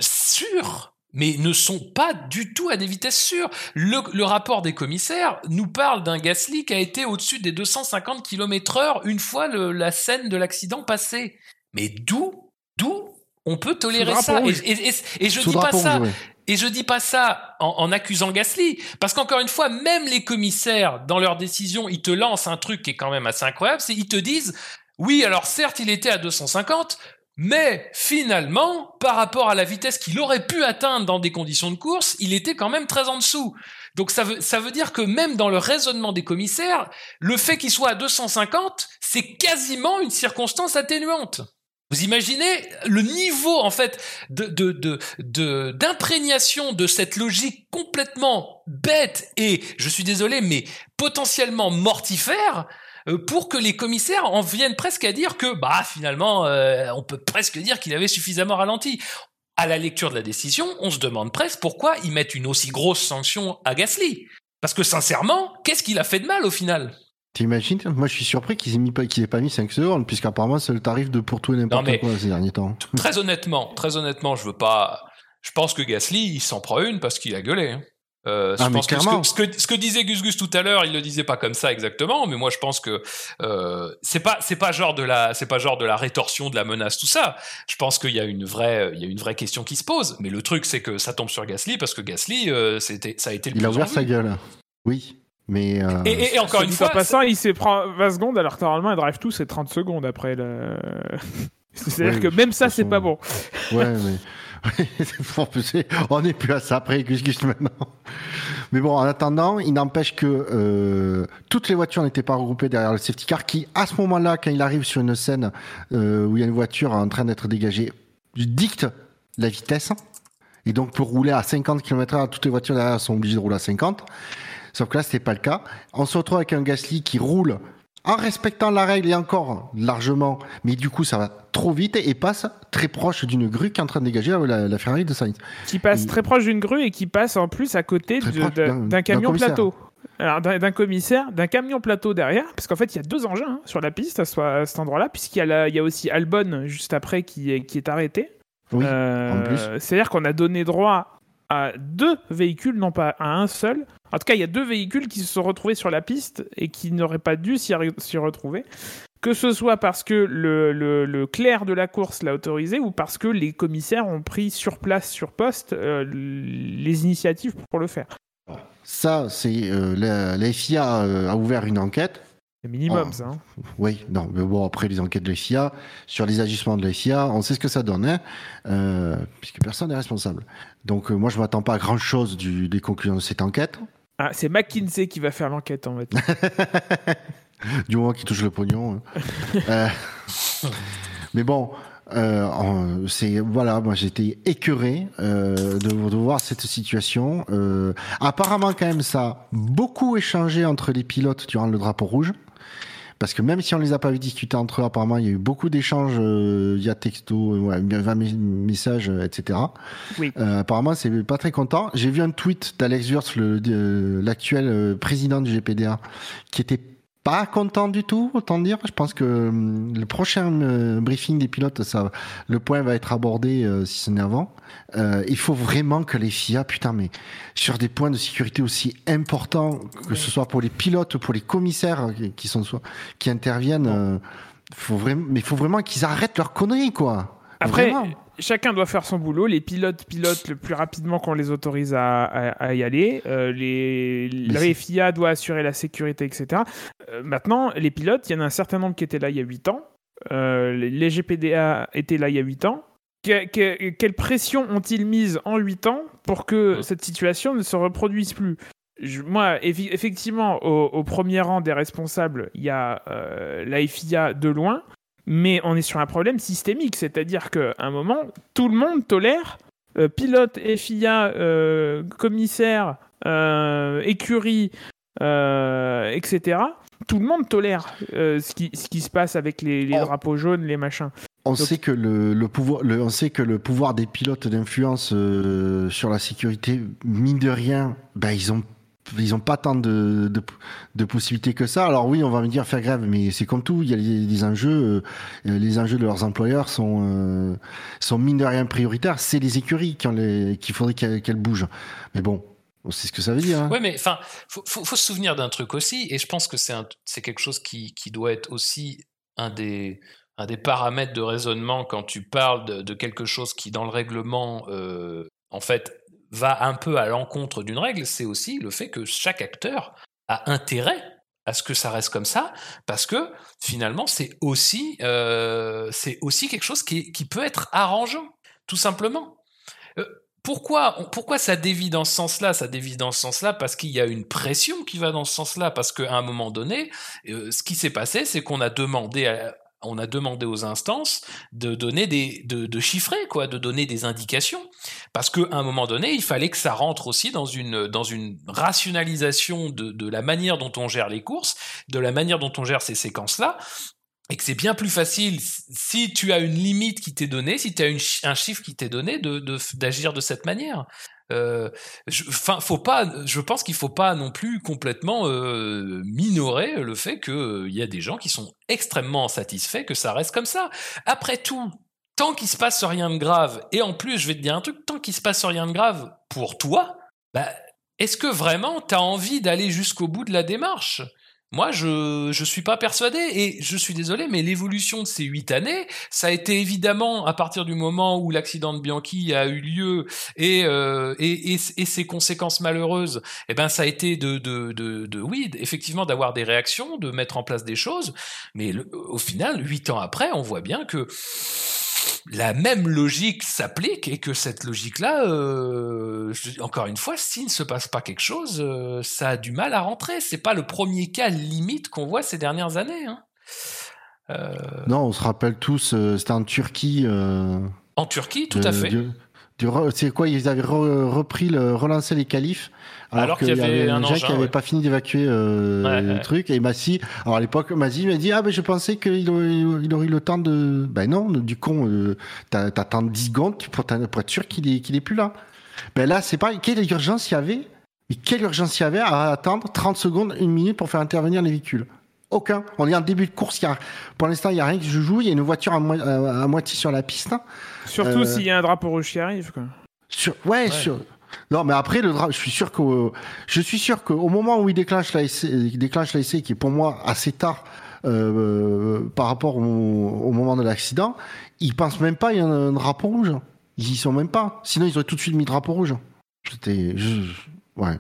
sûres mais ne sont pas du tout à des vitesses sûres. Le, le rapport des commissaires nous parle d'un Gasly qui a été au-dessus des 250 km heure une fois le- la scène de l'accident passée. Mais d'où, d'où on peut tolérer ça et, rouge. et- et- et je dis pas ça, et je dis pas ça en, en accusant Gasly, parce qu'encore une fois, même les commissaires, dans leurs décisions, ils te lancent un truc qui est quand même assez incroyable, c'est ils te disent, oui, alors certes, il était à 250, mais finalement, par rapport à la vitesse qu'il aurait pu atteindre dans des conditions de course, il était quand même très en dessous. Donc ça veut, ça veut dire que même dans le raisonnement des commissaires, le fait qu'il soit à 250, c'est quasiment une circonstance atténuante. Vous imaginez le niveau en fait de de de de- d'imprégnation de, cette logique complètement bête et je suis désolé mais potentiellement mortifère pour que les commissaires en viennent presque à dire que bah finalement euh, on peut presque dire qu'il avait suffisamment ralenti. À la lecture de la décision, on se demande presque pourquoi ils mettent une aussi grosse sanction à Gasly. Parce que sincèrement, qu'est-ce qu'il a fait de mal au final? T'imagines Moi, je suis surpris qu'ils aient, mis pas- qu'ils aient pas mis 5 secondes, puisqu'apparemment, c'est le tarif de pour tout et n'importe quoi ces derniers temps. Très honnêtement, très honnêtement, je veux pas. Je pense que Gasly, il s'en prend une parce qu'il a gueulé. hein. Euh, Ah, je mais pense que ce, que ce que ce que disait Gus Gus tout à l'heure, il le disait pas comme ça exactement, mais moi je pense que euh, c'est pas c'est pas genre de la c'est pas genre de la rétorsion, de la menace, tout ça. Je pense qu'il y a une vraie il y a une vraie question qui se pose. Mais le truc c'est que ça tombe sur Gasly parce que Gasly euh, c'était ça a été le Il a ouvert sa gueule. Oui, mais. euh, Et, et- et encore une fois, en passant, il s'est prend 20 secondes alors que normalement, un drive tout c'est 30 secondes après le. C'est-à-dire que même ça, c'est pas bon. Ouais, mais. On n'est plus à ça après, Gus maintenant. Mais bon, en attendant, il n'empêche que euh, toutes les voitures n'étaient pas regroupées derrière le safety car qui, à ce moment-là, quand il arrive sur une scène euh, où il y a une voiture en train d'être dégagée, dicte la vitesse. Et donc, pour rouler à 50 km/h, toutes les voitures derrière sont obligées de rouler à 50. Sauf que là, c'était pas le cas. On se retrouve avec un Gasly qui roule en respectant la règle et encore largement, mais du coup, ça va trop vite et passe très proche d'une grue qui est en train de dégager la, la Ferrari de Sainz. Qui passe très proche d'une grue et qui passe en plus à côté d'un- camion plateau. Alors, d'un commissaire, d'un camion plateau derrière, parce qu'en fait, il y a deux engins hein, sur la piste à, ce- à cet endroit-là, puisqu'il y, a y aussi Albon juste après qui est, qui est arrêté. Oui, Euh, en plus. C'est-à-dire qu'on a donné droit à deux véhicules, non pas à un seul. En tout cas, il y a deux véhicules qui se sont retrouvés sur la piste et qui n'auraient pas dû s'y re- s'y retrouver. Que ce soit parce que le, le, le clerc de la course l'a autorisé ou parce que les commissaires ont pris sur place, sur poste, euh, les initiatives pour le faire. Ça, c'est euh, la, la FIA euh, a ouvert une enquête. C'est minimum, Oh. ça. hein. Oui, non, mais bon, après les enquêtes de la FIA, sur les agissements de la FIA, on sait ce que ça donne, hein, euh, puisque personne n'est responsable. Donc, moi, je m'attends pas à grand chose du, des conclusions de cette enquête, Ah, c'est McKinsey qui va faire l'enquête, en fait. du moment qu'il touche le pognon. hein. Euh, mais bon, euh, c'est voilà, moi j'étais écœuré euh, de, de voir cette situation. Apparemment, quand même, ça a beaucoup échangé entre les pilotes durant le drapeau rouge. Parce que même si on les a pas vu discuter entre eux, apparemment, il y a eu beaucoup d'échanges euh, via texto, ouais, via messages, etc. Oui. Euh, apparemment, c'est pas très content. J'ai vu un tweet d'Alex Wurz, de- l'actuel euh, président du GPDA, qui était pas content du tout, autant dire. Je pense que hum, le prochain euh, briefing des pilotes, ça, le point va être abordé euh, si ce n'est avant. Euh, il faut vraiment que les FIA, putain, mais sur des points de sécurité aussi importants, que ce soit pour les pilotes, pour les commissaires qui- qui sont qui interviennent, euh, faut vraiment, mais il faut vraiment qu'ils arrêtent leurs conneries, quoi. Après, Vraiment. Chacun doit faire son boulot. Les pilotes pilotent le plus rapidement qu'on les autorise à, à- à y aller. Euh, les, la c'est- FIA doit assurer la sécurité, etc. Euh, maintenant, les pilotes, il y en a un certain nombre qui étaient là il y a 8 ans. Euh, les- GPDA étaient là il y a 8 ans. Que- que- quelle pression ont-ils mise en 8 ans pour que Ouais. cette situation ne se reproduise plus? Je- moi, effectivement, au, au premier rang des responsables, il y a euh, la FIA de loin, mais on est sur un problème systémique, c'est-à-dire qu'à un moment, tout le monde tolère, euh, pilote, FIA, euh, commissaire, euh, écurie, euh, etc. Tout le monde tolère euh, ce, qui, ce qui se passe avec les, les drapeaux jaunes, les machins. On Donc- sait que le, le pouvoir, le, on sait que le pouvoir des pilotes d'influence sur la sécurité, mine de rien, ben ils ont ils ont pas tant de, possibilités que ça. Alors oui, on va me dire faire grève, mais c'est comme tout. Il y a des, des enjeux, euh, les enjeux de leurs employeurs sont euh, sont mine de rien prioritaires. C'est les écuries qui les, qu'il faudrait qu'elles bougent. Mais bon, on sait ce que ça veut dire. hein. Ouais, mais enfin, faut, se souvenir d'un truc aussi, et je pense que c'est c'est quelque chose qui, doit être aussi un des, paramètres de raisonnement quand tu parles de, quelque chose qui, dans le règlement, euh, en fait, va un peu à l'encontre d'une règle, c'est aussi le fait que chaque acteur a intérêt à ce que ça reste comme ça, parce que finalement, c'est aussi, euh, aussi quelque chose qui, qui peut être arrangeant, tout simplement. Euh, pourquoi, pourquoi ça dévie dans ce sens-là? Ça dévie dans ce sens-là parce qu'il y a une pression qui va dans ce sens-là, parce qu'à un moment donné, euh, ce qui s'est passé, c'est qu'on a demandé à- on a demandé aux instances de donner des, de, de chiffrer, quoi, de donner des indications, parce qu'à un moment donné, il fallait que ça rentre aussi dans une, dans une rationalisation de, de la manière dont on gère les courses, de la manière dont on gère ces séquences-là, et que c'est bien plus facile si tu as une limite qui t'est donnée, si tu as un chiffre qui t'est donné, d'agir de cette manière. Euh, faut pas. Je pense qu'il faut pas non plus complètement euh, minorer le fait qu'il y a des gens qui sont extrêmement satisfaits que ça reste comme ça. Après tout, tant qu'il se passe rien de grave, et en plus, je vais te dire un truc, tant qu'il se passe rien de grave pour toi, bah, est-ce que vraiment tu as envie d'aller jusqu'au bout de la démarche? Moi, je je suis pas persuadé et je suis désolé, mais l'évolution de ces huit années, ça a été évidemment à partir du moment où l'accident de Bianchi a eu lieu et euh, et, et, ses conséquences malheureuses, eh ben ça a été de de de, de oui, effectivement d'avoir des réactions, de mettre en place des choses, mais au final, huit ans après, on voit bien que la même logique s'applique et que cette logique-là, euh, encore une fois, s'il ne se passe pas quelque chose, euh, ça a du mal à rentrer. C'est pas le premier cas limite qu'on voit ces dernières années. hein. Euh, Non, on se rappelle tous, c'était en Turquie. en Turquie, tout à fait. c'est quoi Ils avaient re- repris, le, relancé les qualifs. Alors, Alors qu'il y avait un engin, qui ouais. pas fini d'évacuer euh, Ouais, le ouais. truc. Et Massy, alors à l'époque, Massy m'a dit Ah, ben je pensais qu'il aurait, il aurait eu le temps de. Ben non, du con, euh, t'attends 10 secondes pour, être sûr qu'il est, qu'il est plus là. Ben là, c'est pas. Quelle urgence il y avait? Mais quelle urgence il y avait à attendre 30 secondes, une minute pour faire intervenir les véhicules? Aucun. On est en début de course. il y a- pour l'instant, il n'y a rien qui se joue. Il y a une voiture à, moi- à- à moitié sur la piste. Surtout Euh, s'il y a un drapeau rouge qui arrive. Quoi. Sur, ouais, Ouais. sur. Non, mais après le dra- je suis sûr que je suis sûr qu'au moment où il déclenche l'ASC, il déclenche l'ASC, qui est pour moi assez tard euh, par rapport au, au moment de l'accident, ils pensent même pas il y a un drapeau rouge. Ils y sont même pas. Sinon, ils auraient tout de suite mis drapeau rouge. C'était, je, ouais.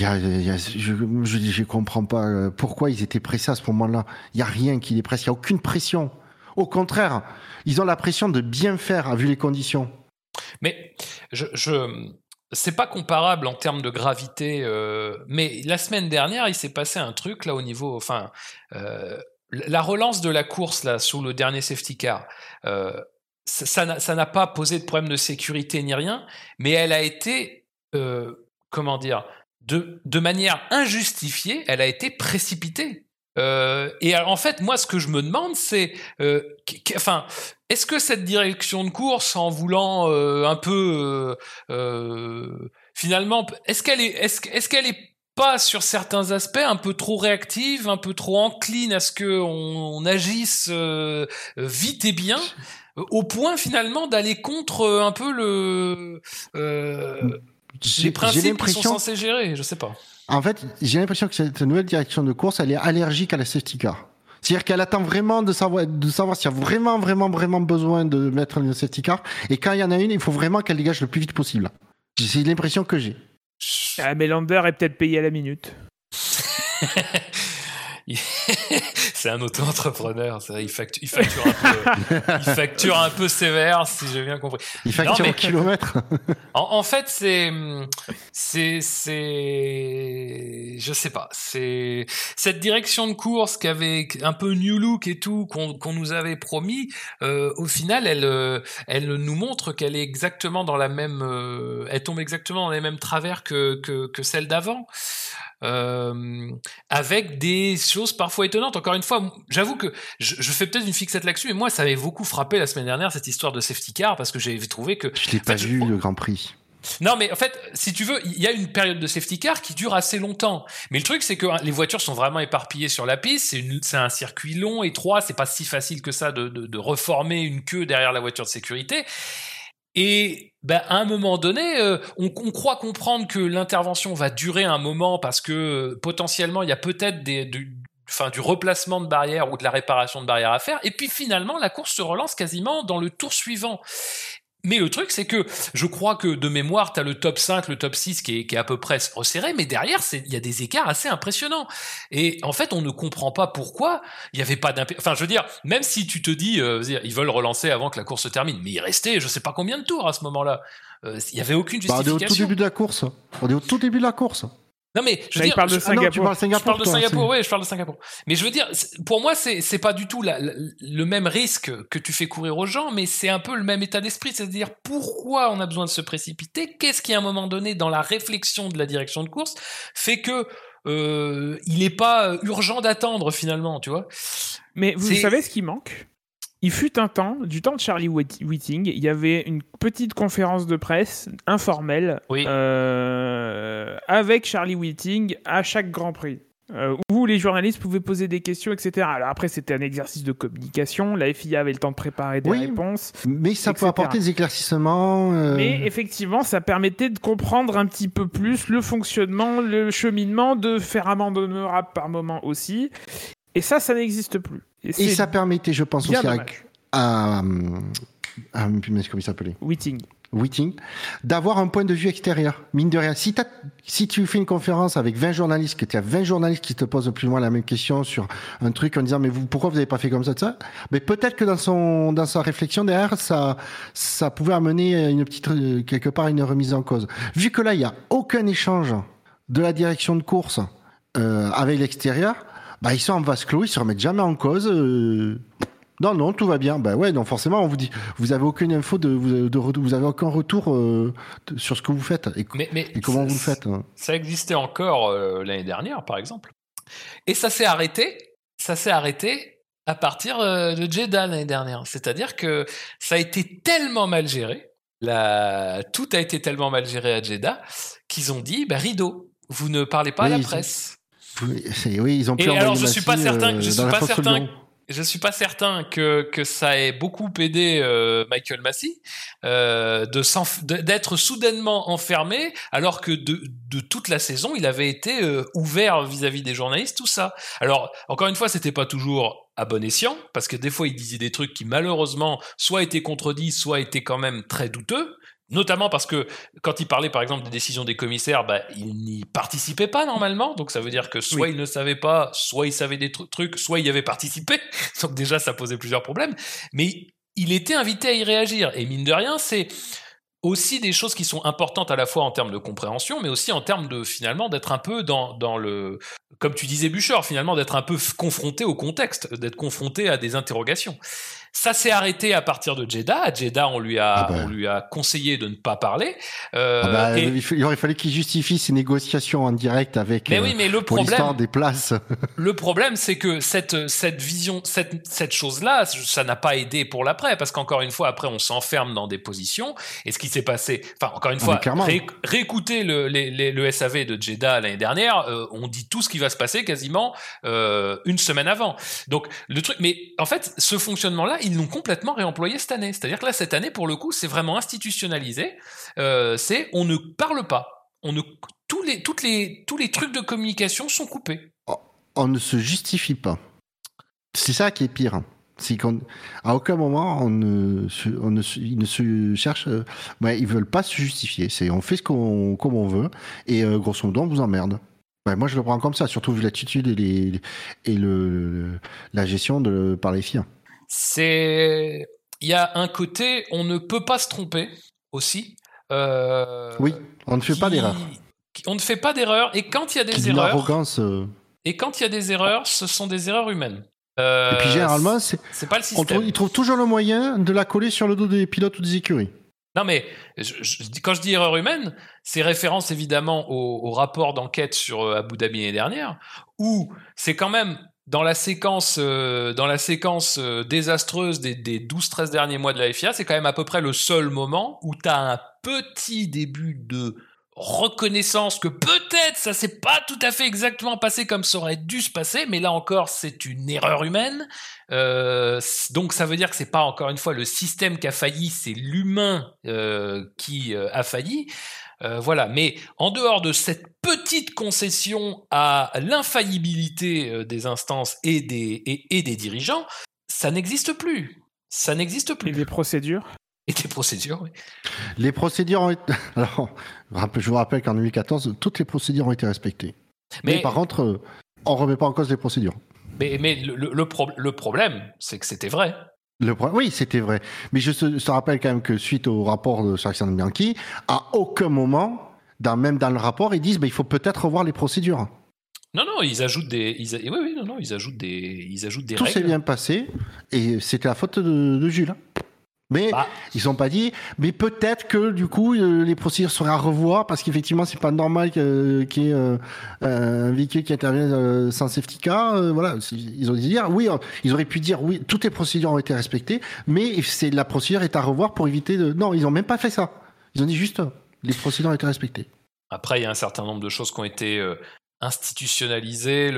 Y a- y a- je, je, je comprends pas euh, pourquoi ils étaient pressés à ce moment-là. Il y a rien qui les presse. Il y a aucune pression. Au contraire, ils ont la pression de bien faire vu les conditions. Mais je, je c'est pas comparable en termes de gravité. euh, mais la semaine dernière, il s'est passé un truc là au niveau, enfin, euh, la relance de la course là sous le dernier safety car. euh, ça- n'a- pas posé de problème de sécurité ni rien, mais elle a été, comment dire, de manière injustifiée, elle a été précipitée. Euh, et en fait, moi, ce que je me demande, c'est, euh, enfin, est-ce que cette direction de course, en voulant euh, un peu, euh, euh, finalement, est-ce qu'elle est, est-ce, est-ce qu'elle est pas sur certains aspects un peu trop réactive, un peu trop encline à ce que on, on agisse euh, vite et bien, au point finalement d'aller contre un peu le les principes qui sont l'impression, censés gérer. Je sais pas. en fait, j'ai l'impression que cette nouvelle direction de course, elle est allergique à la safety car. C'est-à-dire qu'elle attend vraiment de savoir, de savoir s'il y a vraiment, vraiment, vraiment besoin de mettre une safety car. Et quand il y en a une, il faut vraiment qu'elle dégage le plus vite possible. C'est l'impression que j'ai. Ah, mais Lander est peut-être payé à la minute. c'est un auto-entrepreneur, il, facture, il, facture un peu, il facture un peu sévère, si j'ai bien compris. Il facture Non, mais- au kilomètre. En, en fait, c'est, c'est, c'est, je sais pas, c'est cette direction de course qui avait un peu new look et tout qu'on qu'on nous avait promis. euh, au final, elle, euh, elle nous montre qu'elle est exactement dans la même, euh, elle tombe exactement dans les mêmes travers que que, que celle d'avant. Euh, avec des choses parfois étonnantes. Encore une fois, j'avoue que je, je fais peut-être une fixette là-dessus, mais moi, ça m'avait beaucoup frappé la semaine dernière cette histoire de safety car parce que j'avais trouvé que Je l'ai pas je- vu, le Grand Prix. non, mais en fait, si tu veux, il y a une période de safety car qui dure assez longtemps. Mais le truc, c'est que hein, les voitures sont vraiment éparpillées sur la piste. C'est un circuit long, étroit. C'est pas si facile que ça de, de, de reformer une queue derrière la voiture de sécurité. Et ben, à un moment donné, euh, on, on croit comprendre que l'intervention va durer un moment parce que euh, potentiellement il y a peut-être des, du, enfin, du replacement de barrières ou de la réparation de barrières à faire. Et puis finalement, la course se relance quasiment dans le tour suivant. Mais le truc, c'est que je crois que de mémoire, tu as le top 5, le top 6 qui est, qui est à peu près resserré, mais derrière, c'est- il y a des écarts assez impressionnants. Et en fait, on ne comprend pas pourquoi il n'y avait pas d'impé... Enfin, je veux dire, même si tu te dis, euh, ils veulent relancer avant que la course se termine, mais il restait, je sais pas combien de tours à ce moment-là. Euh, Il y avait aucune Bah, on est au tout justification. début de la course. On est au tout début de la course. Non mais je veux dire, parle de Ah non, tu Singapour. je parle de toi, Singapour, oui, je parle de Singapour. Mais je veux dire, pour moi, c'est c'est pas du tout la- la- le même risque que tu fais courir aux gens, mais c'est un peu le même état d'esprit, c'est-à-dire pourquoi on a besoin de se précipiter? Qu'est-ce qui, à un moment donné, dans la réflexion de la direction de course, fait que euh, il n'est pas urgent d'attendre finalement, tu vois? Mais vous savez ce qui manque? Il fut un temps, du temps de Charlie Whit- Whiting, il y avait une petite conférence de presse informelle Oui. euh, avec Charlie Whiting à chaque Grand Prix. euh, où les journalistes pouvaient poser des questions, etc. Alors après, c'était un exercice de communication. La FIA avait le temps de préparer des Oui. réponses. Mais ça peut Etc. apporter des éclaircissements. euh, Mais effectivement, ça permettait de comprendre un petit peu plus le fonctionnement, le cheminement, de faire amende rap par moment aussi. Et ça, ça n'existe plus. Et, Et ça permettait, je pense aussi, à, dommage. à, à, à- punaise, comment il s'appelait Whiting. Whiting, d'avoir un point de vue extérieur. Mine de rien, si, si tu fais une conférence avec 20 journalistes, que tu as 20 journalistes qui te posent plus ou moins la même question sur un truc en disant mais vous, pourquoi vous n'avez pas fait comme ça, de ça Mais peut-être que dans son dans sa réflexion derrière, ça ça pouvait amener une petite euh, quelque part une remise en cause. Vu que là il y a aucun échange de la direction de course euh, avec l'extérieur, bah ils sont en vase clos, ils se remettent jamais en cause. euh, non, non, tout va bien. Bah ouais, non, forcément, on vous dit, vous avez aucune info de, vous, de, vous avez aucun retour euh, de- sur ce que vous faites et, Mais, mais et comment ça- vous le faites. hein. Ça existait encore euh, l'année dernière, par exemple. Et ça s'est arrêté. Ça s'est arrêté à partir euh, de Jeddah l'année dernière. C'est-à-dire que ça a été tellement mal géré, la... tout a été tellement mal géré à Jeddah qu'ils ont dit, bah, rideau, vous ne parlez pas à la presse. Oui, ils ont Et alors, je suis pas certain- euh, je suis pas certain. Je suis pas certain que, que ça ait beaucoup aidé euh, Michael Massey euh, d'être soudainement enfermé alors que de, de toute la saison il avait été euh, ouvert vis-à-vis des journalistes tout ça. Alors encore une fois c'était pas toujours à bon escient parce que des fois il disait des trucs qui malheureusement soit étaient contredits soit étaient quand même très douteux. Notamment parce que quand il parlait par exemple des décisions des commissaires, bah, il n'y participait pas normalement. Donc ça veut dire que soit il ne savait pas, soit il savait des tru- trucs, soit il y avait participé. Donc déjà ça posait plusieurs problèmes. Mais il était invité à y réagir. Et mine de rien, c'est aussi des choses qui sont importantes à la fois en termes de compréhension, mais aussi en termes de finalement d'être un peu dans, dans le, comme tu disais Bouchard, finalement d'être un peu confronté au contexte, d'être confronté à des interrogations. Ça s'est arrêté à partir de Jeddah. À Jeddah, on lui a, Ah bah. on lui a conseillé de ne pas parler. Euh, Ah bah, et- il, aurait fallu qu'il justifie ses négociations en direct avec mais euh, oui, mais le pour problème, des places. le problème, c'est que cette, cette vision, cette, cette chose-là, ça n'a pas aidé pour l'après, parce qu'encore une fois, après, on s'enferme dans des positions. Et ce qui s'est passé, enfin, encore une Ah, fois, ré- réécouter le, les- les- le SAV de Jeddah l'année dernière, euh, on dit tout ce qui va se passer quasiment euh, une semaine avant. Donc, le truc, mais en fait, ce fonctionnement-là, ils l'ont complètement réemployé cette année. C'est-à-dire que là, cette année, pour le coup, c'est vraiment institutionnalisé. Euh, c'est on ne parle pas. On ne, tous les, toutes les, tous les trucs de communication sont coupés. On ne se justifie pas. C'est ça qui est pire. C'est qu'à aucun moment on ne, on ne, ils ne euh, ils veulent pas se justifier. C'est on fait ce qu'on comme on veut et euh, grosso modo on vous emmerde. Moi je le prends comme ça, surtout vu l'attitude et, les, et le, la gestion par les filles. C'est, il y a un côté, on ne peut pas se tromper aussi. Euh, Oui, on ne fait pas d'erreur. On ne fait pas d'erreur. Et quand il y a des erreurs, arrogance. euh. et quand il y a des erreurs, ce sont des erreurs humaines. Euh, Et puis généralement, c'est pas le système. trouve, ils trouvent toujours le moyen de la coller sur le dos des pilotes ou des écuries. Non, mais je- je dis- quand je dis erreur humaine, c'est référence évidemment au, au rapport d'enquête sur Abu Dhabi l'année dernière, où c'est quand même dans la séquence, euh, dans la séquence euh, désastreuse des, des 12-13 derniers mois de la FIA, c'est quand même à peu près le seul moment où tu as un petit début de reconnaissance que peut-être ça s'est pas tout à fait exactement passé comme ça aurait dû se passer, mais là encore c'est une erreur humaine. Euh, donc ça veut dire que c'est pas encore une fois le système qui a failli, c'est l'humain euh, qui euh, a failli. Euh, voilà, mais en dehors de cette petite concession à l'infaillibilité euh, des instances et des, et, et des dirigeants, ça n'existe plus. Ça n'existe Et plus. des procédures? Et des procédures, oui. Les procédures ont été... Alors, je vous rappelle qu'en 2014, toutes les procédures ont été respectées. Mais, Mais, par contre, euh, on remet pas en cause les procédures. mais, mais le, le- le pro- le problème, c'est que c'était vrai. Le Oui, c'était vrai. Mais je te, rappelle quand même que suite au rapport de Alexandre Bianchi, à aucun moment, dans, même dans le rapport, ils disent bah, il faut peut-être revoir les procédures. Non, non, ils ajoutent des, ils a- oui, oui, non, non, ils ajoutent des, ils ajoutent des Tout s'est règles. bien passé et c'était la faute de, de Jules. hein. Mais Bah, ils n'ont pas dit, mais peut-être que du coup euh, les procédures seraient à revoir parce qu'effectivement c'est pas normal que- qu'il y ait euh, un véhicule qui intervienne euh, sans safety car. euh, voilà, ils ont dit dire oui, euh, ils auraient pu dire oui, toutes les procédures ont été respectées, mais c'est la procédure est à revoir pour éviter de. Non, ils ont même pas fait ça. Ils ont dit juste euh, les procédures ont été respectées. Après, il y a un certain nombre de choses qui ont été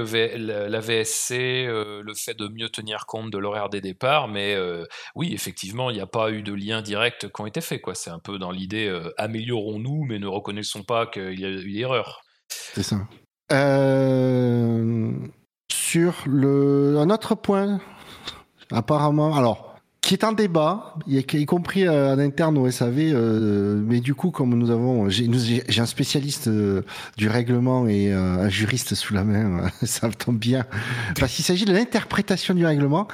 V- la, VSC, euh, le fait de mieux tenir compte de l'horaire des départs, mais euh, oui, effectivement, il n'y a pas eu de lien direct qui ont été faits. C'est un peu dans l'idée euh, améliorons-nous, mais ne reconnaissons pas qu'il y a eu erreur. C'est ça. Sur le un autre point, apparemment, alors qui est en débat, y, compris euh, en interne au SAV, euh, mais du coup, comme nous avons, j'ai un spécialiste euh, du règlement et euh, un juriste sous la main, ça me tombe bien, parce qu'il s'agit de l'interprétation du règlement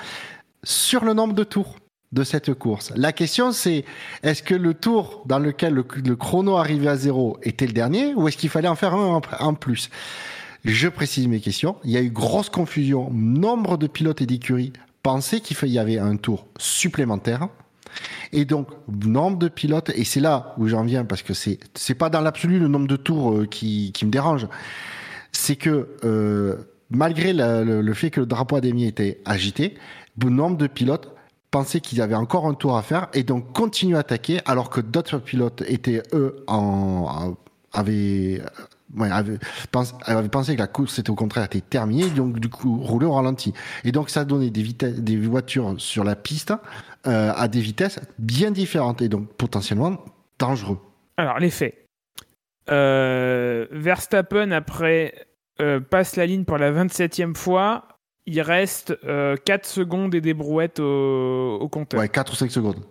sur le nombre de tours de cette course. La question c'est est-ce que le tour dans lequel le, le chrono arrivait à zéro était le dernier ou est-ce qu'il fallait en faire un en plus? Je précise mes questions. Il y a eu grosse confusion. Nombre de pilotes et d'écuries pensaient qu'il y avait un tour supplémentaire. Et donc, nombre de pilotes, et c'est là où j'en viens, parce que c'est, c'est pas dans l'absolu le nombre de tours euh, qui, qui me dérange. C'est que, euh, malgré le, fait que le drapeau adémier était agité, nombre de pilotes pensaient qu'ils avaient encore un tour à faire et donc continuent à attaquer alors que d'autres pilotes étaient eux en, en- avaient, ouais, pense- avaient pensé que la course était au contraire était terminée donc du coup roulaient au ralenti et donc ça donnait des vitesses des voitures sur la piste euh, à des vitesses bien différentes et donc potentiellement dangereux Alors, les faits. Euh, Verstappen, après, euh, passe la ligne pour la 27e fois. Il reste euh, 4 secondes et des brouettes au, au compteur. ouais 4 ou 5 secondes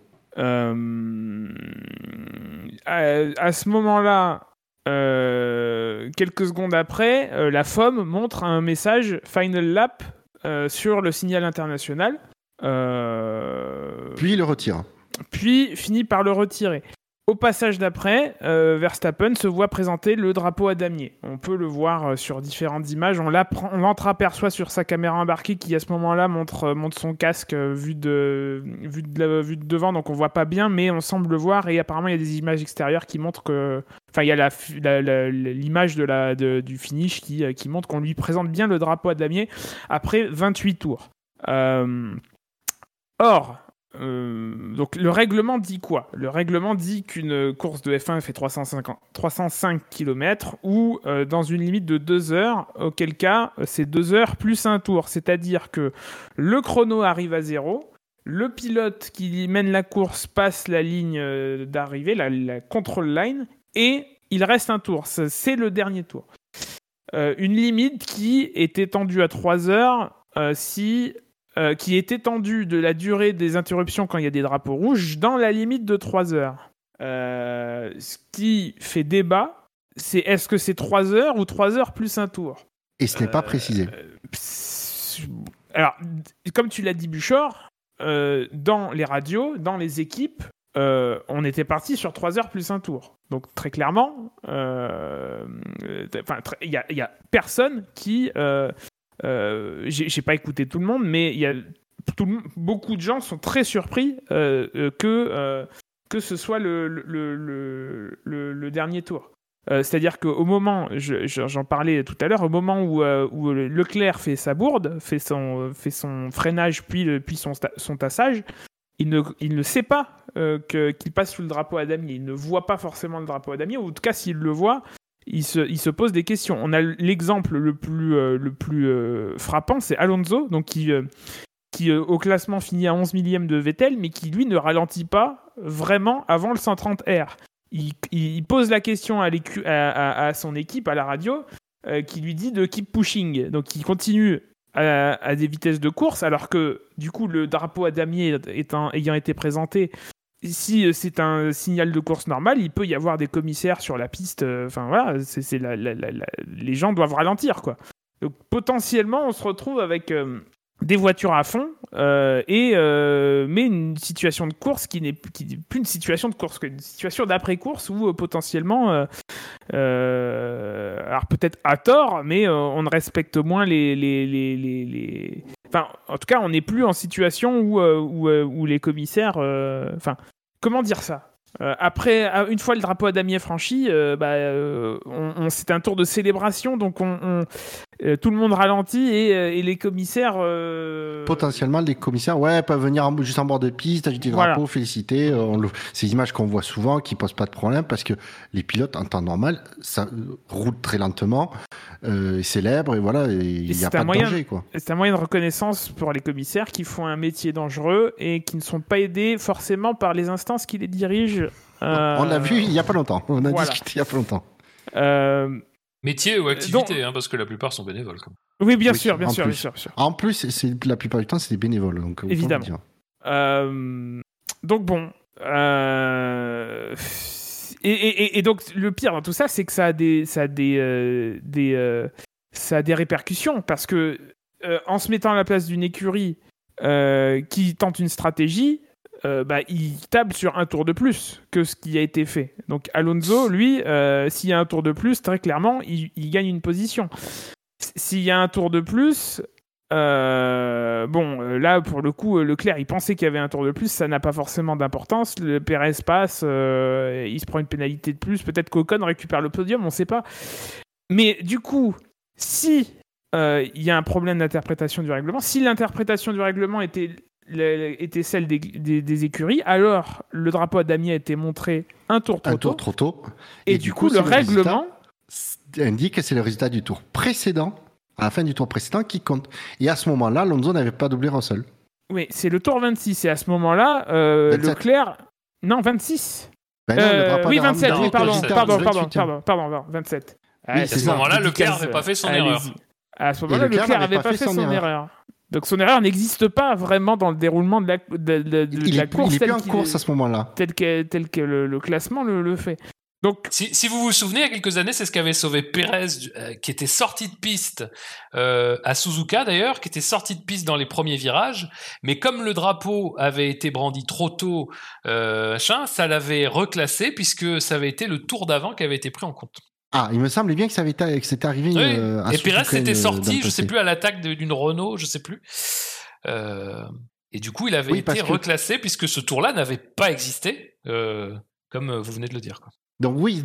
à, à ce moment-là, euh, quelques secondes après, euh, la FOM montre un message Final Lap euh, sur le signal international. Puis il le retire puis finit par le retirer. Au passage d'après, euh, Verstappen se voit présenter le drapeau à damier. On peut le voir euh, sur différentes images. On l'entreaperçoit sur sa caméra embarquée qui, à ce moment-là, montre, euh, son casque vu de, devant, donc on voit pas bien, mais on semble le voir. Et apparemment, il y a des images extérieures qui montrent que. Enfin, il y a l'image du finish qui, montre qu'on lui présente bien le drapeau à damier après 28 tours. Or, euh, donc le règlement dit quoi? Le règlement dit qu'une course de F1 fait 350 305 km ou euh, dans une limite de 2 heures, auquel cas euh, c'est 2 heures plus un tour. C'est-à-dire que le chrono arrive à zéro, le pilote qui mène la course passe la ligne d'arrivée, la, control line, et il reste un tour. C'est le dernier tour. Une limite qui est étendue à 3 heures si euh, qui est étendue de la durée des interruptions quand il y a des drapeaux rouges dans la limite de 3 heures. Euh, ce qui fait débat, c'est est-ce que c'est 3 heures ou 3 heures plus un tour Et ce n'est pas précisé. Euh, Alors, comme tu l'as dit, Buchor, dans les radios, dans les équipes, on était parti sur 3 heures plus un tour. Donc, très clairement, il y, a- il y a personne qui. Euh, J'ai pas écouté tout le monde, mais il y a beaucoup de gens sont très surpris euh, euh, que, que ce soit le, dernier tour. C'est-à-dire qu'au moment, je- je- j'en parlais tout à l'heure, au moment où, Leclerc fait sa bourde, fait son, freinage puis, son, son tassage, il ne, sait pas qu'il passe sous le drapeau à damier. Il ne voit pas forcément le drapeau à damier, ou en tout cas, s'il le voit, il se, pose des questions. On a l'exemple le plus, euh, euh, frappant, c'est Alonso, donc qui, euh, au classement finit à 11 millième de Vettel, mais qui lui ne ralentit pas vraiment avant le 130 R. Il, il- il pose la question à, son équipe, à la radio, qui lui dit de keep pushing. Donc il continue à, des vitesses de course, alors que du coup le drapeau à damier ayant été présenté, si euh, c'est un signal de course normal, il peut y avoir des commissaires sur la piste. euh, Enfin voilà, c'est la- la- la- les gens doivent ralentir quoi. Donc potentiellement, on se retrouve avec euh, des voitures à fond euh, et euh, mais une situation de course qui n'est plus une situation de course, qu'une situation d'après-course où euh, potentiellement, euh, euh, alors peut-être à tort, mais euh, on respecte moins les, les, les, les- Enfin, en tout cas, on n'est plus en situation où, euh, euh, les commissaires. euh, Enfin, comment dire ça? Euh, après, une fois le drapeau à damier franchi, euh, bah, euh, on, on- c'est un tour de célébration, donc on, on- tout le monde ralentit et, et les commissaires. Potentiellement, les commissaires, ouais, peuvent venir en- juste en bord de piste, agiter le Voilà. drapeau, féliciter. on le- C'est des images qu'on voit souvent, qui posent pas de problème, parce que les pilotes, en temps normal, ça roule très lentement, euh, célèbre, et voilà, il n'y a pas de danger. C'est un moyen de reconnaissance pour les commissaires qui font un métier dangereux et qui ne sont pas aidés forcément par les instances qui les dirigent. Euh, On l'a vu il y a pas longtemps, on a voilà. discuté il y a pas longtemps. euh, Métier ou activité, hein, parce que la plupart sont bénévoles. Quand même. oui, bien Oui, sûr, bien en sûr, plus. bien sûr, bien sûr. En plus, c'est la plupart du temps, c'est des bénévoles, donc Évidemment. Euh, donc bon. euh, Et, et- donc le pire dans tout ça, c'est que ça a des, ça a des, euh, des, euh, ça a des répercussions parce que euh, en se mettant à la place d'une écurie euh, qui tente une stratégie, euh, bah, il table sur un tour de plus que ce qui a été fait. Donc Alonso, lui, euh, s'il y a un tour de plus, très clairement, il, gagne une position. S'il y a un tour de plus, euh, bon, là, pour le coup, Leclerc, il pensait qu'il y avait un tour de plus, ça n'a pas forcément d'importance. Le Pérez passe, il se prend une pénalité de plus. Peut-être qu'Ocon récupère le podium, on ne sait pas. Mais du coup, si il y a un problème d'interprétation du règlement, si l'interprétation du règlement était, le- était celle des, des- des écuries, alors le drapeau à damier a été montré un tour trop Un tour tôt. trop tôt. Et, du coup, le règlement, indique que c'est le résultat du tour précédent, à la fin du tour précédent, qui compte. Et à ce moment-là, Alonso n'avait pas doublé Russell. oui, c'est le tour 26. Et à ce moment-là, euh, 27. Leclerc. Non, 26. Ben non, Euh, oui, à 27, damier oui, pardon, résultat pardon, du pardon, 28e. pardon, pardon, pardon, 27. Oui, Ouais, c'est À ce moment-là, Leclerc n'avait pas fait son erreur. À ce moment-là, Leclerc n'avait pas fait son erreur. Donc son erreur n'existe pas vraiment dans le déroulement de la, de, de- de Il la est plus, course il est plus en course à ce moment-là. tel que, tel que le, le classement le, le fait. Donc, Si, si vous vous souvenez, il y a quelques années, c'est ce qu'avait sauvé Pérez, euh, qui était sorti de piste euh, à Suzuka d'ailleurs, qui était sorti de piste dans les premiers virages, mais comme le drapeau avait été brandi trop tôt, euh, machin, ça l'avait reclassé puisque ça avait été le tour d'avant qui avait été pris en compte. Ah, il me semblait bien que ça avait été, que c'était arrivé. Oui. euh, Et Pérez s'était euh, sorti, je sais plus, à l'attaque d'une Renault, je sais plus. Euh, et du coup, il avait Oui, été que- reclassé puisque ce tour-là n'avait pas existé, euh, comme vous venez de le dire. Quoi. Donc oui,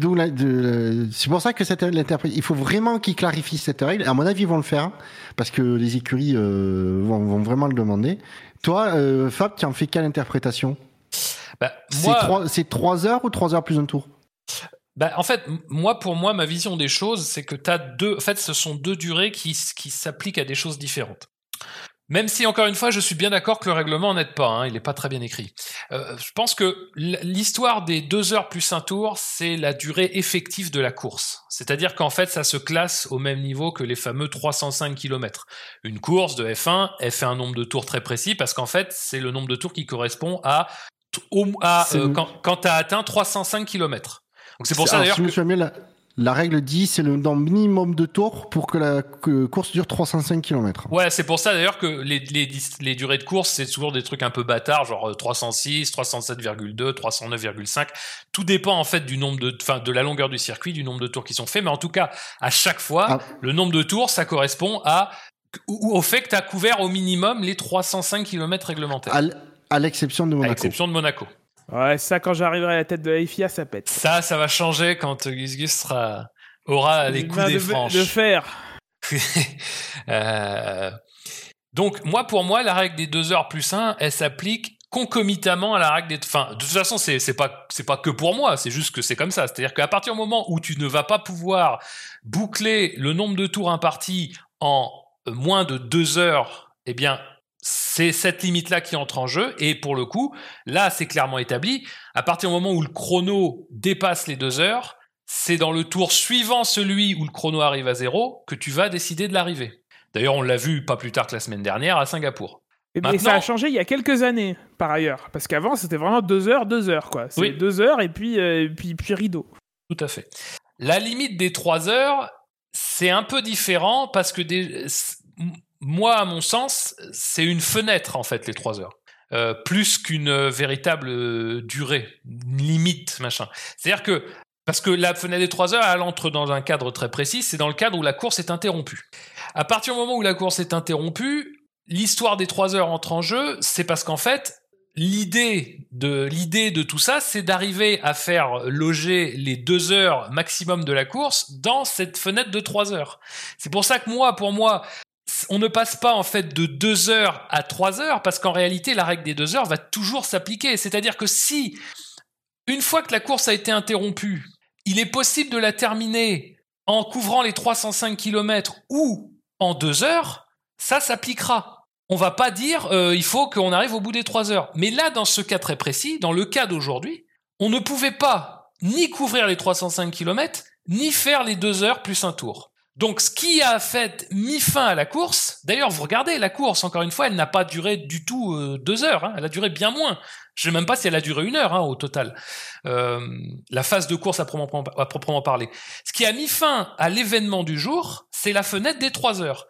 c'est pour ça que cette. Il faut vraiment qu'ils clarifient cette règle. À mon avis, ils vont le faire parce que les écuries euh, vont, vont vraiment le demander. Toi, euh, Fab, tu en fais quelle interprétation? Bah, C'est trois- C'est 3 heures ou 3 heures plus un tour? Bah, en fait, moi, pour moi, ma vision des choses, c'est que tu as deux. En fait, ce sont deux durées qui, qui s'appliquent à des choses différentes. Même si, encore une fois, je suis bien d'accord que le règlement n'aide pas, hein, il n'est pas très bien écrit. Euh, je pense que l'histoire des deux heures plus un tour, c'est la durée effective de la course. C'est-à-dire qu'en fait, ça se classe au même niveau que les fameux 305 km. Une course de F1, elle fait un nombre de tours très précis parce qu'en fait, c'est le nombre de tours qui correspond à, à euh, quand, quand tu as atteint 305 km. Donc c'est pour ça d'ailleurs si que- la, la règle dit c'est le nombre minimum de tours pour que la que course dure 305 km. Ouais, c'est pour ça d'ailleurs que les, les, dis- les durées de course, c'est toujours des trucs un peu bâtards, genre euh, 306, 307,2, 309,5. Tout dépend en fait du nombre de, enfin, de la longueur du circuit, du nombre de tours qui sont faits. Mais en tout cas, à chaque fois, Ah. le nombre de tours, ça correspond à, ou- au fait que tu as couvert au minimum les 305 km réglementaires. À à l'exception de À Monaco. l'exception de Monaco. Ouais, ça, quand j'arriverai à la tête de la FIA, ça pète. Ça, ça va changer quand euh, Gus Gus sera, aura les Une coups main des de, franches. de fer. Euh, donc moi pour moi la règle des deux heures plus 1 elle s'applique concomitamment à la règle des enfin de toute façon c'est c'est pas c'est pas que pour moi c'est juste que c'est comme ça c'est-à-dire qu'à partir du moment où tu ne vas pas pouvoir boucler le nombre de tours impartis en euh, moins de deux heures eh bien c'est cette limite là qui entre en jeu et pour le coup là c'est clairement établi à partir du moment où le chrono dépasse les deux heures c'est dans le tour suivant celui où le chrono arrive à zéro que tu vas décider de l'arrivée. D'ailleurs, on l'a vu pas plus tard que la semaine dernière à Singapour. Et Maintenant- ça a changé il y a quelques années, par ailleurs. Parce qu'avant, c'était vraiment deux heures, deux heures, quoi. C'est Oui. deux heures et puis, euh, puis, puis rideau. Tout à fait. La limite des trois heures, c'est un peu différent parce que des- moi, à mon sens, c'est une fenêtre en fait les trois heures. Euh, plus qu'une euh, véritable euh, durée, une limite, machin. C'est-à-dire que parce que la fenêtre des trois heures, elle entre dans un cadre très précis, c'est dans le cadre où la course est interrompue. À partir du moment où la course est interrompue, l'histoire des trois heures entre en jeu, c'est parce qu'en fait, l'idée de l'idée de tout ça, c'est d'arriver à faire loger les deux heures maximum de la course dans cette fenêtre de trois heures. C'est pour ça que moi, pour moi, on ne passe pas en fait de deux heures à trois heures parce qu'en réalité, la règle des deux heures va toujours s'appliquer. C'est-à-dire que si une fois que la course a été interrompue, il est possible de la terminer en couvrant les 305 km ou en deux heures, ça s'appliquera. On va pas dire euh, il faut qu'on arrive au bout des trois heures. Mais là, dans ce cas très précis, dans le cas d'aujourd'hui, on ne pouvait pas ni couvrir les 305 km, ni faire les deux heures plus un tour. Donc, ce qui a fait mis fin à la course, d'ailleurs, vous regardez, la course, encore une fois, elle n'a pas duré du tout euh, deux heures, hein, elle a duré bien moins. Je ne sais même pas si elle a duré une heure hein, au total. Euh, la phase de course à proprement, à proprement parler. Ce qui a mis fin à l'événement du jour, c'est la fenêtre des trois heures.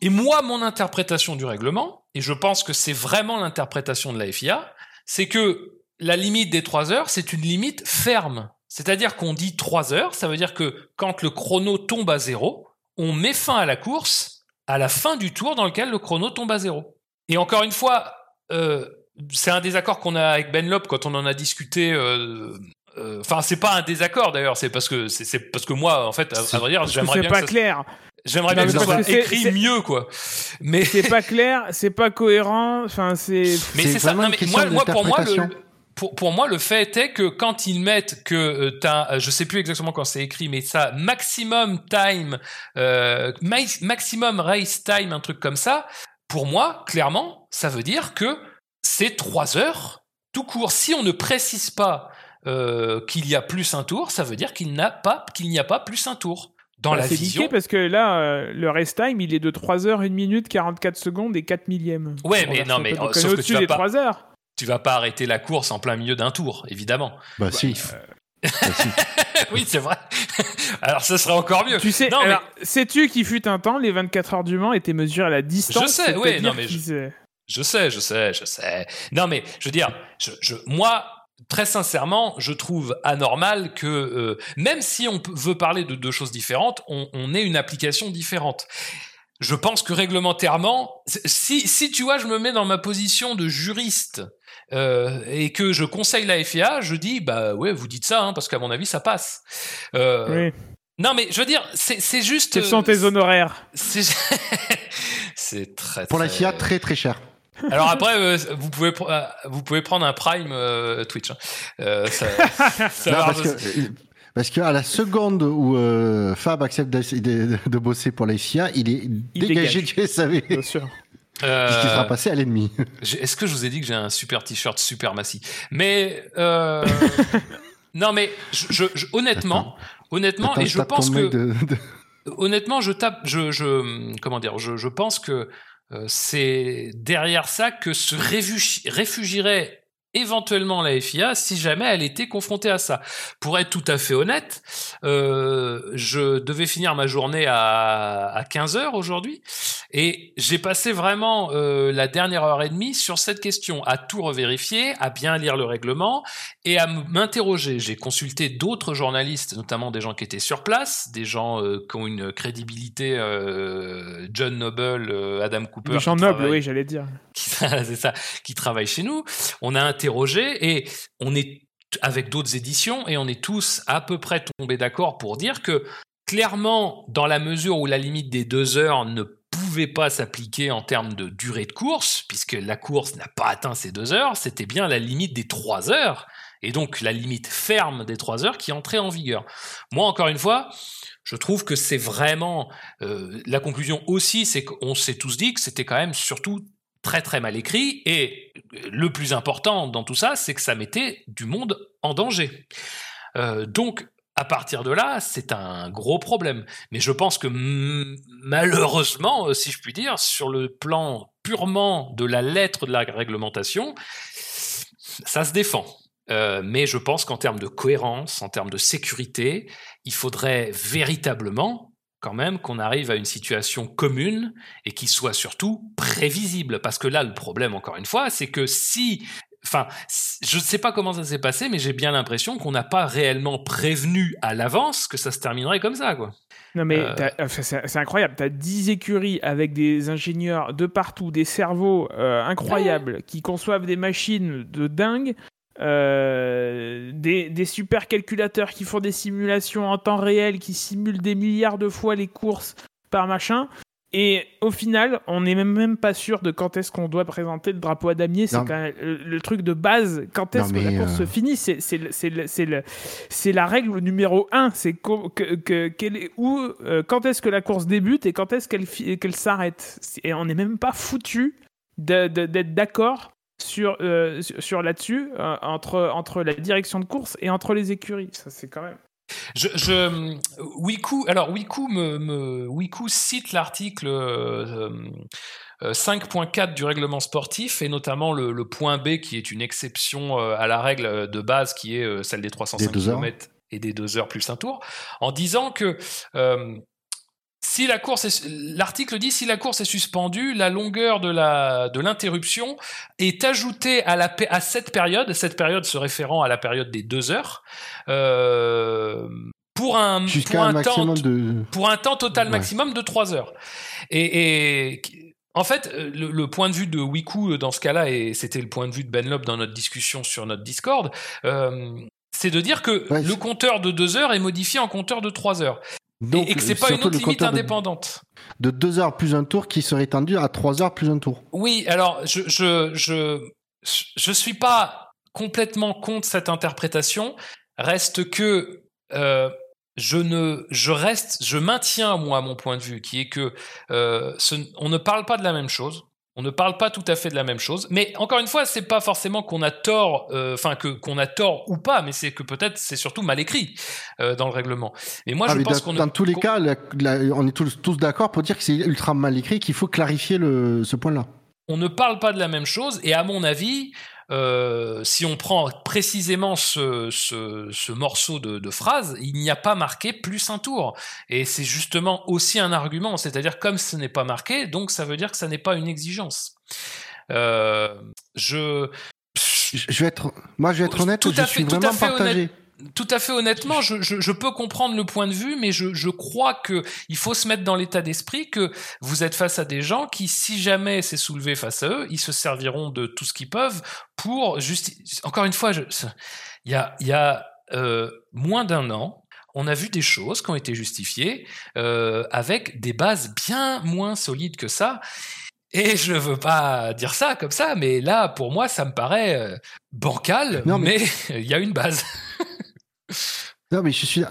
Et moi, mon interprétation du règlement, et je pense que c'est vraiment l'interprétation de la FIA, c'est que la limite des trois heures, c'est une limite ferme. C'est-à-dire qu'on dit trois heures, ça veut dire que quand le chrono tombe à zéro, on met fin à la course à la fin du tour dans lequel le chrono tombe à zéro. Et encore une fois, euh, c'est un désaccord qu'on a avec Ben Lop quand on en a discuté. euh, euh, Enfin, c'est pas un désaccord d'ailleurs, c'est parce que c'est c'est parce que moi, en fait, à, à vrai dire, j'aimerais c'est bien pas que ça, clair. j'aimerais bien que ça soit c'est- écrit c'est- mieux, quoi. Mais C'est pas clair, c'est pas cohérent. Enfin, c'est. mais C'est c'est ça. vraiment Non, une mais question moi, moi, pour moi, le, d'interprétation. Pour, pour moi, le fait est que quand ils mettent que euh, t'as, euh, je sais plus exactement quand c'est écrit, mais ça, maximum time, euh, ma- maximum race time, un truc comme ça, pour moi, clairement, ça veut dire que c'est trois heures tout court. Si on ne précise pas euh, qu'il y a plus un tour, ça veut dire qu'il n'a pas, qu'il n'y a pas plus un tour. Dans Bah, la c'est vision. parce que là, euh, le rest time, il est de 3 heures, 1 minute, 44 secondes et 4 millièmes. Ouais, mais non, mais, euh, sauf que tu au-dessus vas des pas- 3 heures. Tu vas pas arrêter la course en plein milieu d'un tour, évidemment. Bah, si. Bah, si. oui, c'est vrai. alors, ce serait encore mieux. Tu sais, Non, mais- sais-tu qu'il fut un temps, les 24 heures du Mans étaient mesurées à la distance Je sais, oui, non, mais je- euh, sais, je sais, je sais. Non, mais je veux dire, je, je, moi, très sincèrement, je trouve anormal que, euh, même si on veut parler de deux choses différentes, on, on ait une application différente. Je pense que réglementairement, si, si tu vois, je me mets dans ma position de juriste euh, et que je conseille la FIA, je dis, bah ouais, vous dites ça, hein, parce qu'à mon avis, ça passe. Euh, oui. Non, mais je veux dire, c'est juste. Quels sont tes honoraires? C'est très. Pour la FIA, très très cher. alors après, euh, vous pouvez pr- euh, vous pouvez prendre un Prime euh, Twitch. hein. Euh, ça, ça Non, parce que parce qu'à la seconde où euh, Fab accepte de, de- de bosser pour la FIA, il est Il dégagé dégage. du SAV. Bien sûr. Euh, Puisqu'il sera passé à l'ennemi. Est-ce que je vous ai dit que j'ai un super t-shirt super massif? Mais euh, non, mais je, je- je- honnêtement, honnêtement, Attends, et je pense que mail de- de- honnêtement, je tape, je, je comment dire, je, je pense que euh, c'est derrière ça que se réfugi- réfugierait éventuellement la FIA si jamais elle était confrontée à ça. Pour être tout à fait honnête, euh, je devais finir ma journée à, à 15 heures aujourd'hui et j'ai passé vraiment euh, la dernière heure et demie sur cette question, à tout revérifier, à bien lire le règlement et à m'interroger. J'ai consulté d'autres journalistes, notamment des gens qui étaient sur place, des gens euh, qui ont une crédibilité, euh, John Noble, euh, Adam Cooper. Des gens nobles, oui, j'allais dire. c'est ça, qui travaillent chez nous. On a et on est avec d'autres éditions et on est tous à peu près tombés d'accord pour dire que clairement, dans la mesure où la limite des deux heures ne pouvait pas s'appliquer en termes de durée de course, puisque la course n'a pas atteint ces deux heures, c'était bien la limite des trois heures, et donc la limite ferme des trois heures qui entrait en vigueur. Moi, encore une fois, je trouve que c'est vraiment euh, la conclusion aussi, c'est qu'on s'est tous dit que c'était quand même surtout très très mal écrit et le plus important dans tout ça, c'est que ça mettait du monde en danger. Euh, donc à partir de là, c'est un gros problème. Mais je pense que malheureusement, euh, si je puis dire, sur le plan purement de la lettre de la réglementation, ça se défend. Euh, mais je pense qu'en termes de cohérence, en termes de sécurité, il faudrait véritablement quand même qu'on arrive à une situation commune et qui soit surtout prévisible. Parce que là, le problème, encore une fois, c'est que si... Enfin, je ne sais pas comment ça s'est passé, mais j'ai bien l'impression qu'on n'a pas réellement prévenu à l'avance que ça se terminerait comme ça, quoi. Non mais Euh. c'est incroyable, t'as 10 écuries avec des ingénieurs de partout, des cerveaux euh, incroyables qui conçoivent des machines de dingue, euh, des, des super calculateurs qui font des simulations en temps réel, qui simulent des milliards de fois les courses par machin. Et au final, on n'est même, pas sûr de quand est-ce qu'on doit présenter le drapeau à damier. C'est Non. quand même le, le truc de base. Quand est-ce que la course euh, se finit? C'est c'est le- c'est le- c'est le- c'est la règle numéro un. C'est que, que- est- où, euh, quand est-ce que la course débute et quand est-ce qu'elle s'arrête? Et on n'est même pas foutu d'être d'accord sur, euh, sur, sur là-dessus euh, entre, entre la direction de course et entre les écuries. Ça, c'est quand même. Je, je Wiku, alors Wiku me, me Wiku cite l'article euh, euh, 5.4 du règlement sportif et notamment le, le point B qui est une exception euh, à la règle de base qui est euh, celle des 305 Des deux heures. km et des deux heures plus un tour, en disant que euh, si la course est, l'article dit si la course est suspendue, la longueur de la de l'interruption est ajoutée à la à cette période, cette période se référant à la période des deux heures, euh, pour un pour un un temps de. pour un temps total Ouais. maximum de 3 heures. Et, et en fait, euh, le, le point de vue de Wiku euh, dans ce cas-là, et c'était le point de vue de Ben Lop dans notre discussion sur notre Discord, euh, c'est de dire que Ouais, le compteur de 2 heures est modifié en compteur de 3 heures. Donc, et, que c'est pas une autre limite indépendante. De 2 heures plus un tour qui serait étendu à 3 heures plus un tour. Oui, alors je je je je suis pas complètement contre cette interprétation. Reste que euh, je ne je reste je maintiens moi mon point de vue qui est que euh, ce- on ne parle pas de la même chose. On ne parle pas tout à fait de la même chose, mais encore une fois, c'est pas forcément qu'on a tort, euh, enfin que qu'on a tort ou pas, mais c'est que peut-être c'est surtout mal écrit euh, dans le règlement. Mais moi, Ah, je mais pense dans, qu'on ne- dans tous les cas, la- la- on est tous, tous d'accord pour dire que c'est ultra mal écrit, qu'il faut clarifier le, ce point-là. on ne parle pas de la même chose et à mon avis, euh, si on prend précisément ce, ce, ce morceau de, de, phrase, il n'y a pas marqué plus un tour. Et c'est justement aussi un argument, c'est-à-dire comme ce n'est pas marqué, donc ça veut dire que ça n'est pas une exigence. Euh, je, je vais être, moi, je vais être honnête, tout je suis vraiment partagé. Honnête tout à fait honnêtement, je, je, je, peux comprendre le point de vue, mais je, je crois que il faut se mettre dans l'état d'esprit que vous êtes face à des gens qui, si jamais c'est soulevé face à eux, ils se serviront de tout ce qu'ils peuvent pour juste. Encore une fois, il y a, y a euh, moins d'un an, on a vu des choses qui ont été justifiées euh, avec des bases bien moins solides que ça. Et je veux pas dire ça comme ça, mais là, pour moi, ça me paraît euh, bancal, mais il y a une base. Non, mais je suis,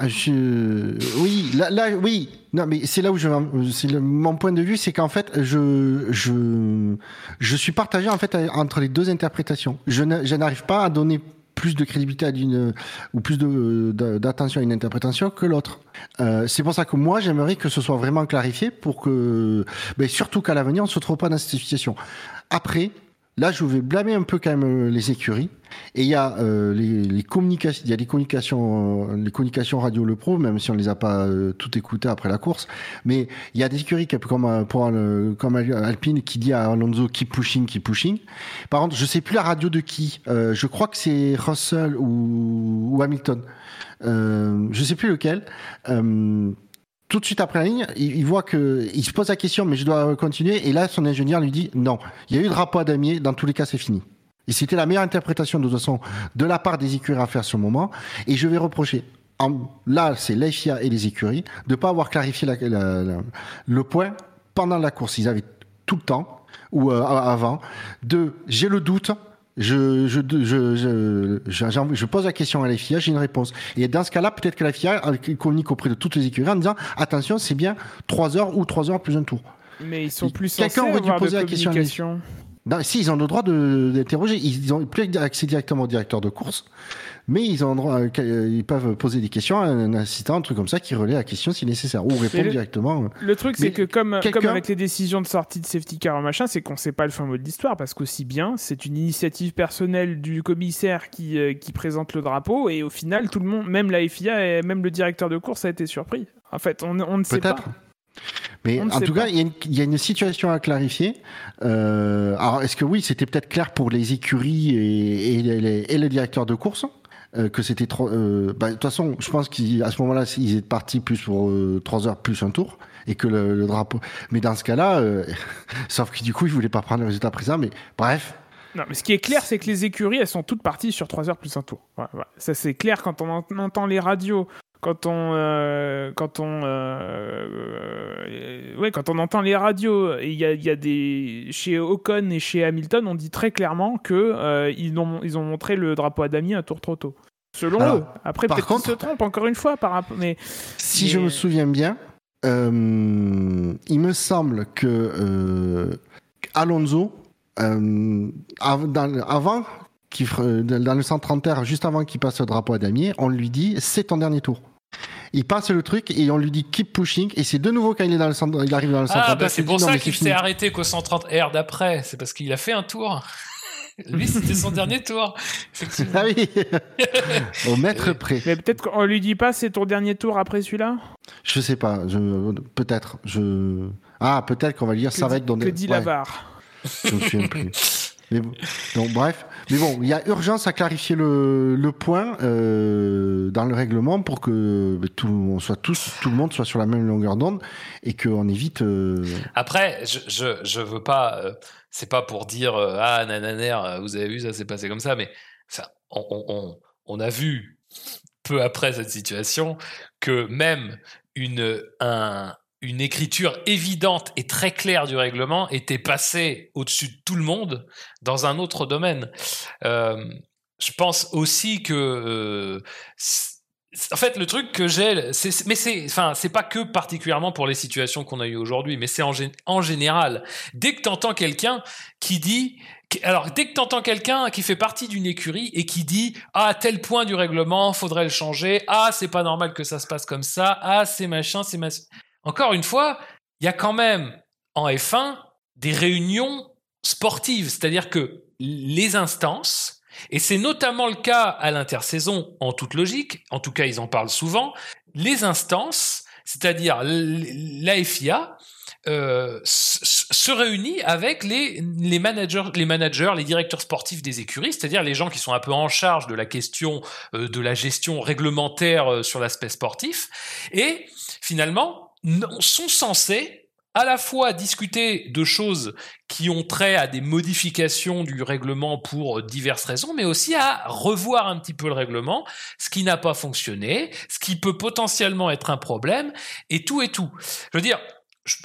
oui, là, oui, non, mais c'est là où je, c'est mon point de vue, c'est qu'en fait, je, je, je suis partagé en fait entre les deux interprétations. Je n'arrive pas à donner plus de crédibilité à une ou plus d'attention à une interprétation que l'autre. Euh, c'est pour ça que moi j'aimerais que ce soit vraiment clarifié pour que, mais surtout qu'à l'avenir on se trouve pas dans cette situation. Après, Là, je vais blâmer un peu quand même euh, les écuries. Et il y a euh, les, les, communications, il y a des communications, euh, les communications radio le pro, même si on les a pas euh, tout écoutées après la course. Mais il y a des écuries comme pour comme Alpine qui dit à Alonso keep pushing, keep pushing. Par contre, je sais plus la radio de qui. je crois que c'est Russell ou, ou Hamilton. je sais plus lequel tout de suite après la ligne, il, voit que il se pose la question, mais je dois continuer. Et là, son ingénieur lui dit non. Il y a eu drapeau à damier. Dans tous les cas, c'est fini. Et c'était la meilleure interprétation de de la part des écuries à faire ce moment. Et je vais reprocher. là, c'est l'FIA et les écuries de pas avoir clarifié le point pendant la course. Ils avaient tout le temps ou euh, avant de j'ai le doute je, je, je, je, je, pose la question à la FIA, j'ai une réponse. Et dans ce cas-là, peut-être que la FIA communique auprès de toutes les écuries en disant attention, c'est bien 3 heures ou 3 heures plus un tour. Mais ils sont plus Quelqu'un aurait dû poser la question. Non, si, ils ont le droit d'interroger. Ils ont plus accès directement au directeur de course mais ils ont droit, euh, ils peuvent poser des questions à un assistant, un truc comme ça, qui relaie la question si nécessaire, ou répondre directement. Le truc, c'est que comme, comme avec les décisions de sortie de safety car machin, c'est qu'on sait pas le fin mot de l'histoire, parce qu'aussi bien, c'est une initiative personnelle du commissaire qui, euh, qui présente le drapeau, et au final, tout le monde, même la FIA et même le directeur de course a été surpris. En fait, on, on ne sait pas. Mais en tout cas, il y, a une situation à clarifier. Euh, alors, est-ce que oui, c'était peut-être clair pour les écuries et, et, et les directeurs de course euh, que c'était trop. Euh, bah, de toute façon, je pense qu'à ce moment-là, ils étaient partis plus pour euh, trois heures plus un tour et que le, drapeau. Mais dans ce cas-là, sauf que du coup, ils voulaient pas prendre le résultat présent. Mais bref. Non, mais ce qui est clair, c'est que les écuries, elles sont toutes parties sur 3 heures plus un tour. Ça, c'est clair quand on entend les radios quand on quand on ouais quand on entend les radios. Il y a, y a, des chez Ocon et chez Hamilton on dit très clairement que ils ont ils ont montré le drapeau à damier un tour trop tôt. Selon eux. Après peut-être qu'ils se trompent encore une fois par mais si je me souviens bien il me semble que Alonso avant qui, dans le 130 r juste avant qu'il passe le drapeau à damier, on lui dit c'est ton dernier tour il passe le truc et on lui dit keep pushing et c'est de nouveau quand il est dans le centre, il arrive dans le centre. Ah bah c'est pour ça qu'il s'est arrêté qu'au 130 R d'après, c'est parce qu'il a fait un tour. Lui, c'était son dernier tour. Ah oui. Au mètre près. Mais peut-être qu'on lui dit pas c'est ton dernier tour après celui-là? Je sais pas. Je... Peut-être. Je... Ah, peut-être qu'on va lui dire ça va être dans Que dit Lavar Je me souviens plus. Mais donc bref, mais bon, il y a urgence à clarifier le, point euh, dans le règlement pour que tout, on soit tout le monde soit sur la même longueur d'onde et qu'on évite. Euh... Après, je, je, veux pas, euh, c'est pas pour dire euh, ah nananer, vous avez vu ça s'est passé comme ça, mais on, on, on a vu peu après cette situation que même une un une écriture évidente et très claire du règlement était passée au-dessus de tout le monde dans un autre domaine. Euh, je pense aussi que euh, en fait, le truc que j'ai, mais c'est, enfin, c'est pas que particulièrement pour les situations qu'on a eues aujourd'hui, mais c'est en, général. Dès que t'entends quelqu'un qui dit, alors dès que t'entends quelqu'un qui fait partie d'une écurie et qui dit, ah, à tel point du règlement, faudrait le changer, ah, c'est pas normal que ça se passe comme ça, ah, c'est machin, c'est machin. Encore une fois, il y a quand même en F1 des réunions sportives, c'est-à-dire que les instances, et c'est notamment le cas à l'intersaison en toute logique, en tout cas ils en parlent souvent, les instances, c'est-à-dire l'AFIA, euh, se réunit avec les, les, managers, les managers, les directeurs sportifs des écuries, c'est-à-dire les gens qui sont un peu en charge de la question euh, de la gestion réglementaire euh, sur l'aspect sportif, et finalement sont censés à la fois discuter de choses qui ont trait à des modifications du règlement pour diverses raisons, mais aussi à revoir un petit peu le règlement, ce qui n'a pas fonctionné, ce qui peut potentiellement être un problème, et tout et tout. Je veux dire,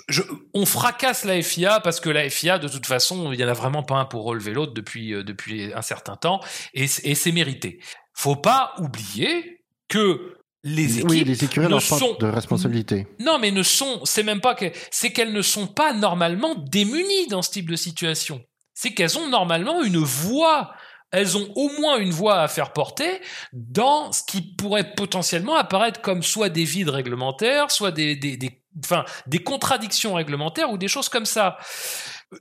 je, on fracasse la FIA parce que la FIA, de toute façon, il y en a vraiment pas un pour relever l'autre depuis, euh, depuis un certain temps, et, et c'est mérité. Faut pas oublier que les équipes oui, les écuries ne sont de responsabilité. Non, mais ne sont, c'est même pas que, c'est qu'elles ne sont pas normalement démunies dans ce type de situation. C'est qu'elles ont normalement une voix. Elles ont au moins une voix à faire porter dans ce qui pourrait potentiellement apparaître comme soit des vides réglementaires, soit des, des, des, enfin, des contradictions réglementaires ou des choses comme ça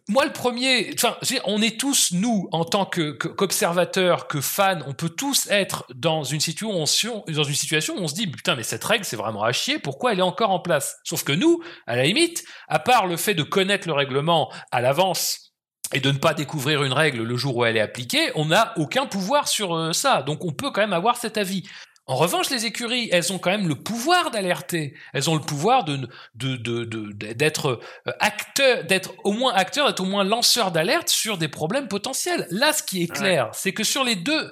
moi le premier, enfin, on est tous nous en tant qu'observateurs, que, fans, on peut tous être dans une situation, dans une situation où on se dit putain mais cette règle c'est vraiment à chier, pourquoi elle est encore en place? Sauf que nous, à la limite, à part le fait de connaître le règlement à l'avance et de ne pas découvrir une règle le jour où elle est appliquée, on n'a aucun pouvoir sur euh, ça. Donc on peut quand même avoir cet avis. En revanche, les écuries, elles ont quand même le pouvoir d'alerter. Elles ont le pouvoir de, d'être euh, acteur, d'être au moins acteur, d'être au moins lanceur d'alerte sur des problèmes potentiels. Là, ce qui est clair, c'est que sur les deux,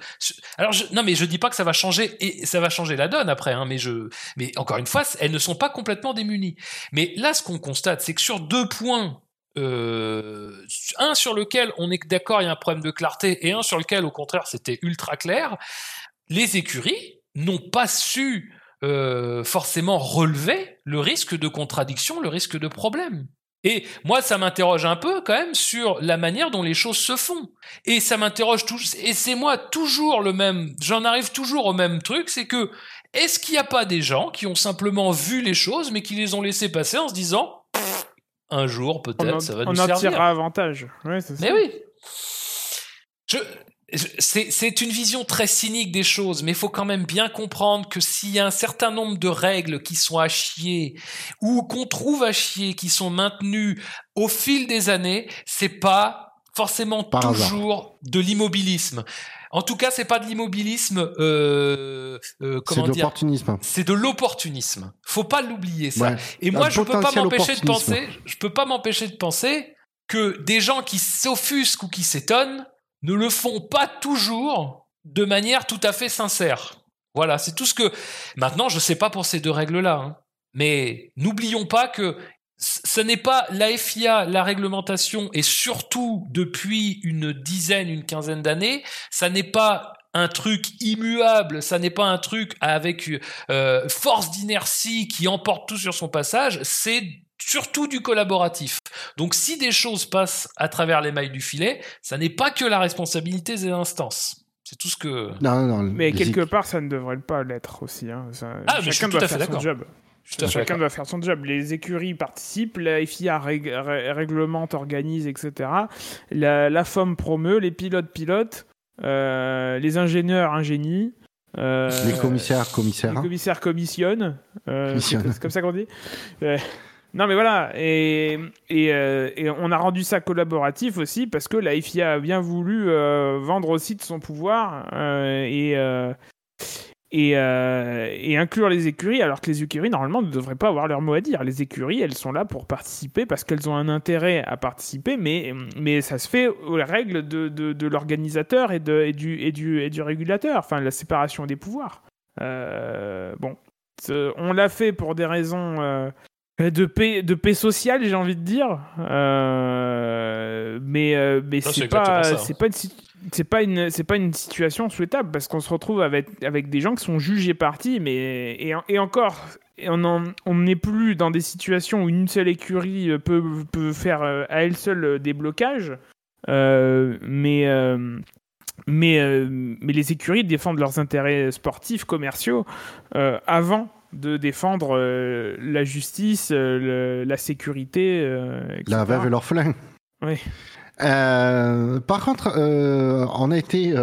alors non, mais je dis pas que ça va changer et ça va changer la donne après, hein, mais je, mais encore une fois, elles ne sont pas complètement démunies. Mais là, ce qu'on constate, c'est que sur deux points euh, un sur lequel on est d'accord, il y a un problème de clarté, et un sur lequel, au contraire, c'était ultra clair. Les écuries, n'ont pas su euh, forcément relever le risque de contradiction, le risque de problème. Et moi, ça m'interroge un peu quand même sur la manière dont les choses se font. Et ça m'interroge toujours, et c'est moi toujours le même, j'en arrive toujours au même truc, c'est que est-ce qu'il n'y a pas des gens qui ont simplement vu les choses, mais qui les ont laissées passer en se disant, un jour peut-être ça va nous servir. On en tirera avantage. Mais oui. Je, c'est une vision très cynique des choses, mais il faut quand même bien comprendre que s'il y a un certain nombre de règles qui sont à chier ou qu'on trouve à chier, qui sont maintenues au fil des années, c'est pas forcément toujours de l'immobilisme. En tout cas, c'est pas de l'immobilisme. Euh, euh, c'est de l'opportunisme. C'est de l'opportunisme. Faut pas l'oublier ça. Et moi, je peux pas m'empêcher de penser. Je peux pas m'empêcher de penser que des gens qui s'offusquent ou qui s'étonnent ne le font pas toujours de manière tout à fait sincère. Voilà, c'est tout ce que... Maintenant, je ne sais pas pour ces deux règles-là, hein. mais n'oublions pas que ce n'est pas la FIA, la réglementation, et surtout depuis une dizaine, une quinzaine d'années, ça n'est pas un truc immuable, ça n'est pas un truc avec euh, force d'inertie qui emporte tout sur son passage, c'est surtout du collaboratif. Donc si des choses passent à travers les mailles du filet, ça n'est pas que la responsabilité des instances. C'est tout ce que. Non, non, mais quelque part, ça ne devrait pas l'être aussi. Hein. ah, mais chacun doit faire son job. Chacun doit faire son job. Les écuries participent, la FIA réglemente, organise, etc. La, la FOM promeut, les pilotes pilotent, euh, les ingénieurs ingénient. Euh, les commissaires commissaires. Les commissaires commissionnent. Euh, c'est comme ça qu'on dit. Non, mais voilà, et, euh, et, on a rendu ça collaboratif aussi parce que la FIA a bien voulu euh, vendre aussi de son pouvoir euh, et, et, inclure les écuries, alors que les écuries, normalement, ne devraient pas avoir leur mot à dire. Les écuries, elles sont là pour participer parce qu'elles ont un intérêt à participer, mais, mais ça se fait aux règles de, de, l'organisateur et, et, du, et, du, et du régulateur, enfin, la séparation des pouvoirs. bon, on l'a fait pour des raisons de paix, de paix sociale, j'ai envie de dire. Euh, mais euh, mais c'est pas, c'est pas une c'est pas une c'est pas une situation souhaitable parce qu'on se retrouve avec avec des gens qui sont jugés partis mais et, et encore on n'est plus dans des situations où une seule écurie peut, peut faire à elle seule des blocages. Mais mais mais les écuries défendent leurs intérêts sportifs commerciaux avant de défendre euh, la justice, euh, la sécurité. Euh, la veuve et l'orphelin. Oui. Euh, par contre, on a été.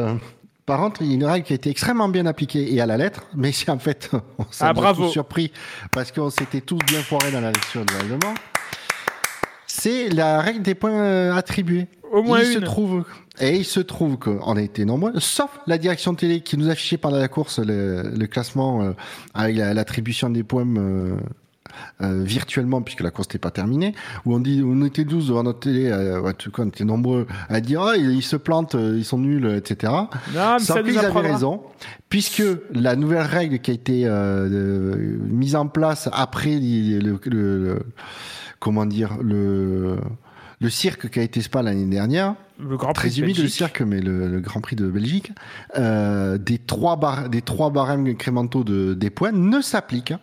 par contre, il y a une règle qui a été extrêmement bien appliquée et à la lettre, mais c'est en fait, on s'est Ah, tous surpris parce qu'on s'était tous bien foirés dans la lecture du règlement. C'est la règle des points attribués. Au moins il se trouve et il se trouve qu'on a été nombreux, sauf la direction télé qui nous affichait pendant la course le, le classement euh, avec la- l'attribution des points euh, euh, virtuellement puisque la course n'était pas terminée. Où on dit, on était 12 devant notre télé, euh, en tout cas on était nombreux à dire ah ils, ils se plantent, euh, ils sont nuls, etc. Non, mais Sauf ça nous qu'ils avaient raison, puisque la nouvelle règle qui a été mise en place après le, le- le- comment dire le le cirque qui a été Spa l'année dernière, Le Grand très Prix de humide le Belgique. cirque, mais le, le Grand Prix de Belgique, euh, des trois bar- des trois barèmes incrémentaux de, des points ne s'appliquent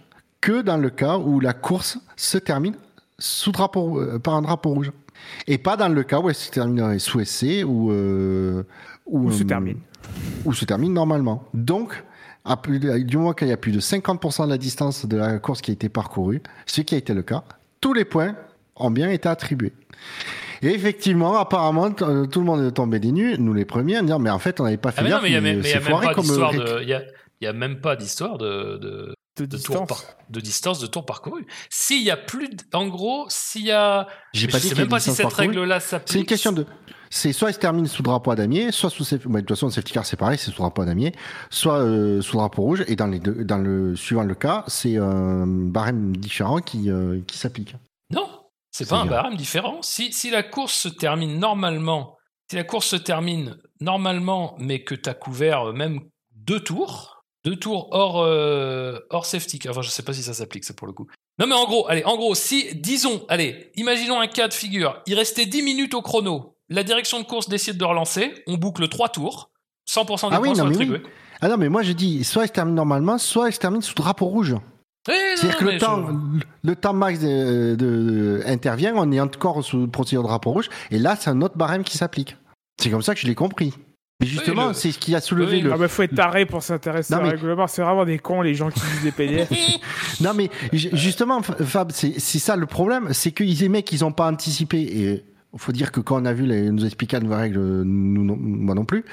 que dans le cas où la course se termine sous drapeau, euh, par un drapeau rouge. Et pas dans le cas où elle se terminerait sous SC ou, euh, Où se termine. où se termine normalement. Donc, à plus de- du moment qu'il y a plus de 50% de la distance de la course qui a été parcourue, ce qui a été le cas, tous les points ont bien été attribués. Et effectivement, apparemment, euh, tout le monde est tombé des nues, nous les premiers, à dire, mais en fait, on n'avait pas fait Ah mais non, gaffe, mais mais c'est même foiré pas comme de. Il y a, y a même pas d'histoire de, de, De de distance. tour par- de distance de tour parcouru. S'il y a plus, de- en gros, s'il y a, J'ai je pas dit sais même pas si cette règle-là s'applique. C'est une question de. C'est soit il se termine sous drapeau à damier, soit sous safety. bah, de toute façon, le safety car c'est pareil, c'est sous drapeau à damier, soit euh, sous drapeau rouge. Et dans les deux, dans le suivant le cas, c'est un barème différent qui euh, qui s'applique. Non, c'est pas un bien. barème différent. Si, si la course se termine normalement, si la course se termine normalement, mais que tu as couvert même deux tours, deux tours hors, euh, hors safety car. Enfin, je sais pas si ça s'applique, ça pour le coup. Non, mais en gros, allez, en gros, si, disons, allez, imaginons un cas de figure. Il restait 10 minutes au chrono. La direction de course décide de relancer. On boucle trois tours. 100% des Ah oui, points non, sont mais attribués. Ah non, mais moi je dis, soit il se termine normalement, soit il se termine sous drapeau rouge. C'est-à-dire que le je- temps, le temps max de, de- de- intervient, on est encore sous procédure drapeau rouge, et là c'est un autre barème qui s'applique. C'est comme ça que je l'ai compris. Mais justement, le- c'est ce qui a soulevé Oui, le. Ah bah faut être taré pour s'intéresser mais- règlement. C'est vraiment des cons les gens qui lisent des PDF. Non mais ju- justement, Fab, c'est c'est ça le problème, c'est que les mecs ils ont pas anticipé et faut dire que quand on a vu les, nous expliquer la nouvelle règle, nous, non- moi non plus,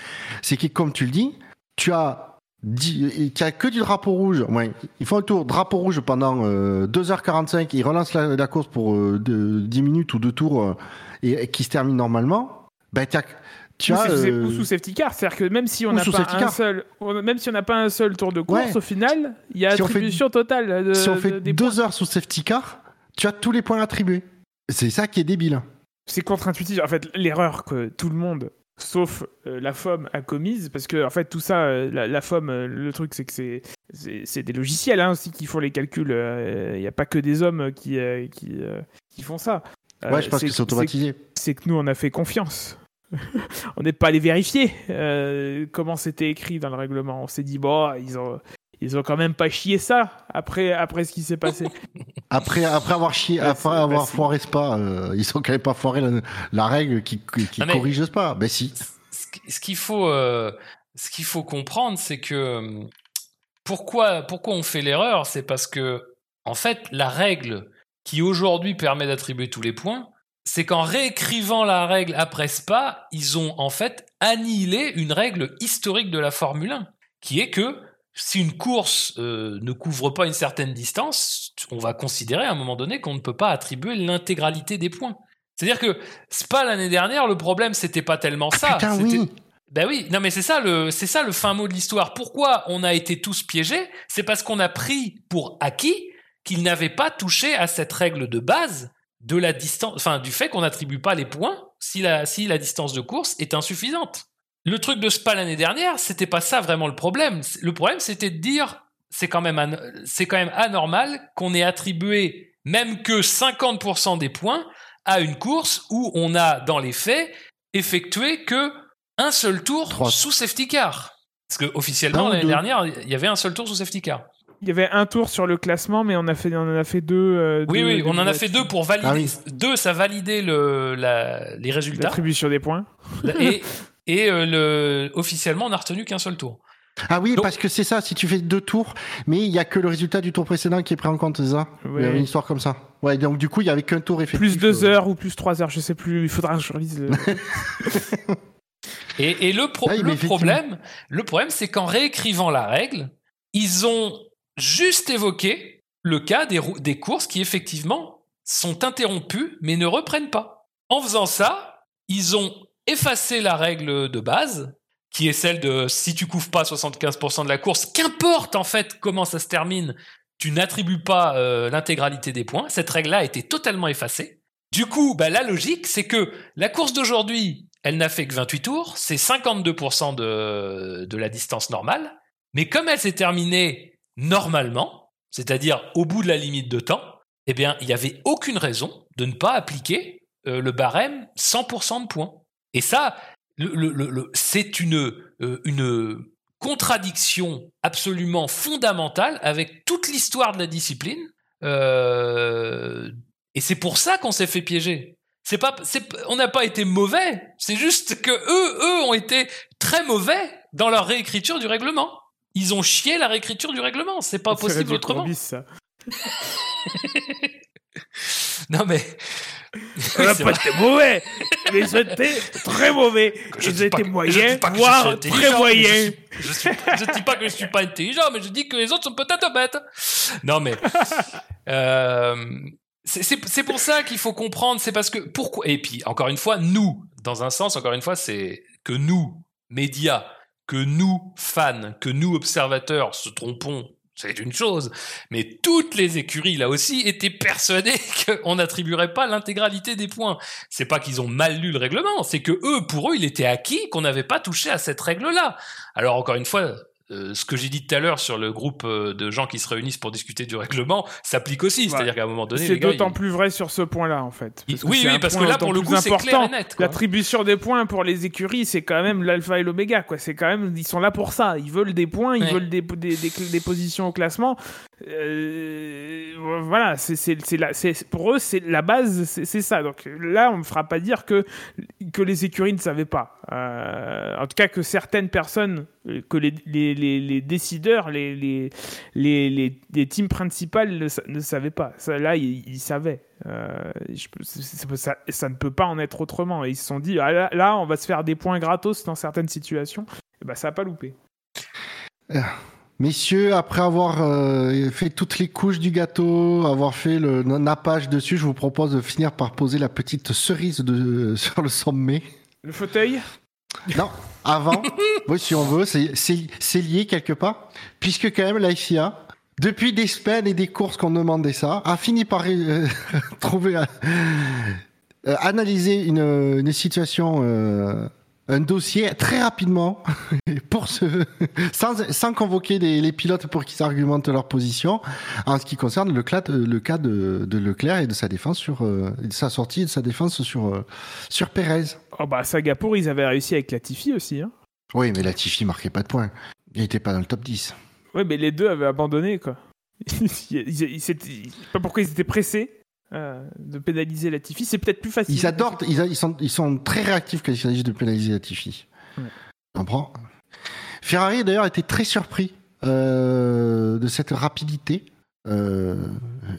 c'est que comme tu le dis, tu as y a que du drapeau rouge. Ouais, ils font un tour drapeau rouge pendant euh, 2h45, ils relancent la, la course pour euh, de- 10 minutes ou deux tours euh, et, et qui se termine normalement. T'as- tu ou, as euh, ou sous safety car, c'est-à-dire que même si on n'a pas un car. seul, même si on n'a pas un seul tour de course, Ouais. au final, il y a Si on fait- attribution totale de, si on fait des deux points. heures sous safety car, tu as tous les points attribués. C'est ça qui est débile. C'est contre-intuitif. En fait, l'erreur que tout le monde, sauf euh, la FOM, a commise, parce que en fait tout ça, euh, la, la FOM, euh, le truc c'est que c'est c'est des logiciels hein, aussi qui font les calculs. Il n'y a pas que des hommes qui qui, qui font ça. Ouais, je pense que c'est automatisé. c'est que nous, on a fait confiance. on n'est pas allé vérifier comment c'était écrit dans le règlement. On s'est dit, bon, ils ont, ils ont quand même pas chié ça après, après ce qui s'est passé. Après, après avoir chié, Ouais, après avoir bah, foiré Spa, euh, ils sont quand même pas foiré la, la règle qui, qui, mais- corrige Spa. Ben si. ce qui- ce qu'il faut, euh, ce qu'il faut comprendre, c'est que euh, pourquoi, pourquoi on fait l'erreur, c'est parce que en fait, la règle qui aujourd'hui permet d'attribuer tous les points, c'est qu'en réécrivant la règle après Spa, ils ont en fait annihilé une règle historique de la Formule 1, qui est que si une course euh, ne couvre pas une certaine distance, on va considérer à un moment donné qu'on ne peut pas attribuer l'intégralité des points. C'est-à-dire que Spa l'année dernière, le problème c'était pas tellement ça. Putain, oui. ben oui, non mais c'est ça le c'est ça le fin mot de l'histoire. Pourquoi on a été tous piégés? C'est parce qu'on a pris pour acquis qu'ils n'avaient pas touché à cette règle de base de la distance, enfin du fait qu'on n'attribue pas les points si la si la distance de course est insuffisante. Le truc de Spa l'année dernière, c'était pas ça vraiment le problème. Le problème c'était de dire c'est quand même c'est quand même anormal qu'on ait attribué même que 50% des points à une course où on a dans les faits effectué que un seul tour sous safety car. Parce que officiellement l'année dernière, il y avait un seul tour sous safety car. Il y avait un tour sur le classement, mais on, a fait, on en a fait deux. euh, Oui, deux- oui, deux on en a fait deux pour valider. Ah oui. Deux, ça validait le, la- les résultats. L'attribution des points. et et euh, le, officiellement, on n'a retenu qu'un seul tour. Ah oui, Donc- parce que c'est ça, si tu fais deux tours, mais il y a que le résultat du tour précédent qui est pris en compte, c'est ça? Il y avait Ouais. une histoire comme ça. Ouais, donc du coup, il y avait qu'un tour effectif. Plus deux euh. heures ou plus trois heures, je sais plus. Il faudra que je relise. le- Et, et le, pro- Ah le problème, le problème, c'est qu'en réécrivant la règle, ils ont juste évoqué le cas des courses qui effectivement sont interrompues mais ne reprennent pas. En faisant ça, ils ont effacé la règle de base, qui est celle de si tu couvres pas 75% de la course, qu'importe en fait comment ça se termine, tu n'attribues pas euh, l'intégralité des points. Cette règle-là a été totalement effacée. Du coup, bah, la logique, c'est que la course d'aujourd'hui, elle n'a fait que 28 tours, c'est 52% de, de la distance normale, mais comme elle s'est terminée normalement, c'est-à-dire au bout de la limite de temps, eh bien, il n'y avait aucune raison de ne pas appliquer euh, le barème 100% de points. Et ça, le- le- le- le- c'est une, euh, une contradiction absolument fondamentale avec toute l'histoire de la discipline. Euh, et c'est pour ça qu'on s'est fait piéger. C'est pas, on n'a pas été mauvais. C'est juste que eux, eux ont été très mauvais dans leur réécriture du règlement. Ils ont chié la réécriture du règlement. C'est pas possible autrement. Courbis, ça. Non mais. Été mauvais, mais été très mauvais. Je je moyens, voire très moyens. Je, suis- je dis pas que je suis pas intelligent, mais je dis que les autres sont peut-être bêtes. Non mais. euh, c'est pour ça qu'il faut comprendre, c'est parce que pourquoi et puis encore une fois nous dans un sens encore une fois c'est que nous médias que nous fans que nous observateurs se trompons c'est une chose. Mais toutes les écuries là aussi étaient persuadées qu'on n'attribuerait pas l'intégralité des points. C'est pas qu'ils ont mal lu le règlement c'est que eux pour eux il était acquis qu'on n'avait pas touché à cette règle là alors encore une fois euh, ce que j'ai dit tout à l'heure sur le groupe euh, de gens qui se réunissent pour discuter du règlement s'applique aussi. Ouais. C'est-à-dire qu'à un moment donné, C'est d'autant ils- plus vrai sur ce point-là, en fait. Parce oui, oui, parce que là, pour le coup, c'est clair et net. L'attribution des points pour les écuries, c'est quand même l'alpha et l'oméga, quoi. C'est quand même, ils sont là pour ça. Ils veulent des points, ils Ouais. veulent des, des, des, des positions au classement. Euh, voilà, c'est, pour eux, c'est la base, c'est, ça. Donc là, on me fera pas dire que, que les écuries ne savaient pas. Euh, en tout cas, que certaines personnes, euh, que les, décideurs, les, teams principales ne, sa- ne savaient pas. Là, ils, savaient. Euh, ça, ne peut pas en être autrement. Et ils se sont dit, ah, là, on va se faire des points gratos dans certaines situations. Et bah, ça n'a pas loupé. Messieurs, après avoir euh, fait toutes les couches du gâteau, avoir fait le nappage dessus, je vous propose de finir par poser la petite cerise de, sur le sommet. Le fauteuil? Non, avant, oui, si on veut, c'est- lié quelque part, puisque quand même la FIA, depuis des semaines et des courses qu'on demandait ça, a fini par euh, trouver, euh, euh, analyser une, une situation, euh, un dossier très rapidement, pour sans, sans convoquer les, les pilotes pour qu'ils argumentent leur position, en ce qui concerne le, le cas de, de Leclerc et de sa défense sur, euh, de sa sortie et de sa défense sur, euh, sur Pérez. Oh bah, Singapour, ils avaient réussi avec Latifi aussi. Hein. Oui, mais Latifi marquait pas de points. Il n'était pas dans le top 10. Ouais, mais les deux avaient abandonné, quoi. ils, ils, pas pourquoi ils étaient pressés euh, de pénaliser Latifi. C'est peut-être plus facile. Ils adorent, ils, a- ils sont, ils sont très réactifs quand il s'agit de pénaliser Latifi. Ouais. Tu comprends? Ferrari, d'ailleurs, était très surpris euh, de cette rapidité. Euh,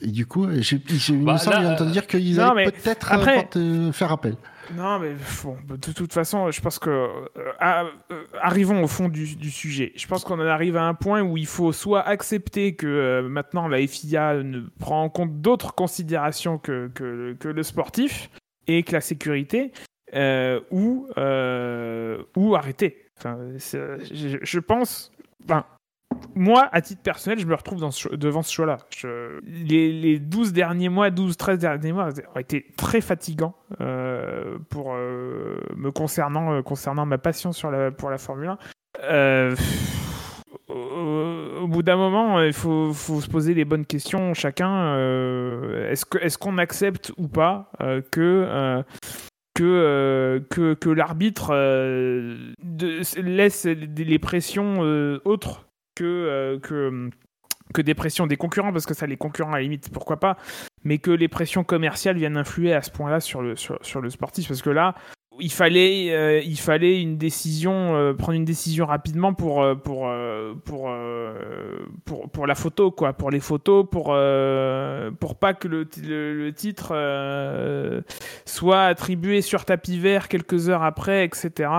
et du coup, j'ai- Bah, me semble dire qu'ils allaient peut-être faire appel. Non, mais bon, de toute façon, je pense que. euh, euh, arrivons au fond du, sujet. Je pense qu'on en arrive à un point où il faut soit accepter que euh, maintenant la FIA ne prend en compte d'autres considérations que, que, le sportif et que la sécurité, ou, ou arrêter. Enfin, je, pense. Moi, à titre personnel, je me retrouve devant ce choix-là. Les, les 12 derniers mois, 12-13 derniers mois ont été très fatigants euh, pour euh, me concernant, euh, concernant ma passion pour la Formule 1. Euh, au, bout d'un moment, il faut, se poser les bonnes questions chacun. est-ce qu'on accepte ou pas que l'arbitre laisse les pressions autres que, euh, que, que des pressions des concurrents, parce que ça, les concurrents, à la limite, pourquoi pas, mais que les pressions commerciales viennent influer à ce point-là sur le, sur, sur le sportif, parce que là, il fallait, euh, il fallait une décision, euh, prendre une décision rapidement pour, euh, pour, pour, pour, pour, la photo, quoi, pour les photos, pour, pour pas que le, le, titre soit attribué sur tapis vert quelques heures après, etc.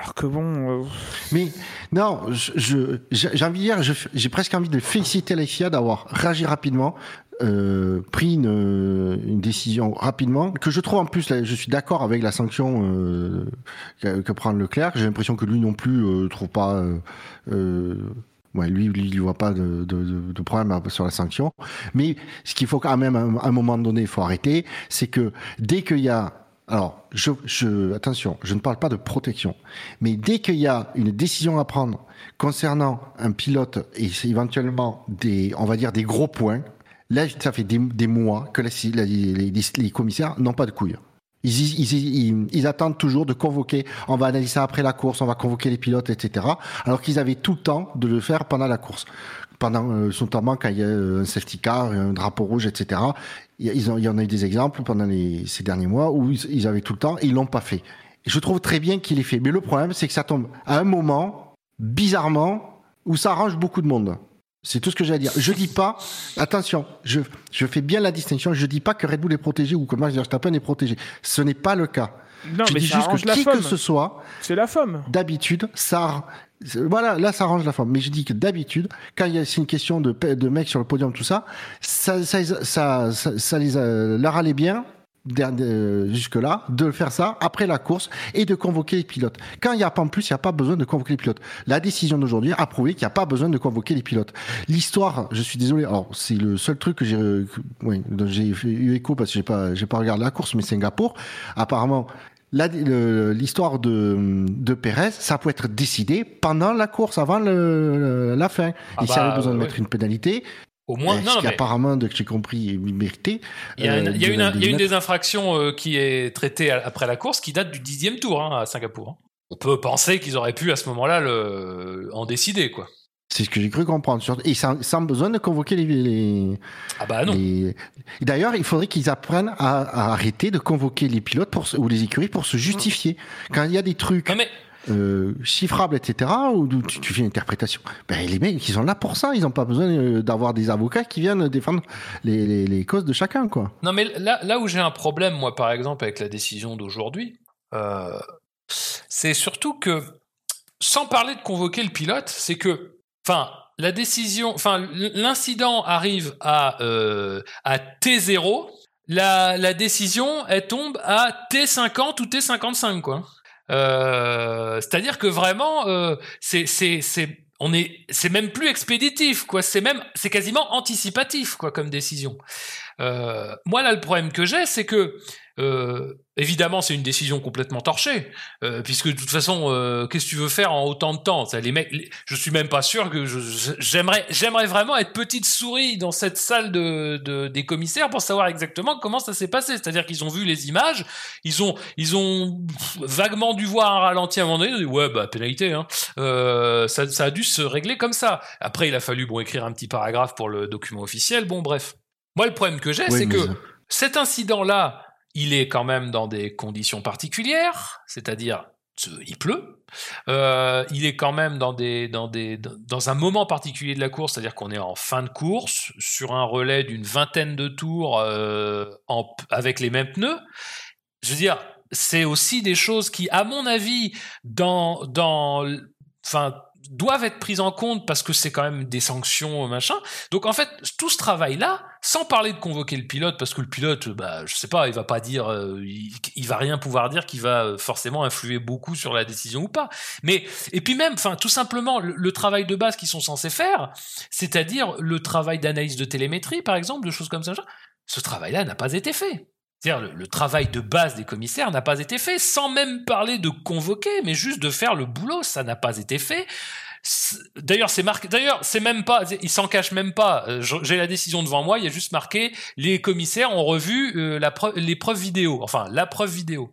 Alors que bon. Mais non, j'ai envie de dire, j'ai presque envie de féliciter la FIA d'avoir réagi rapidement, euh, pris une, une, décision rapidement, que je trouve en plus, je suis d'accord avec la sanction euh, que, que, prend Leclerc. J'ai l'impression que lui non plus euh, trouve pas. Euh, ouais, lui, lui, il voit pas de, de, de, problème sur la sanction. Mais ce qu'il faut quand même, à un moment donné, il faut arrêter, c'est que dès qu'il y a alors, je, attention, je ne parle pas de protection, mais dès qu'il y a une décision à prendre concernant un pilote et éventuellement des, on va dire des gros points, Là, ça fait des, mois que les, commissaires n'ont pas de couilles. Ils, attendent toujours de convoquer, on va analyser ça après la course, on va convoquer les pilotes, etc. Alors qu'ils avaient tout le temps de le faire pendant la course. Pendant, euh, notamment quand il y a un safety car, un drapeau rouge, etc. Il y, en a eu des exemples pendant ces derniers mois où ils, avaient tout le temps et ils l'ont pas fait. Je trouve très bien qu'il ait fait. Mais le problème, c'est que ça tombe à un moment, bizarrement, où ça arrange beaucoup de monde. C'est tout ce que j'ai à dire. Je dis pas, attention, je, je fais bien la distinction, je dis pas que Red Bull est protégé ou que Max Verstappen est protégé. Ce n'est pas le cas. Non, je mais dis juste que qui que ce soit, c'est la femme. D'habitude, ça, voilà, là, ça arrange la forme. Mais je dis que d'habitude, quand il y a, c'est une question de, de mecs sur le podium, tout ça, ça, ça, ça, ça, les, leur allait bien jusque-là, de faire ça après la course et de convoquer les pilotes. Quand il n'y a pas en plus, il n'y a pas besoin de convoquer les pilotes. La décision d'aujourd'hui a prouvé qu'il n'y a pas besoin de convoquer les pilotes. L'histoire, je suis désolé, alors c'est le seul truc que j'ai, oui, j'ai eu écho parce que j'ai pas, j'ai pas regardé la course, mais Singapour, apparemment, l'histoire de, de Pérez, ça peut être décidé pendant la course, avant la fin. Ah il bah, besoin de mettre une pénalité, au moins, non, mais... apparemment, de que j'ai compris, mérité. Il y a, une, il y a, une, il y a une, des infractions euh, qui est traitée après la course qui date du dixième tour hein, à Singapour. Hein. On peut penser qu'ils auraient pu à ce moment-là le... en décider, quoi. C'est ce que j'ai cru comprendre. Et sans, sans, besoin de convoquer les. les ah bah non. D'ailleurs, il faudrait qu'ils apprennent à, à, arrêter de convoquer les pilotes pour, ou les écuries pour se justifier. Quand il y a des trucs. Non mais euh, chiffrable, etc., ou tu, fais une interprétation. Ben, les mecs, ils sont là pour ça. Ils n'ont pas besoin euh, d'avoir des avocats qui viennent défendre les, les, causes de chacun, quoi. Non, mais là, là où j'ai un problème, moi, par exemple, avec la décision d'aujourd'hui, euh, c'est surtout que, sans parler de convoquer le pilote, c'est que, enfin, la décision, enfin, l'incident arrive à, euh, à T0, la, la décision, elle tombe à T50 ou T55, quoi. Euh, c'est-à-dire que vraiment, euh, c'est c'est c'est on est c'est même plus expéditif quoi. C'est même c'est quasiment anticipatif quoi comme décision. Euh, moi là le problème que j'ai c'est que euh, évidemment, c'est une décision complètement torchée, euh, puisque de toute façon, euh, qu'est-ce que tu veux faire en autant de temps? Ça, les mecs, Je suis même pas sûr que j'aimerais, j'aimerais vraiment être petite souris dans cette salle de, de, des commissaires pour savoir exactement comment ça s'est passé. C'est-à-dire qu'ils ont vu les images, ils ont, ils ont vaguement dû voir un ralenti à un moment donné. Ouais, bah pénalité. Hein. Euh, ça, ça a dû se régler comme ça. Après, il a fallu bon écrire un petit paragraphe pour le document officiel. Bon, bref. Moi, le problème que j'ai, c'est que cet incident-là, il est quand même dans des conditions particulières, c'est-à-dire il pleut. Euh, il est quand même dans, des, dans, des, dans un moment particulier de la course, c'est-à-dire qu'on est en fin de course, sur un relais d'une vingtaine de tours euh, avec les mêmes pneus. Je veux dire, c'est aussi des choses qui, à mon avis, dans, dans, doivent être prises en compte parce que c'est quand même des sanctions machin. Donc en fait, tout ce travail là, sans parler de convoquer le pilote parce que le pilote bah je sais pas, il va pas dire euh, il, va rien pouvoir dire qui va euh, forcément influer beaucoup sur la décision ou pas. Mais et puis même enfin tout simplement le, travail de base qu'ils sont censés faire, c'est-à-dire le travail d'analyse de télémétrie par exemple, de choses comme ça, ce travail là n'a pas été fait. C'est-à-dire le, travail de base des commissaires n'a pas été fait, sans même parler de convoquer, mais juste de faire le boulot, ça n'a pas été fait. D'ailleurs, c'est marqué. D'ailleurs, c'est même pas. Il s'en cache même pas. Euh, J'ai la décision devant moi. Il y a juste marqué les commissaires ont revu euh, la preuve, les preuves vidéo. Enfin, la preuve vidéo.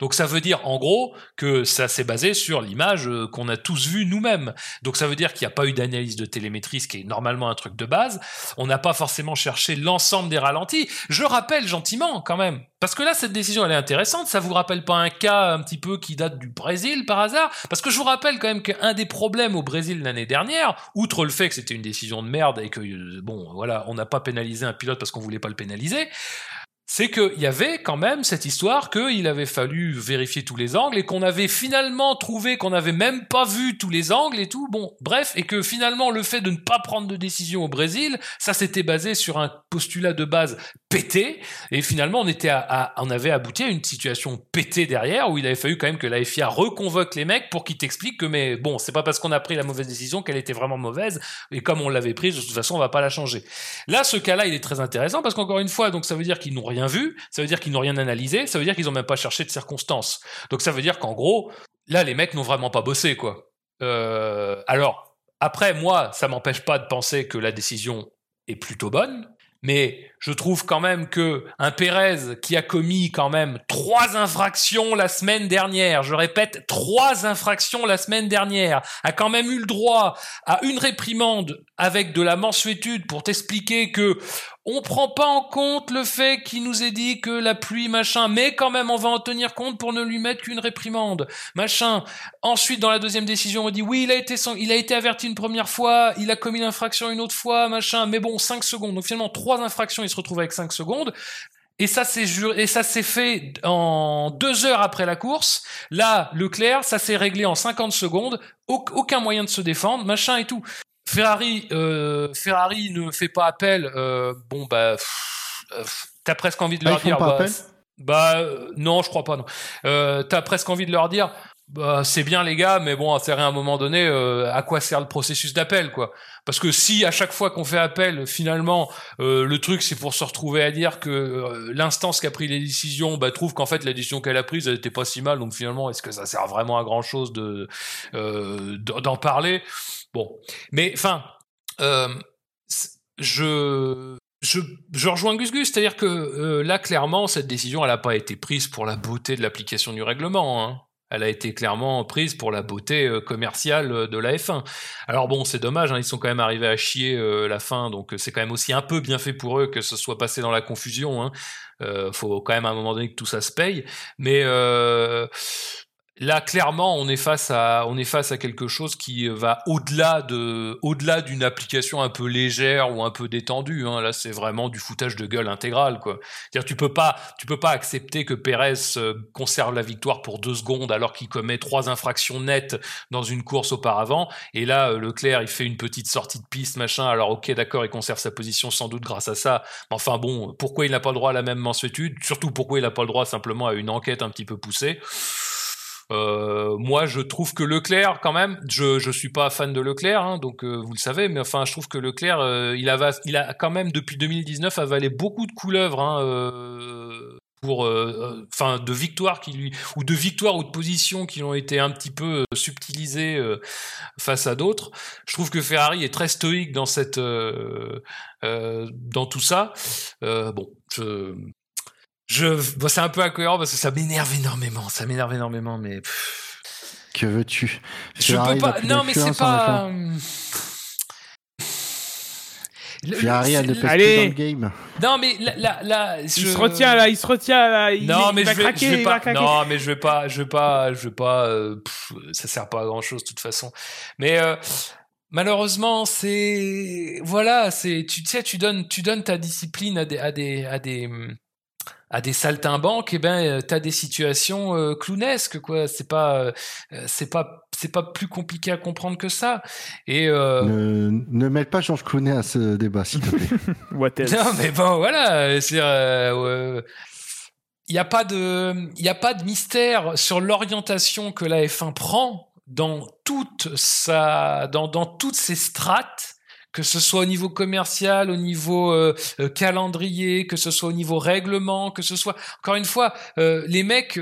Donc ça veut dire en gros que ça s'est basé sur l'image euh, qu'on a tous vue nous-mêmes. Donc ça veut dire qu'il n'y a pas eu d'analyse de télémétrie, ce qui est normalement un truc de base. On n'a pas forcément cherché l'ensemble des ralentis. Je rappelle gentiment quand même, parce que là cette décision elle est intéressante. Ça vous rappelle pas un cas un petit peu qui date du Brésil par hasard? Parce que je vous rappelle quand même qu'un des problèmes au Brésil l'année dernière, outre le fait que c'était une décision de merde et que euh, bon voilà, on n'a pas pénalisé un pilote parce qu'on voulait pas le pénaliser c'est qu'il y avait quand même cette histoire qu'il avait fallu vérifier tous les angles et qu'on avait finalement trouvé qu'on n'avait même pas vu tous les angles et tout. Bon, bref, et que finalement le fait de ne pas prendre de décision au Brésil, ça s'était basé sur un postulat de base pété et finalement on avait abouti à une situation pétée derrière où il avait fallu quand même que la FIA reconvoque les mecs pour qu'ils t'expliquent que mais bon, c'est pas parce qu'on a pris la mauvaise décision qu'elle était vraiment mauvaise et comme on l'avait prise de toute façon on va pas la changer. Là, ce cas-là, il est très intéressant parce qu'encore une fois, donc ça veut dire qu'ils n'ont rien vu, ça veut dire qu'ils n'ont rien analysé, ça veut dire qu'ils n'ont même pas cherché de circonstances. Donc ça veut dire qu'en gros, là, les mecs n'ont vraiment pas bossé, quoi. Euh, alors, après, moi, ça m'empêche pas de penser que la décision est plutôt bonne, mais je trouve quand même que un Pérez qui a commis quand même trois infractions la semaine dernière, je répète, trois infractions la semaine dernière, a quand même eu le droit à une réprimande avec de la mensuétude pour t'expliquer que on prend pas en compte le fait qu'il nous ait dit que la pluie machin, mais quand même on va en tenir compte pour ne lui mettre qu'une réprimande machin. Ensuite dans la deuxième décision on dit oui il a été il a été averti une première fois, il a commis l'infraction une autre fois machin, mais bon 5 secondes donc finalement trois infractions il se retrouve avec 5 secondes. Et ça s'est juré- et ça s'est fait en deux heures après la course. Là, Leclerc, ça s'est réglé en 50 secondes. Au- aucun moyen de se défendre, machin et tout. Ferrari, euh, Ferrari ne fait pas appel. euh, bon bah, t'as presque envie de leur dire. pas bah, appel? non, je crois pas. Non. Euh, t'as presque envie de leur dire. Bah, c'est bien les gars, mais bon, à un moment donné, euh, à quoi sert le processus d'appel, quoi? Parce que si à chaque fois qu'on fait appel, finalement, euh, le truc c'est pour se retrouver à dire que euh, l'instance qui a pris les décisions bah, trouve qu'en fait la décision qu'elle a prise, elle était pas si mal, donc finalement, est-ce que ça sert vraiment à grand chose de euh, d'en parler? Bon, mais enfin, je je, je rejoins Gus Gus, c'est-à-dire que là, clairement, cette décision, elle n'a pas été prise pour la beauté de l'application du règlement. Hein. Elle a été clairement prise pour la beauté euh, commerciale euh, de la F1. Alors bon, c'est dommage, hein, ils sont quand même arrivés à chier euh, la fin, donc c'est quand même aussi un peu bien fait pour eux que ce soit passé dans la confusion. Hein. Faut quand même à un moment donné que tout ça se paye. Mais Là, clairement, on est face à, on est face à quelque chose qui va au-delà de, au-delà d'une application un peu légère ou un peu détendue. Hein. Là, c'est vraiment du foutage de gueule intégral, quoi. C'est-à-dire, tu peux pas, tu peux pas accepter que Pérez euh, conserve la victoire pour deux secondes alors qu'il commet trois infractions nettes dans une course auparavant. Et là, euh, Leclerc, il fait une petite sortie de piste, machin. Alors, ok, d'accord, il conserve sa position sans doute grâce à ça. Mais enfin, bon, pourquoi il n'a pas le droit à la même mensuétude Surtout, pourquoi il n'a pas le droit simplement à une enquête un petit peu poussée? Euh, moi, je trouve que Leclerc, quand même, je je suis pas fan de Leclerc, hein, donc euh, vous le savez, mais enfin, je trouve que Leclerc, euh, il a il a quand même depuis 2019 avalé beaucoup de couleuvres. Hein, euh, pour enfin de victoires qui lui ou de victoires ou de positions qui ont été un petit peu euh, subtilisées euh, face à d'autres. Je trouve que Ferrari est très stoïque dans cette euh, euh, dans tout ça. Euh, bon, je je bon, c'est un peu incohérent parce que ça m'énerve énormément, ça m'énerve énormément mais pff. que veux-tu? Je peux pas non mais c'est pas Ferrari a ne pèse Allez. plus dans le game. Non mais là, là, là Il se retient là, il se retient là. Il, non il mais va je vais, craquer, je vais il pas. Non mais je vais pas, je vais pas, je vais pas. euh, pff, ça sert pas à grand chose de toute façon. Mais euh, malheureusement c'est voilà, c'est tu sais tu donnes tu donnes ta discipline à des à des à des à des saltimbanques, et ben euh, t'as des situations euh, clownesques quoi. C'est pas euh, c'est pas c'est pas plus compliqué à comprendre que ça. Et euh, Ne, ne mêle pas Georges Clooney à ce débat, s'il te plaît. What else? Non, mais bon, voilà. C'est. Euh, il n'y a pas de, il y a pas de mystère sur l'orientation que la F1 prend dans toute sa, dans, dans toutes ses strates que ce soit au niveau commercial, au niveau euh, euh, calendrier, que ce soit au niveau règlement, que ce soit encore une fois, euh, les mecs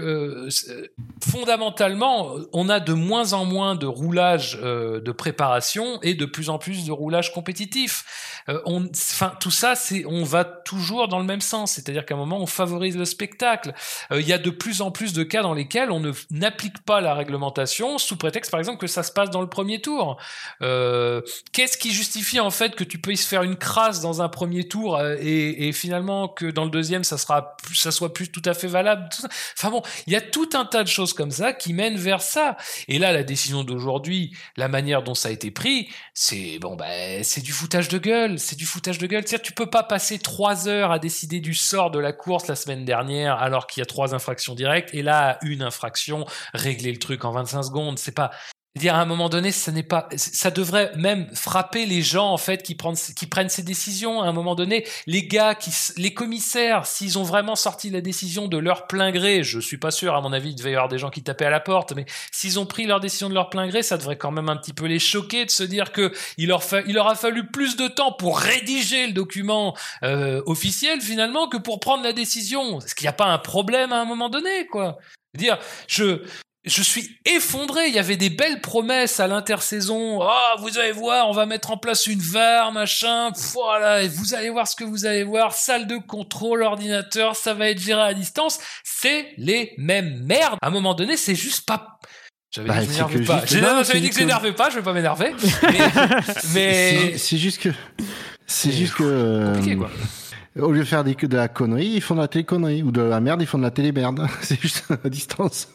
fondamentalement, on a de moins en moins de roulage de préparation et de plus en plus de roulage compétitif. enfin, tout ça, c'est, on va toujours dans le même sens, c'est-à-dire qu'à un moment, on favorise le spectacle. Il y a de plus en plus de cas dans lesquels on ne n'applique pas la réglementation sous prétexte, par exemple, que ça se passe dans le premier tour. Qu'est-ce qui justifie en fait que tu peux se faire une crasse dans un premier tour euh, et, finalement que dans le deuxième ça sera ça soit plus tout à fait valable. Enfin bon, il y a tout un tas de choses comme ça qui mènent vers ça. Et là, la décision d'aujourd'hui, la manière dont ça a été pris, c'est bon bah c'est du foutage de gueule, c'est du foutage de gueule. C'est-à-dire tu peux pas passer trois heures à décider du sort de la course la semaine dernière alors qu'il y a trois infractions directes et là une infraction régler le truc en 25 secondes. C'est pas dire à un moment donné, ça n'est pas, ça devrait même frapper les gens en fait qui prennent qui prennent ces décisions. À un moment donné, les gars qui, les commissaires, s'ils ont vraiment sorti la décision de leur plein gré, je suis pas sûr. À mon avis, il devait y avoir des gens qui tapaient à la porte, mais s'ils ont pris leur décision de leur plein gré, ça devrait quand même un petit peu les choquer de se dire que il leur, il leur a fallu plus de temps pour rédiger le document euh, officiel finalement que pour prendre la décision. Est-ce qu'il n'y a pas un problème à un moment donné, quoi? Dire, je, je suis effondré. Il y avait des belles promesses à l'intersaison. Ah, vous allez voir, on va mettre en place une VAR, machin. Voilà, et vous allez voir ce que vous allez voir. Salle de contrôle, ordinateur, ça va être géré à distance. C'est les mêmes merdes. À un moment donné, c'est juste pas. J'avais bah, dit que je pas. J'avais dit que j'énervais pas. Je vais pas m'énerver. mais, c'est juste que c'est juste que. Compliqué, quoi. Au lieu de faire des, de la connerie, ils font de la télé-connerie. Ou de la merde, ils font de la télé-merde. c'est juste à distance.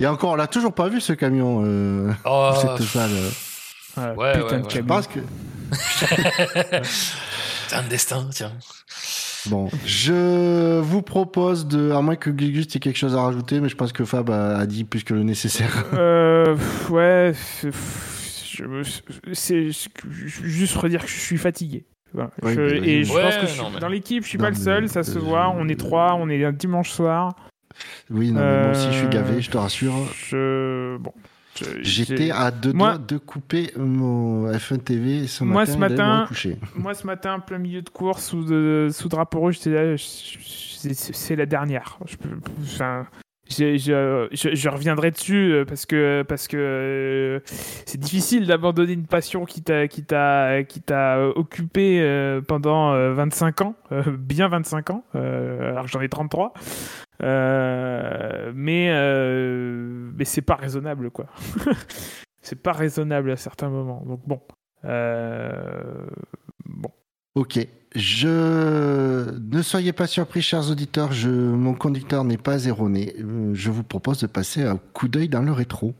Et encore, on l'a toujours pas vu ce camion. Euh, oh, cette salle. Ouais, ouais, putain de camion. que. C'est un destin, tiens. Bon, je vous propose de, à moins que Gugus ait quelque chose à rajouter, mais je pense que Fab a, dit plus que le nécessaire. Euh, ouais, c'est juste redire que je suis fatigué. Voilà. je, bah, et je pense que je suis, dans l'équipe, je suis pas le seul, ça se voit. On est trois, on est un dimanche soir. Oui, non, mais moi aussi, je suis gavé, je te rassure. Je... Bon. J'étais à deux doigts de couper mon F1 TV ce moi, matin. Ce matin moi, ce matin, plein milieu de course, sous, de, sous drapeau rouge, c'est la dernière. Je peux, enfin, je, reviendrai dessus euh, parce que parce que euh, c'est difficile d'abandonner une passion qui t'a qui t'a qui t'a occupé euh, pendant 25 ans, bien 25 ans, alors j'en ai 33. mais mais c'est pas raisonnable quoi. c'est pas raisonnable à certains moments. Donc bon. bon. Ok. Je ne soyez pas surpris, chers auditeurs. Je... Mon conducteur n'est pas erroné. Euh, je vous propose de passer un coup d'œil dans le rétro.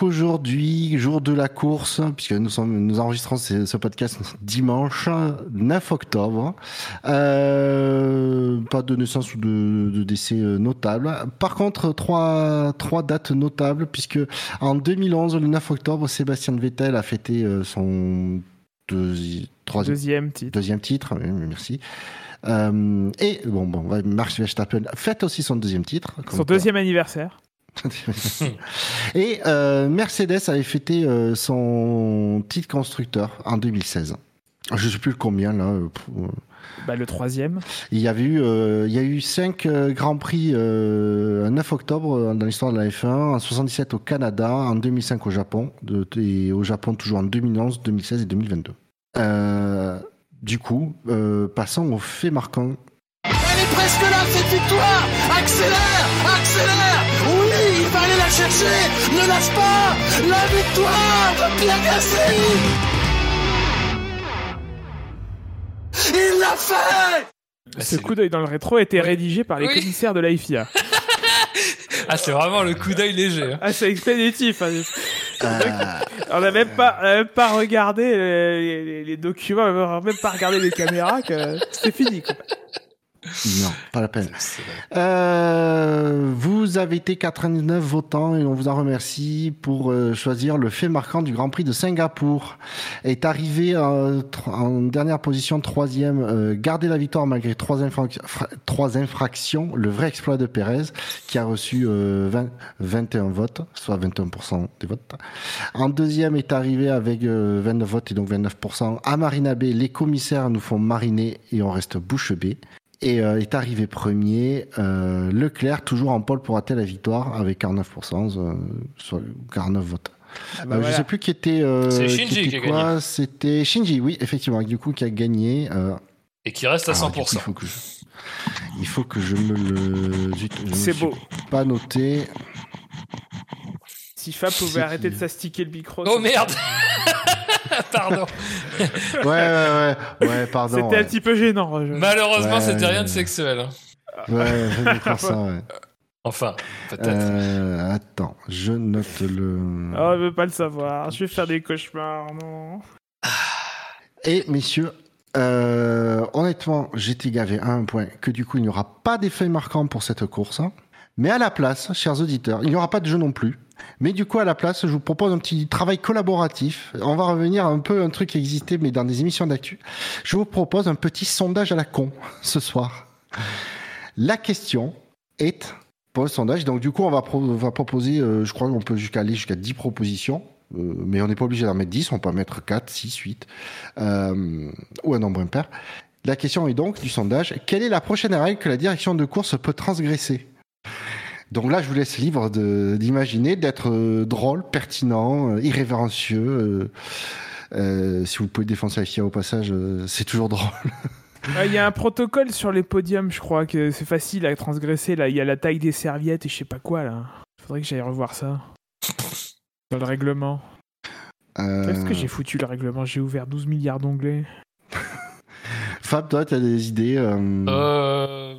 Donc aujourd'hui, jour de la course, puisque nous, sommes, nous enregistrons ce, podcast dimanche 9 octobre, euh, pas de naissance ou de, décès euh, notable. Par contre, trois, trois dates notables, puisque en 2011, le 9 octobre, Sébastien Vettel a fêté euh, son deuxième titre. Deuxième titre, merci. et bon, bon, Max Verstappen fête aussi son deuxième titre. Son deuxième anniversaire. Et euh, Mercedes avait fêté euh, son titre constructeur en 2016. Je ne sais plus combien là. Euh, bah, le troisième. Il y avait eu, il y a eu cinq grands prix un 9 octobre dans l'histoire de la F1, en 77 au Canada, en 2005 au Japon, de, et au Japon toujours en 2011, 2016 et 2022. du coup, passons aux faits marquants. Elle est presque là cette victoire Accélère Accélère la chercher Ne lâche pas La victoire de Pierre Gasly Il l'a fait Ce coup d'œil dans le rétro a été rédigé par les commissaires de la FIA. ah, c'est vraiment le coup d'œil léger. Hein. Ah, c'est expéditif. Hein. Euh. On n'a même pas, même pas regardé les, les, documents, on n'a même pas regardé les caméras, que c'est fini. Quoi. Non, pas la peine. Euh, vous avez été 99 votants et on vous en remercie pour euh, choisir le fait marquant du Grand Prix de Singapour. Est arrivé euh, en dernière position, troisième, euh, garder la victoire malgré trois, infrac- fra- trois infractions, le vrai exploit de Pérez qui a reçu euh, 20 21 votes, soit 21% des votes. En deuxième est arrivé avec euh, 29 votes et donc 29%. À Marina Bay, les commissaires nous font mariner et on reste bouche bée. Et euh, est arrivé premier euh, Leclerc, toujours en pole pour rater la victoire avec 49%, euh, soit 49 votes. Ah Euh, bah Je voilà. sais plus qui était. euh, C'est Shinji était qui a quoi. gagné. C'était Shinji, oui, effectivement, du coup qui a gagné. euh, Et qui reste à alors, du coup, 100%. il faut que je, il faut que je me le. je C'est beau. Pas noté. Si Fab pouvait arrêter qui de s'astiquer le micro. Oh merde Pardon. Ouais, ouais, ouais, ouais, pardon. C'était ouais. un petit peu gênant. je- Malheureusement, Ouais, c'était rien de sexuel. hein. Ouais, je vais faire ça, ouais. Enfin, peut-être. Euh, attends, je note le. Oh, je veux pas le savoir. Je vais faire des cauchemars, non. Et messieurs, euh, honnêtement, j'étais gavé à un point que du coup, il n'y aura pas d'effet marquant pour cette course. hein. Mais à la place, chers auditeurs, il n'y aura pas de jeu non plus. Mais du coup, à la place, je vous propose un petit travail collaboratif. On va revenir à un peu un truc qui existait, mais dans des émissions d'actu. Je vous propose un petit sondage à la con ce soir. La question est pour le sondage. Donc, du coup, on va, proposer, euh, je crois qu'on peut jusqu'à aller jusqu'à 10 propositions. Euh, mais on n'est pas obligé d'en mettre 10, on peut en mettre 4, 6, 8, euh, ou un nombre impair. La question est donc du sondage, quelle est la prochaine règle que la direction de course peut transgresser? Donc là, je vous laisse libre de- d'imaginer, d'être euh, drôle, pertinent, euh, irrévérencieux. euh, euh, si vous pouvez défoncer la FIA au passage, euh, c'est toujours drôle. Ah, Il y a un protocole sur les podiums, je crois que c'est facile à transgresser. Là, il y a la taille des serviettes et je sais pas quoi là. Faudrait que j'aille revoir ça. Dans le règlement. Euh, Qu'est-ce que j'ai foutu le règlement? J'ai ouvert 12 milliards d'onglets. Fab, toi, tu as des idées euh, Euh...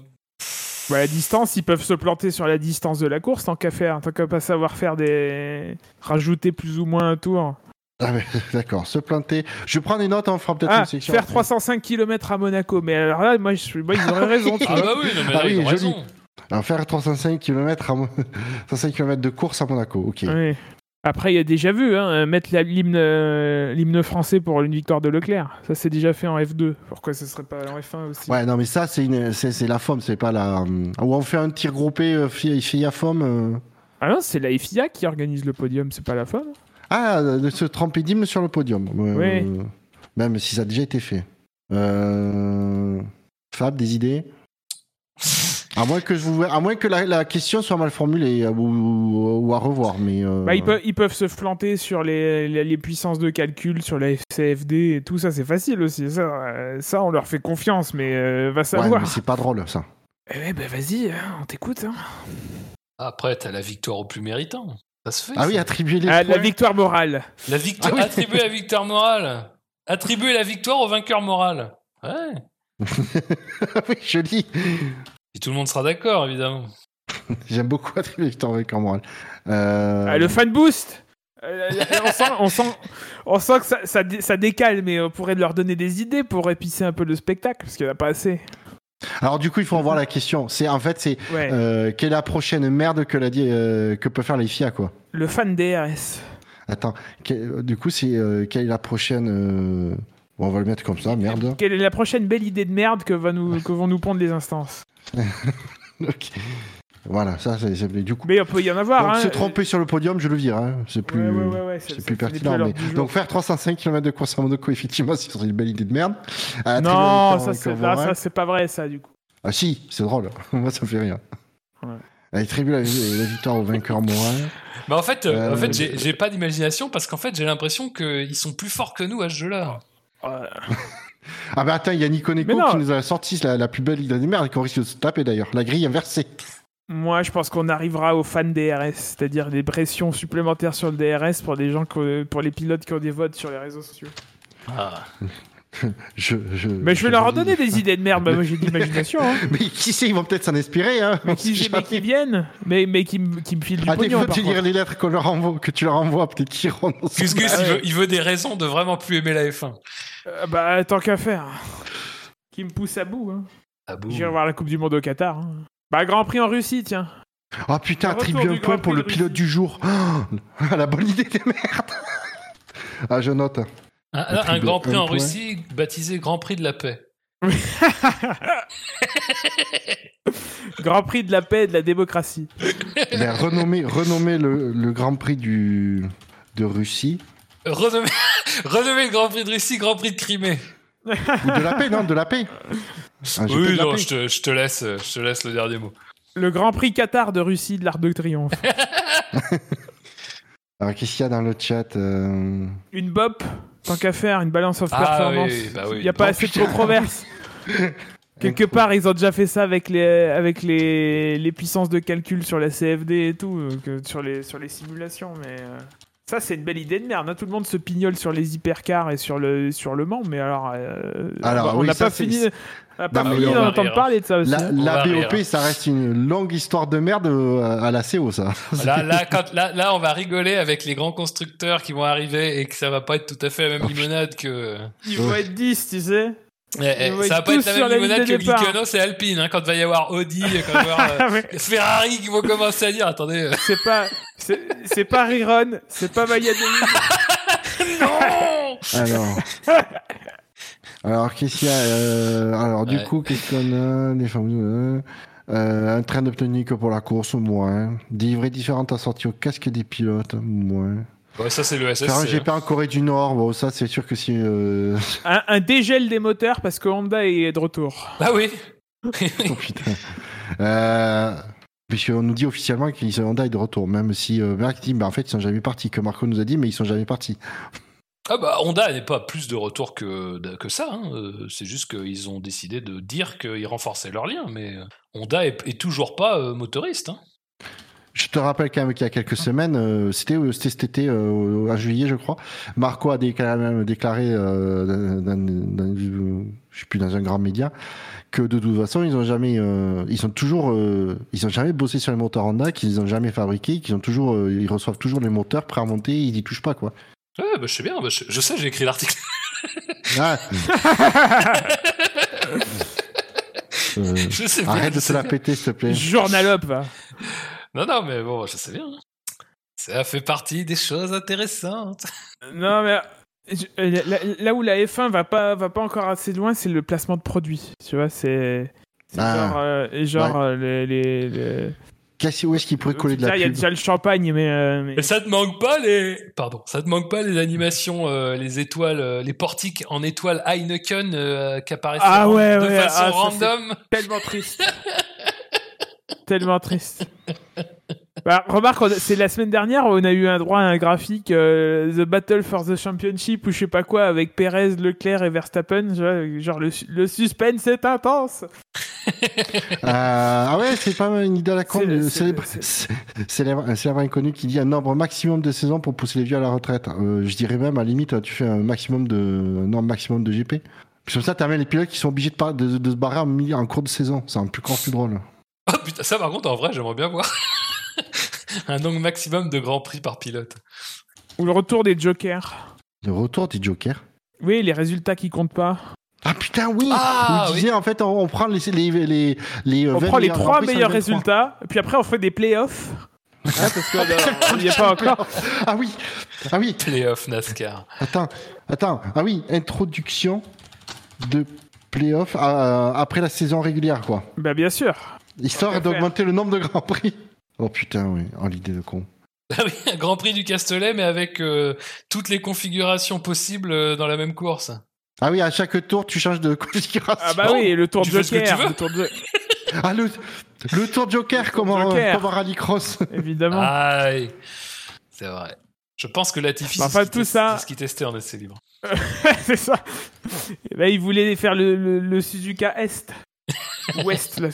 Bah, la distance, ils peuvent se planter sur la distance de la course tant qu'à faire, tant qu'à pas savoir faire des. rajouter plus ou moins un tour. Ah, mais, D'accord, se planter. Je prends des notes, on fera peut-être Ah, une section. faire après. 305 km à Monaco. Mais alors là, moi, je, moi ils auraient raison. Ah bah oui, non, mais Ah là, oui, ils ont joli. raison. Alors, faire 305 km, à Mo- 305 km de course à Monaco, ok. Oui. Après, il y a déjà vu, hein, mettre la- l'hymne euh, l'hymne français pour une victoire de Leclerc. Ça, c'est déjà fait en F2. Pourquoi ce serait pas en F1 aussi? Ouais, non, mais ça, c'est la FOM, c'est pas la. euh, Où on fait un tir groupé euh, FIA, FIA FOM. euh. Ah non, c'est la FIA qui organise le podium, c'est pas la FOM. Ah, de se tromper d'hymne sur le podium. Euh, Oui. Même si ça a déjà été fait. Euh... Fab, des idées? À moins que je vous, à moins que la, la question soit mal formulée ou, ou à revoir, mais. euh, Bah, ils, peuvent, ils peuvent se planter sur les, les, les puissances de calcul, sur la FCFD et tout ça, c'est facile aussi. Ça, euh, ça, on leur fait confiance, mais euh, va savoir. c'est pas drôle ça. Eh ben vas-y, hein, on t'écoute. hein. Après, t'as la victoire au plus méritant. Ça se fait. Ah oui, attribuer les Ah, la victoire morale. La victoire, Ah oui. attribuer la victoire morale. Attribuer la victoire au vainqueur moral. Ouais. oui, joli. Et tout le monde sera d'accord, évidemment. J'aime beaucoup attribuer en moral. Euh... Ah, le fan boost Euh, on, sent, on, sent, on sent que ça, ça, dé- ça décale, mais on pourrait leur donner des idées pour épicer un peu le spectacle, parce qu'il n'y en a pas assez. Alors du coup, il faut revoir la question. C'est en fait, c'est Ouais. euh, quelle est la prochaine merde que, la, euh, peut faire les FIA quoi? Le fan DRS. Attends, que- du coup, c'est euh, quelle est la prochaine euh, bon, On va le mettre comme ça, merde. Quelle est la prochaine belle idée de merde que, va nous, que vont nous pondre les instances? Ok. Voilà, ça, c'est du coup. Mais on peut y en avoir. Donc, hein. se tromper sur le podium, je le vire. Hein. C'est plus, Ouais, ouais, ouais, ouais, c'est plus pertinent. mais-. Donc faire 305 km de course à Monaco, effectivement, c'est une belle idée de merde. À la Non, ça, c'est, un là, Vorin. ça, c'est pas vrai, ça, du coup. Ah si, c'est drôle. Moi, ça me fait rire. Ouais. Elle attribue la, la victoire au vainqueur moral. Mais en fait, euh, Euh, en fait j'ai j'ai pas d'imagination parce qu'en fait, j'ai l'impression qu'ils sont plus forts que nous à ce jeu-là. Ah bah attends, il y a Nico Neko qui nous a sorti la, la plus belle idée de merde et qu'on risque de se taper d'ailleurs. La grille inversée. Moi, je pense qu'on arrivera au fan DRS, c'est-à-dire des pressions supplémentaires sur le DRS pour les gens, qui- pour les pilotes qui ont des votes sur les réseaux sociaux. Ah. Je, je, Mais je vais leur donner des idées de merde. Bah, moi, j'ai de l'imagination. Hein. Mais qui sait, ils vont peut-être s'en inspirer. Hein. Mais qui, mais qui viennent, mais, mais qui, me- qui me filent du Ah, des pognon. tu contre. lirais les lettres qu'on leur envoie, que tu leur envoies, peut-être qu'ils ce- Gus Gus, bah il, veut, il veut des raisons de vraiment plus aimer la F1. Euh, bah, tant qu'à faire. Qui me pousse à bout. Hein. Ah boum. J'irai voir la Coupe du Monde au Qatar. hein. Bah, Grand Prix en Russie, tiens. Ah putain, attribue un point pour le pilote du jour. Oh, la bonne idée des merdes. Ah, je note. Un, un- un Attribue Grand Prix un en point. Russie baptisé Grand Prix de la paix. Grand Prix de la paix et de la démocratie. Ben, renommer, renommer le, le Grand Prix du, de Russie. Renommé, renommé le Grand Prix de Russie Grand Prix de Crimée. Ou de la paix, non, de la paix. Un oui, non, paix. je te, je te laisse, je te laisse le dernier mot. Le Grand Prix Qatar de Russie de l'Arc de Triomphe. Alors, qu'est-ce qu'il y a dans le chat euh, Une bop, tant qu'à faire, une balance of Ah performance. oui, bah oui. Il n'y a pas Oh, assez de controverses. Quelque part, ils ont déjà fait ça avec les, avec les, les puissances de calcul sur la CFD et tout, euh, que sur, les, sur les simulations. Mais euh, ça, c'est une belle idée de merde. hein. Tout le monde se pignole sur les hypercars et sur le, sur le Mans, mais alors. euh, Alors, on oui, n'a pas fini, pas Non, mais fini d'en entendre rire. parler de ça aussi. La, hein. BOP, rire. ça reste une longue histoire de merde euh, à la CO, ça. Là, là, quand, là, là, on va rigoler avec les grands constructeurs qui vont arriver et que ça va pas être tout à fait la même limonade que. Ils vont être 10, tu sais. Eh, eh, ça va pas être la même limonade de que. Mykonos et Alpine, hein, quand il va y avoir Audi, quand il va y avoir euh, Ah. Ferrari qui vont commencer à dire, attendez, euh, C'est pas, c'est c'est pas Riron, c'est pas Maya non! Alors. Alors, qu'est-ce qu'il y a euh, Alors, du Ouais. coup, qu'est-ce qu'on a Les femmes, euh, euh, Un train que pour la course, moins. Des livrées différentes assorties au casque des pilotes, moins. Ouais, ça, c'est le Faire un. GP en Corée du Nord, bon, ça, c'est sûr que si. euh, un, un dégel des moteurs parce que Honda est de retour. Ah oui! Oh putain. Euh, Puisqu'on nous dit officiellement qu'ils sont Honda est de retour, même si euh, Marc dit, bah, en fait, ils sont jamais partis. Que Marco nous a dit, mais ils sont jamais partis. Ah bah Honda n'est pas plus de retour que, que ça. hein. Euh, C'est juste qu'ils ont décidé de dire qu'ils renforçaient leur lien, mais euh, Honda est, est toujours pas euh, motoriste. hein. Je te rappelle quand même qu'il y a quelques semaines, euh, c'était cet été, euh, en juillet, je crois. Marco a déclaré, euh, dans, dans- dans- je sais plus, dans un grand média, que de toute façon, ils ont jamais, euh, ils sont toujours, euh, ils ont jamais bossé sur les moteurs Honda, qu'ils ont jamais fabriqué, qu'ils ont toujours, euh, ils reçoivent toujours les moteurs prêts à monter, ils y touchent pas quoi. Ouais, bah, je sais bien, bah, je, je sais, j'ai écrit l'article. Euh, je sais bien. arrête je de sais te la bien. péter, s'il te plaît. Journalope, va. Non, non, mais bon, je sais bien. hein. Ça fait partie des choses intéressantes. Non, mais je- euh, là, là où la F1 va pas, va pas encore assez loin, c'est le placement de produits. Tu vois, c'est. c'est Ah. genre, euh, genre euh, les, les, les- Qu'est-ce- Où est-ce qu'il pourrait coller de la Là, Il y a déjà le champagne, mais. euh, mais- ça te manque pas les, pardon, ça te manque pas les animations, euh, les étoiles, euh, les portiques en étoiles Heineken euh, qui apparaissent Ah ouais, de ouais, façon ah, random? Tellement triste. Tellement triste. Bah, remarque, c'est la semaine dernière, on a eu un droit à un graphique euh, The Battle for the Championship ou je sais pas quoi avec Perez, Leclerc et Verstappen. Genre le, le suspense est intense. Euh, ah ouais, c'est pas une idée à la con. C'est célèbre inconnu qui dit un nombre maximum de saisons pour pousser les vieux à la retraite. Euh, je dirais même, à la limite, tu fais un maximum de, un nombre maximum de GP. Puis comme ça, t'as même les pilotes qui sont obligés de, par- de, de se barrer en, milieu- en cours de saison. C'est un plus encore plus drôle. Oh putain, ça par contre, en vrai, j'aimerais bien voir un nombre maximum de grands prix par pilote. Ou le retour des jokers. Le retour des jokers. Oui, les résultats qui comptent pas. Ah putain, oui Ah, disait, en fait, on, on prend les, les, les, les On 20 prend les trois Prix, meilleurs 123. résultats, puis après on fait des playoffs. Hein, parce qu'on n'y est pas encore. Ah oui Ah oui Playoff NASCAR. Attends, attends. Ah oui, introduction de playoff euh, après la saison régulière, quoi. Bah bien sûr. Histoire d'augmenter le nombre de grands prix. Oh putain, oui. Oh, l'idée de con. Ah oui, un Grand Prix du Castellet, mais avec euh, toutes les configurations possibles euh, dans la même course. Ah oui, à chaque tour, tu changes de configuration. Ah bah oui, le tour Tu de fais ce que tu joker. veux. Le tour de... Ah, le, le tour Joker, comme en, Joker. comme en rallycross. Évidemment. Aïe. C'est vrai. Je pense que Latifi, Bah, c'est enfin, ce qu'il tout ça- c'est ce qu'il testait en essai libre. c'est ça. Et ben, il voulait faire le, le- le Suzuka Est. Ouest, là.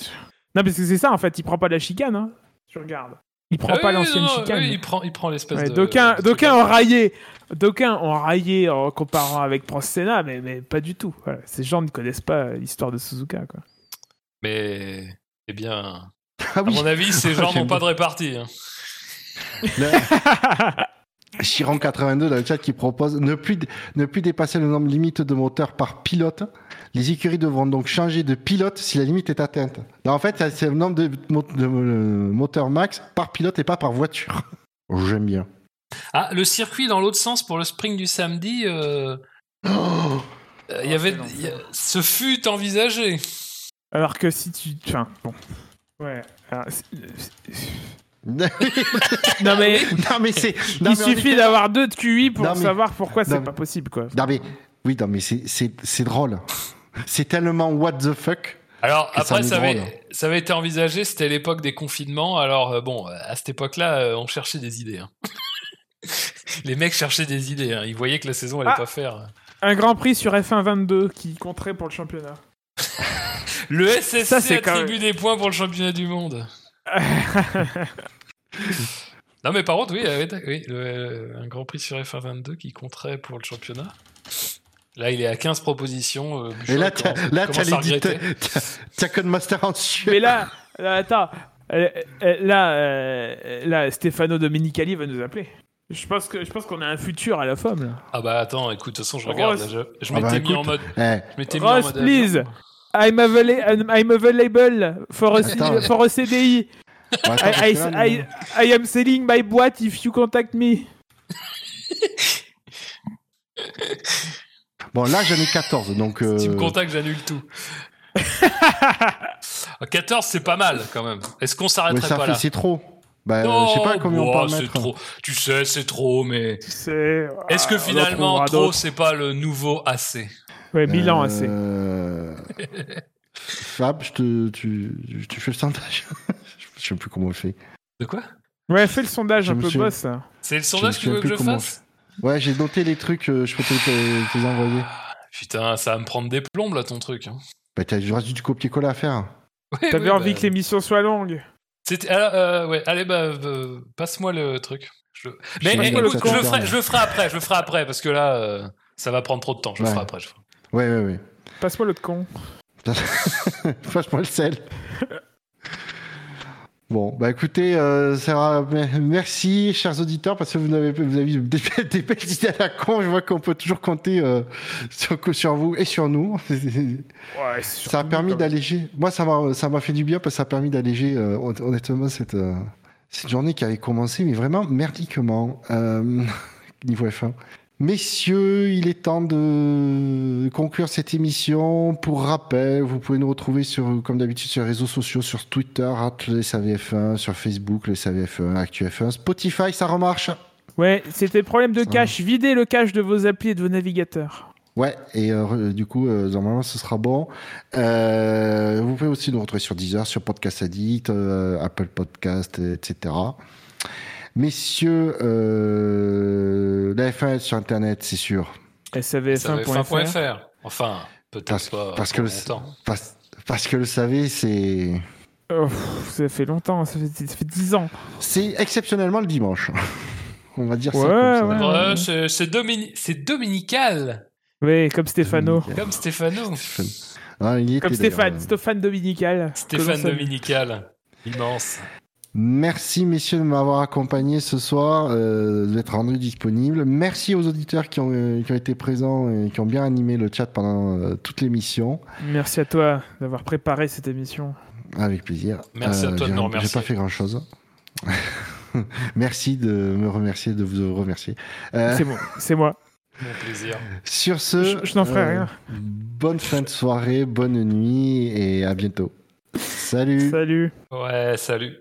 Non, parce que c'est ça, en fait. Il prend pas la chicane, hein. Tu regardes. Il prend pas l'ancienne chicane. Il prend, il prend l'espèce de. D'aucuns ont raillé, d'aucuns ont raillé en comparant avec Prosena, mais, mais pas du tout. Ces gens ne connaissent pas l'histoire de Suzuka. Mais, eh bien, ah à mon avis, ces gens n'ont pas de répartie. Hein. Chiron82 dans le chat qui propose ne plus, ne plus dépasser le nombre limite de moteurs par pilote. Les écuries devront donc changer de pilote si la limite est atteinte. Là, en fait, c'est le nombre de, euh, moteurs max par pilote et pas par voiture. J'aime bien. Ah, le circuit dans l'autre sens pour le spring du samedi. Euh... euh y avait, ce fut envisagé. Alors que si tu, enfin, bon, ouais c'est- c'est- non Non mais. mais c'est. non, il mais suffit est- d'avoir deux de QI pour Non, mais- savoir pourquoi Non, c'est mais- pas possible, quoi. Non mais oui, non mais c'est c'est c'est drôle. C'est tellement what the fuck. Alors ça après, nous ça avait, drôle. ça avait été envisagé, c'était l'époque des confinements. Alors euh, bon, à cette époque-là, euh, on cherchait des idées. hein. Les mecs cherchaient des idées. hein. Ils voyaient que la saison allait Ah. pas faire. Un Grand Prix sur F1 22 qui compterait pour le championnat. Le SSC Ça, attribue des points pour le championnat du monde. Non mais par contre, oui, euh, oui, d'ac- oui, le- un Grand Prix sur F1 22 qui compterait pour le championnat. Là, il est à 15 propositions. euh, Et là, t'as, là, t'as les t'as, Codemaster en dessus. Mais là, là, attends. Euh, euh, Là, euh, là, Stefano Domenicali va nous appeler. Je pense que je pense qu'on a un futur à la femme là. Ah bah attends, écoute, de toute façon, je regarde. Ross. là, je je Ah m'étais bah, mis en mode. Eh, Je m'étais mis en Ross, mode please. I'm, I'm available for a, Attends. for a CDI. I, I, que I, I am selling my boîte if you contact me. Bon, là, j'en ai 14, donc. Si tu me euh, contactes, j'annule tout. 14, c'est pas mal quand même. Est-ce qu'on s'arrêterait pas fait, là? c'est trop. Bah, Non, je sais pas combien on ouah, peut en mettre. trop. Tu sais, c'est trop, mais Tu sais. est-ce que ah, on en finalement trop, c'est pas le nouveau assez Ouais, Milan assez. Euh, Fab, je te, tu, tu fais le sondage. Je sais plus comment on le fait. De quoi? Ouais, fais le sondage Je un peu suis- boss. C'est le sondage que tu veux que je fasse? Ouais, j'ai noté les trucs, euh, je peux te, te- te les envoyer. Putain, ça va me prendre des plombes là ton truc. hein. Bah, t'as du reste du copier-coller à faire. Ouais, T'avais ouais, envie bah, que l'émission soit longue. C'était, alors, euh, ouais, allez, bah, euh, passe-moi le truc. Je... Mais eh, écoute, je le, ferai, je le ferai après, je le ferai après, parce que là, euh, ça va prendre trop de temps. Je le ferai après. Je ferai. Ouais, ouais, ouais. Passe-moi l'autre con. Franchement, le sel. Bon, bah écoutez, euh, Sarah, merci, chers auditeurs, parce que vous avez, vous avez des, des belles idées à la con. Je vois qu'on peut toujours compter euh, sur, sur vous et sur nous. Ouais, ça a permis d'alléger. Moi, ça m'a, ça m'a fait du bien parce que ça a permis d'alléger, euh, hon- honnêtement, cette, euh, cette journée qui avait commencé, mais vraiment merdiquement, euh, niveau F1. Messieurs, il est temps de conclure cette émission. Pour rappel, vous pouvez nous retrouver sur, comme d'habitude sur les réseaux sociaux, sur Twitter, at le SAVF1, sur Facebook, le SAVF1, ActuF1, Spotify, ça remarche. Ouais, c'était problème de cache. Videz le cache de vos applis et de vos navigateurs. Ouais, et euh, du coup, euh, normalement, ce sera bon. Euh, vous pouvez aussi nous retrouver sur Deezer, sur Podcast Addict, Apple Podcast, etc. Messieurs, euh, la F1 sur Internet, c'est sûr. SAVF1.fr. F1.fr. Enfin, peut-être Parce, pas. parce pour que le, longtemps. parce, parce que le savez, c'est Oh, ça fait longtemps, ça fait, ça fait 10 ans. c'est exceptionnellement le dimanche. On va dire ça Ouais, ça. ouais. Ouais, c'est, c'est, domini- c'est dominical, Oui, comme Stéphano. comme Stéphano. Ah, il y était Comme. Stéphane, Stéphane Dominical. Stéphane dominical. Immense. Merci messieurs de m'avoir accompagné ce soir, euh, d'être rendu disponible. Merci aux auditeurs qui ont, euh, qui ont été présents et qui ont bien animé le chat pendant euh, toute l'émission. Merci à toi d'avoir préparé cette émission. Avec plaisir. Merci à toi de j'ai- nous remercier. J'ai pas fait grand chose. Merci de me remercier, de vous remercier. Euh, C'est moi. C'est moi. Mon plaisir. sur ce, Je- je n'en ferai euh, rien. Bonne fin de soirée, bonne nuit et à bientôt. Salut. Salut. Ouais, salut.